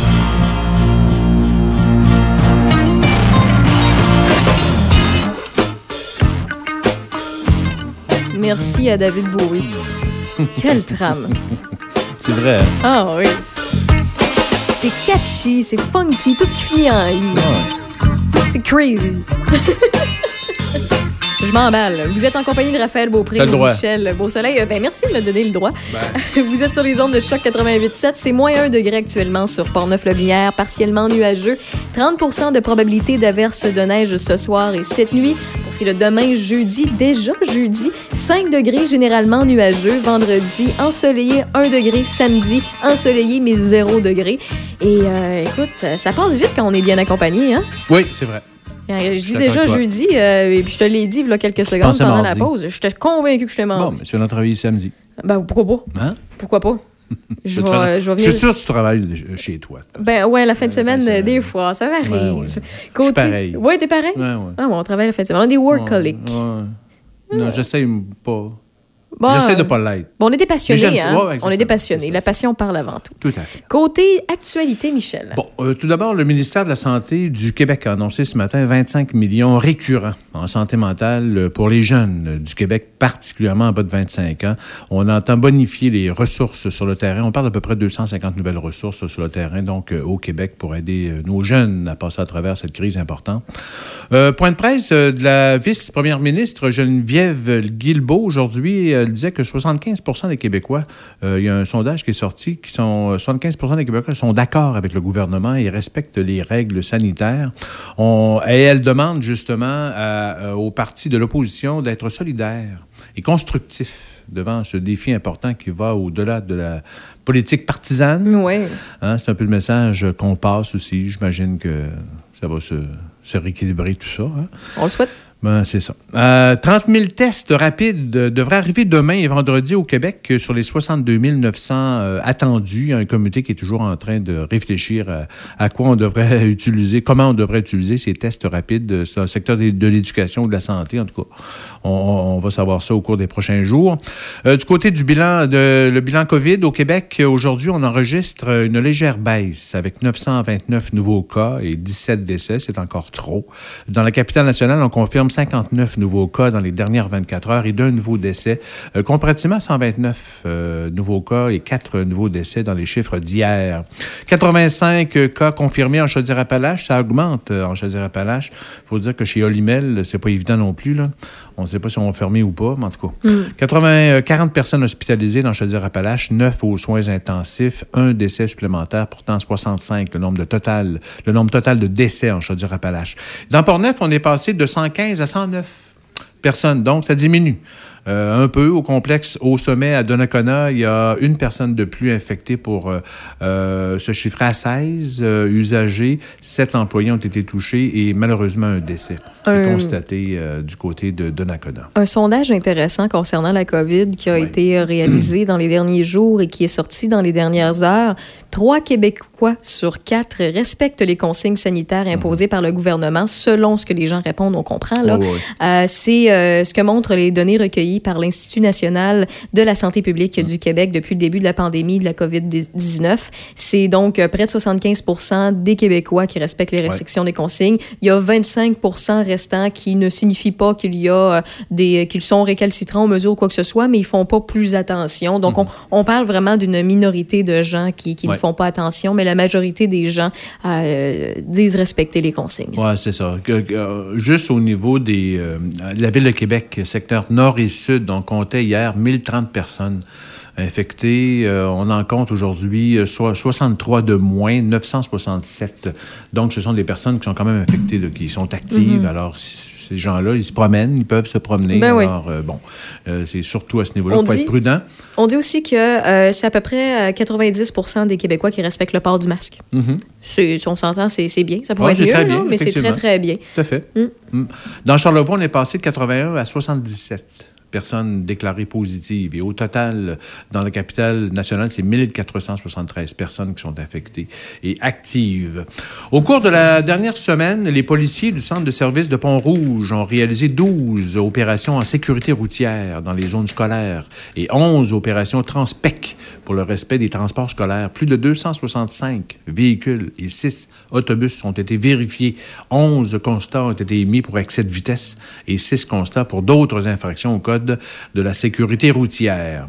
Speaker 5: Merci à David Bowie. Quelle trame.
Speaker 6: C'est vrai. hein?
Speaker 5: Ah oui. C'est catchy, c'est funky, tout ce qui finit en i. C'est crazy. Je m'emballe. Vous êtes en compagnie de Raphaël Beaupré et. Michel Beausoleil. Euh, Ben, merci de me donner le droit. Vous êtes sur les ondes de choc 88.7. C'est moins 1 degré actuellement sur Port-Neuf-Lobinière, partiellement nuageux. 30% de probabilité d'averse de neige ce soir et cette nuit. Pour ce qui est de demain, jeudi, déjà jeudi, 5 degrés généralement nuageux. Vendredi, ensoleillé 1 degré. Samedi, ensoleillé mais 0 degré. Et euh, écoute, ça passe vite quand on est bien accompagné, hein?
Speaker 6: Oui, c'est vrai.
Speaker 5: Euh, Je
Speaker 6: suis
Speaker 5: dis déjà jeudi, euh, et puis je te l'ai dit il y a quelques secondes pendant la pause. J'étais convaincu que je t'ai
Speaker 6: Bon,
Speaker 5: menti.
Speaker 6: mais tu vas travailler samedi.
Speaker 5: Ben, pourquoi pas?
Speaker 6: Hein?
Speaker 5: Pourquoi pas? Je vais, je vais
Speaker 6: Je suis sûr que tu travailles euh, chez toi.
Speaker 5: Ben ouais, la fin de semaine, des fois, ça m'arrive.
Speaker 6: Ouais, ouais.
Speaker 5: Côté...
Speaker 6: Je suis pareil.
Speaker 5: Ouais, t'es pareil?
Speaker 6: Ouais, ouais.
Speaker 5: Ah bon, on travaille la fin de semaine. On est des workaholics.
Speaker 6: Non, j'essaie pas.
Speaker 5: Bon,
Speaker 6: J'essaie de
Speaker 5: euh,
Speaker 6: pas l'être.
Speaker 5: Bon, on était passionnés,
Speaker 6: Mais j'aime ça.
Speaker 5: hein?
Speaker 6: Ouais,
Speaker 5: on était passionnés. La passion parle avant tout.
Speaker 6: Tout à fait.
Speaker 5: Côté actualité, Michel.
Speaker 6: Bon, euh, tout d'abord, le ministère de la Santé du Québec a annoncé ce matin 25 millions récurrents en santé mentale euh, pour les jeunes du Québec, particulièrement en bas de 25 ans. On entend bonifier les ressources sur le terrain. On parle d'à peu près de 250 nouvelles ressources sur le terrain, donc euh, au Québec, pour aider euh, nos jeunes à passer à travers cette crise importante. Point de presse de la vice-première ministre Geneviève Guilbeault aujourd'hui. Euh, disait que 75 des Québécois, euh, il y a un sondage qui est sorti, qui sont 75 des Québécois sont d'accord avec le gouvernement et respectent les règles sanitaires. On- et elle demande justement à- euh, aux partis de l'opposition d'être solidaires et constructifs devant ce défi important qui va au-delà de la politique partisane.
Speaker 5: Oui.
Speaker 6: Hein, c'est un peu le message qu'on passe aussi. J'imagine que ça va se, se rééquilibrer tout ça. hein.
Speaker 5: On le souhaite.
Speaker 6: Ben, c'est ça. Euh, 30 000 tests rapides euh, devraient arriver demain et vendredi au Québec euh, sur les 62 900 euh, attendus. Il y a un comité qui est toujours en train de réfléchir à, quoi on devrait utiliser, comment on devrait utiliser ces tests rapides euh, dans le secteur de, l'éducation ou de la santé, en tout cas. On, va savoir ça au cours des prochains jours. Euh, du côté du bilan, de, le bilan COVID au Québec, euh, aujourd'hui, on enregistre euh, une légère baisse avec 929 nouveaux cas et 17 décès. C'est encore trop. Dans la capitale nationale, on confirme 59 nouveaux cas dans les dernières 24 heures et d'un nouveau décès, euh, comparativement à 129 euh, nouveaux cas et 4 nouveaux décès dans les chiffres d'hier. 85 cas confirmés en Chaudière-Appalaches. Ça augmente euh, en Chaudière-Appalaches. Il faut dire que chez Olimel, c'est pas évident non plus. Là. On ne sait pas si on va fermer ou pas, mais en tout cas. 80, euh, 40 personnes hospitalisées dans Chaudière-Appalaches, 9 aux soins intensifs, un décès supplémentaire, pourtant 65, le nombre, de total, le nombre total de décès en Chaudière-Appalaches. Dans Port-Neuf, on est passé de 115 à 109 personnes, donc ça diminue. Euh, un peu au complexe au sommet à Donnacona, il y a une personne de plus infectée pour euh, euh, se chiffrer à 16 euh, usagers. Sept employés ont été touchés et malheureusement un décès est
Speaker 5: Un-
Speaker 6: constaté du côté de Donnacona.
Speaker 5: Un sondage intéressant concernant la COVID qui a été réalisé dans les derniers jours et qui est sorti dans les dernières heures. Trois Québécois sur quatre respectent les consignes sanitaires imposées par le gouvernement, selon ce que les gens répondent, on comprend. Là.
Speaker 6: Oh, oui.
Speaker 5: Euh, C'est euh, ce que montrent les données recueillies par l'Institut national de la santé publique du Québec depuis le début de la pandémie de la COVID-19. C'est donc euh, près de 75 des Québécois qui respectent les restrictions des consignes. Il y a 25 restants qui ne signifient pas qu'il y a euh, des qu'ils sont récalcitrants aux mesures ou quoi que ce soit, mais ils font pas plus attention. Donc, on, on parle vraiment d'une minorité de gens qui, qui
Speaker 6: Ouais.
Speaker 5: ne font pas attention, mais la majorité des gens euh, disent respecter les consignes.
Speaker 6: Oui, c'est ça. Euh, juste au niveau des, euh, de la ville de Québec, secteur nord et sud, on comptait hier 1030 personnes infectées. Euh, on en compte aujourd'hui euh, so- 63 de moins, 967. Donc, ce sont des personnes qui sont quand même infectées, là, qui sont actives.
Speaker 5: Mhm.
Speaker 6: Alors, ces gens-là, ils se promènent, ils peuvent se promener.
Speaker 5: Ben oui.
Speaker 6: Alors, euh, bon, euh, c'est surtout à ce niveau-là qu'il faut
Speaker 5: dit-
Speaker 6: être prudent.
Speaker 5: On dit aussi que euh, c'est à peu près euh, 90% des Québécois qui respectent le port du masque.
Speaker 6: Mhm.
Speaker 5: Si on s'entend, c'est bien. Ça pourrait
Speaker 6: Ouais,
Speaker 5: être mieux,
Speaker 6: bien,
Speaker 5: mais c'est très, très bien.
Speaker 6: Tout à fait.
Speaker 5: Mm.
Speaker 6: Mm. Dans Charlevoix, on est passé de 81 à 77 personnes déclarées positives. Et au total, dans la capitale nationale, c'est 1473 personnes qui sont infectées et actives. Au cours de la dernière semaine, les policiers du centre de service de Pont-Rouge ont réalisé 12 opérations en sécurité routière dans les zones scolaires et 11 opérations transpec pour le respect des transports scolaires. Plus de 265 véhicules et 6 autobus ont été vérifiés. 11 constats ont été émis pour excès de vitesse et 6 constats pour d'autres infractions au code de la sécurité routière.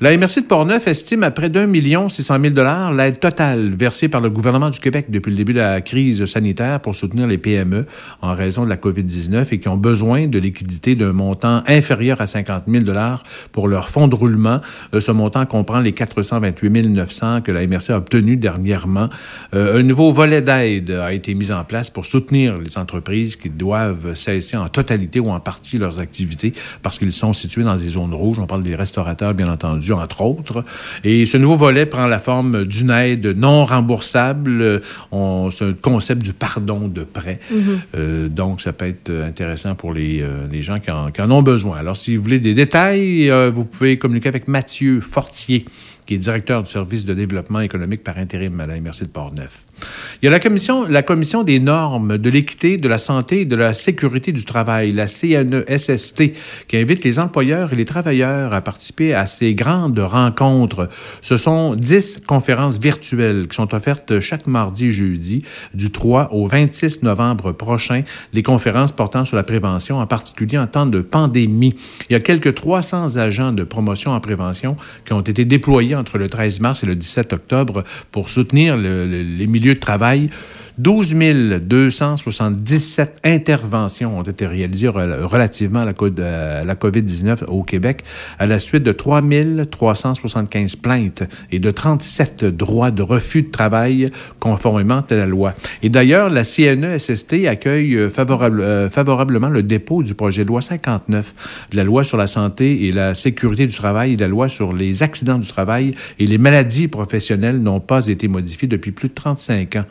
Speaker 6: La MRC de Portneuf estime à près d'un million six cent mille dollars l'aide totale versée par le gouvernement du Québec depuis le début de la crise sanitaire pour soutenir les PME en raison de la COVID-19 et qui ont besoin de liquidités d'un montant inférieur à 50 000 dollars pour leur fonds de roulement. Euh, Ce montant comprend les 428 900 que la MRC a obtenu dernièrement. Euh, un nouveau volet d'aide a été mis en place pour soutenir les entreprises qui doivent cesser en totalité ou en partie leurs activités parce qu'ils sont situés dans des zones rouges. On parle des restaurateurs, bien entendu, entre autres. Et ce nouveau volet prend la forme d'une aide non remboursable. C'est un concept du pardon de prêt.
Speaker 17: Mhm.
Speaker 6: Euh, donc, ça peut être intéressant pour les, euh, les gens qui en, qui en ont besoin. Alors, si vous voulez des détails, euh, vous pouvez communiquer avec Mathieu Fortier, qui est directeur du service de développement économique par intérim à la MRC de Portneuf. Il y a la commission, la commission des normes de l'équité, de la santé et de la sécurité du travail, la CNESST, qui invite les employeurs et les travailleurs à participer à ces grandes rencontres. Ce sont 10 conférences virtuelles qui sont offertes chaque mardi et jeudi du 3 au 26 novembre prochain, des conférences portant sur la prévention, en particulier en temps de pandémie. Il y a quelques 300 agents de promotion en prévention qui ont été déployés entre le 13 mars et le 17 octobre pour soutenir le- le- les milieux de travail. 12 277 interventions ont été réalisées rel- relativement à la, la COVID-19 au Québec à la suite de 3 375 plaintes et de 37 droits de refus de travail conformément à la loi. Et d'ailleurs, la CNESST accueille euh, euh, favorablement le dépôt du projet de loi 59, de la loi sur la santé et la sécurité du travail et la loi sur les accidents du travail et les maladies professionnelles n'ont pas été modifiées depuis plus de 35 ans.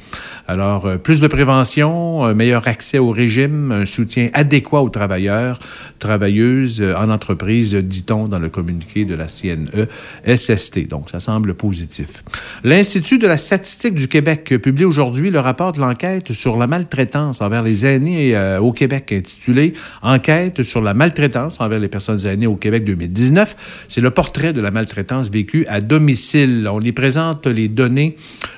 Speaker 6: Alors, euh, plus de prévention, un meilleur accès au régime, un soutien adéquat aux travailleurs, travailleuses euh, en entreprise, dit-on dans le communiqué de la CNE-SST. Donc, ça semble positif. L'Institut de la statistique du Québec publie aujourd'hui le rapport de l'enquête sur la maltraitance envers les aînés euh, au Québec, intitulé Enquête sur la maltraitance envers les personnes aînées au Québec 2019. C'est le portrait de la maltraitance vécue à domicile. On y présente les données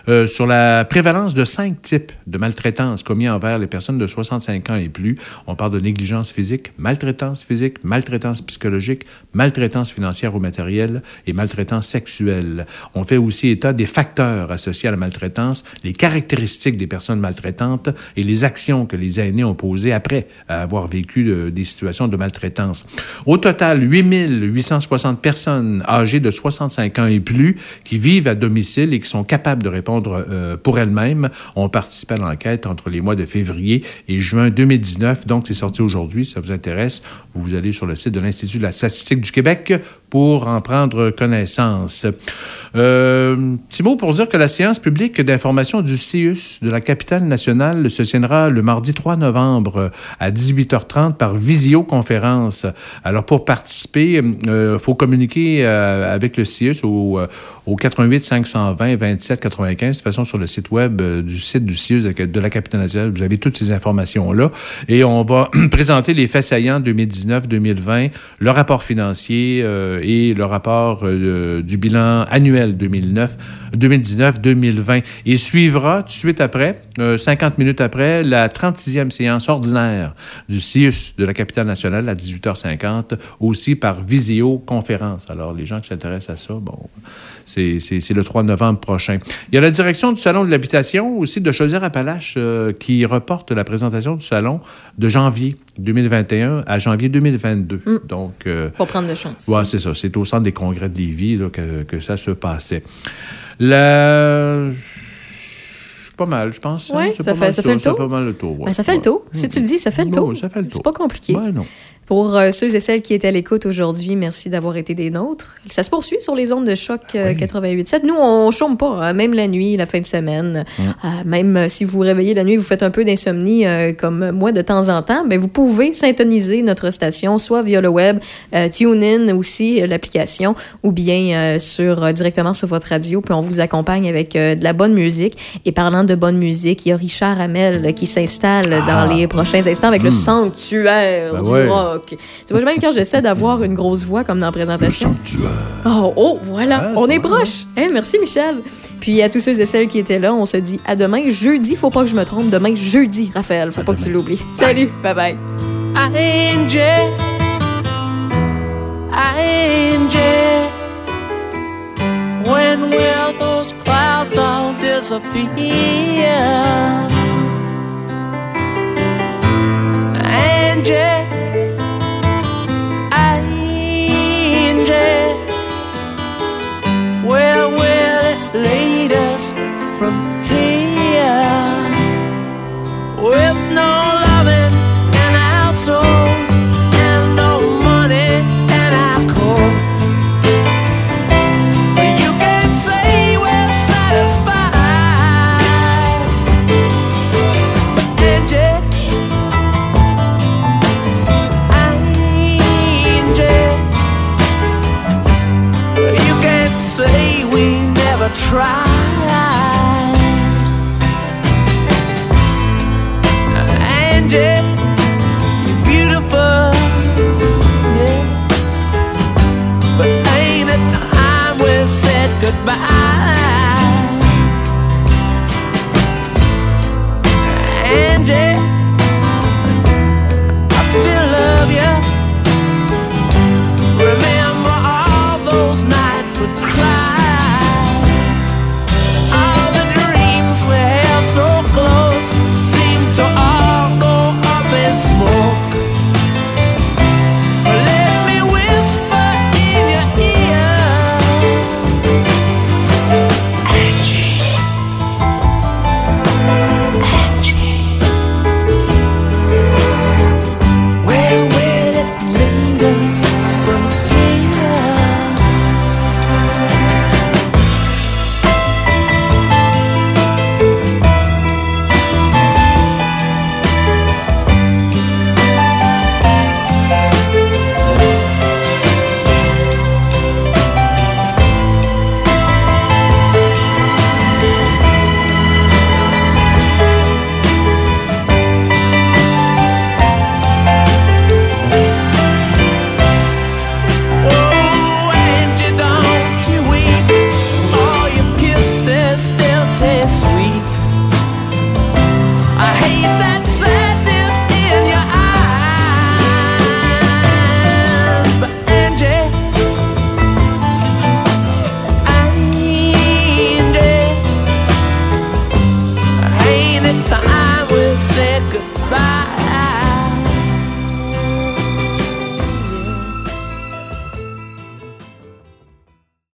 Speaker 6: euh, sur la prévalence de cinq types de maltraitance commis envers les personnes de 65 ans et plus. On parle de négligence physique, maltraitance physique, maltraitance psychologique, maltraitance financière ou matérielle et maltraitance sexuelle. On fait aussi état des facteurs associés à la maltraitance, les caractéristiques des personnes maltraitantes et les actions que les aînés ont posées après avoir vécu euh, des situations de maltraitance. Au total, 8860 personnes âgées de 65 ans et plus qui vivent à domicile et qui sont capables de répondre euh, pour elles-mêmes ont participé à l'enquête entre les mois de février et juin 2019. Donc, c'est sorti aujourd'hui. Si ça vous intéresse, vous allez sur le site de l'Institut de la statistique du Québec pour en prendre connaissance. Euh, petit mot pour dire que la séance publique d'information du CIUS de la capitale nationale se tiendra le mardi 3 novembre à 18h30 par visioconférence. Alors, pour participer, il faut communiquer euh, avec le CIUS au, euh, au 88 520 27 95. De toute façon, sur le site web euh, du site du De, la capitale nationale, vous avez toutes ces informations-là. Et on va présenter les faits saillants 2019-2020, le rapport financier euh, et le rapport euh, du bilan annuel 2009, 2019-2020. Et suivra tout de suite après, euh, 50 minutes après, la 36e séance ordinaire du CIUS de la capitale nationale à 18h50, aussi par visioconférence. Alors, les gens qui s'intéressent à ça, bon, c'est le 3 novembre prochain. Il y a la direction du Salon de l'habitation aussi de Chaudière-Appalaches euh, qui reporte la présentation du salon de janvier 2021 à janvier 2022. Donc, euh,
Speaker 5: Pour prendre de chance.
Speaker 6: Ouais, c'est ça. C'est au centre des congrès de Lévis là, que, que ça se passait. La... Pas mal, je pense. hein. C'est
Speaker 5: ça
Speaker 6: mal
Speaker 5: ça fait le tour? Ben, ça fait le tour. Si tu le dis, ça fait le tour.
Speaker 6: ça fait le
Speaker 5: C'est pas compliqué.
Speaker 6: Ouais, non.
Speaker 5: Pour euh, ceux et celles qui étaient à l'écoute aujourd'hui, merci d'avoir été des nôtres. Ça se poursuit sur les ondes de choc euh, 88.7. Nous, on chôme pas, hein, même la nuit, la fin de semaine. Euh, même euh, si vous vous réveillez la nuit, vous faites un peu d'insomnie comme moi de temps en temps, ben, vous pouvez syntoniser notre station, soit via le web, TuneIn aussi, l'application, ou bien sur, directement sur votre radio, puis on vous accompagne avec de la bonne musique. Et parlant de bonne musique, il y a Richard Hamel qui s'installe dans les prochains instants avec le
Speaker 6: Mm.
Speaker 5: sanctuaire
Speaker 6: Ben
Speaker 5: du
Speaker 6: ouais.
Speaker 5: rock. Tu vois, même quand j'essaie d'avoir une grosse voix comme dans la présentation. Oh, oh, voilà, on est proche. Hein, merci, Michel. Puis à tous ceux et celles qui étaient là, on se dit à demain, jeudi. Faut pas que je me trompe. Demain, jeudi, Raphaël. Faut pas que tu l'oublies. Salut, bye bye.
Speaker 4: Angel, Angel, when will those clouds all disappear? Angel, try.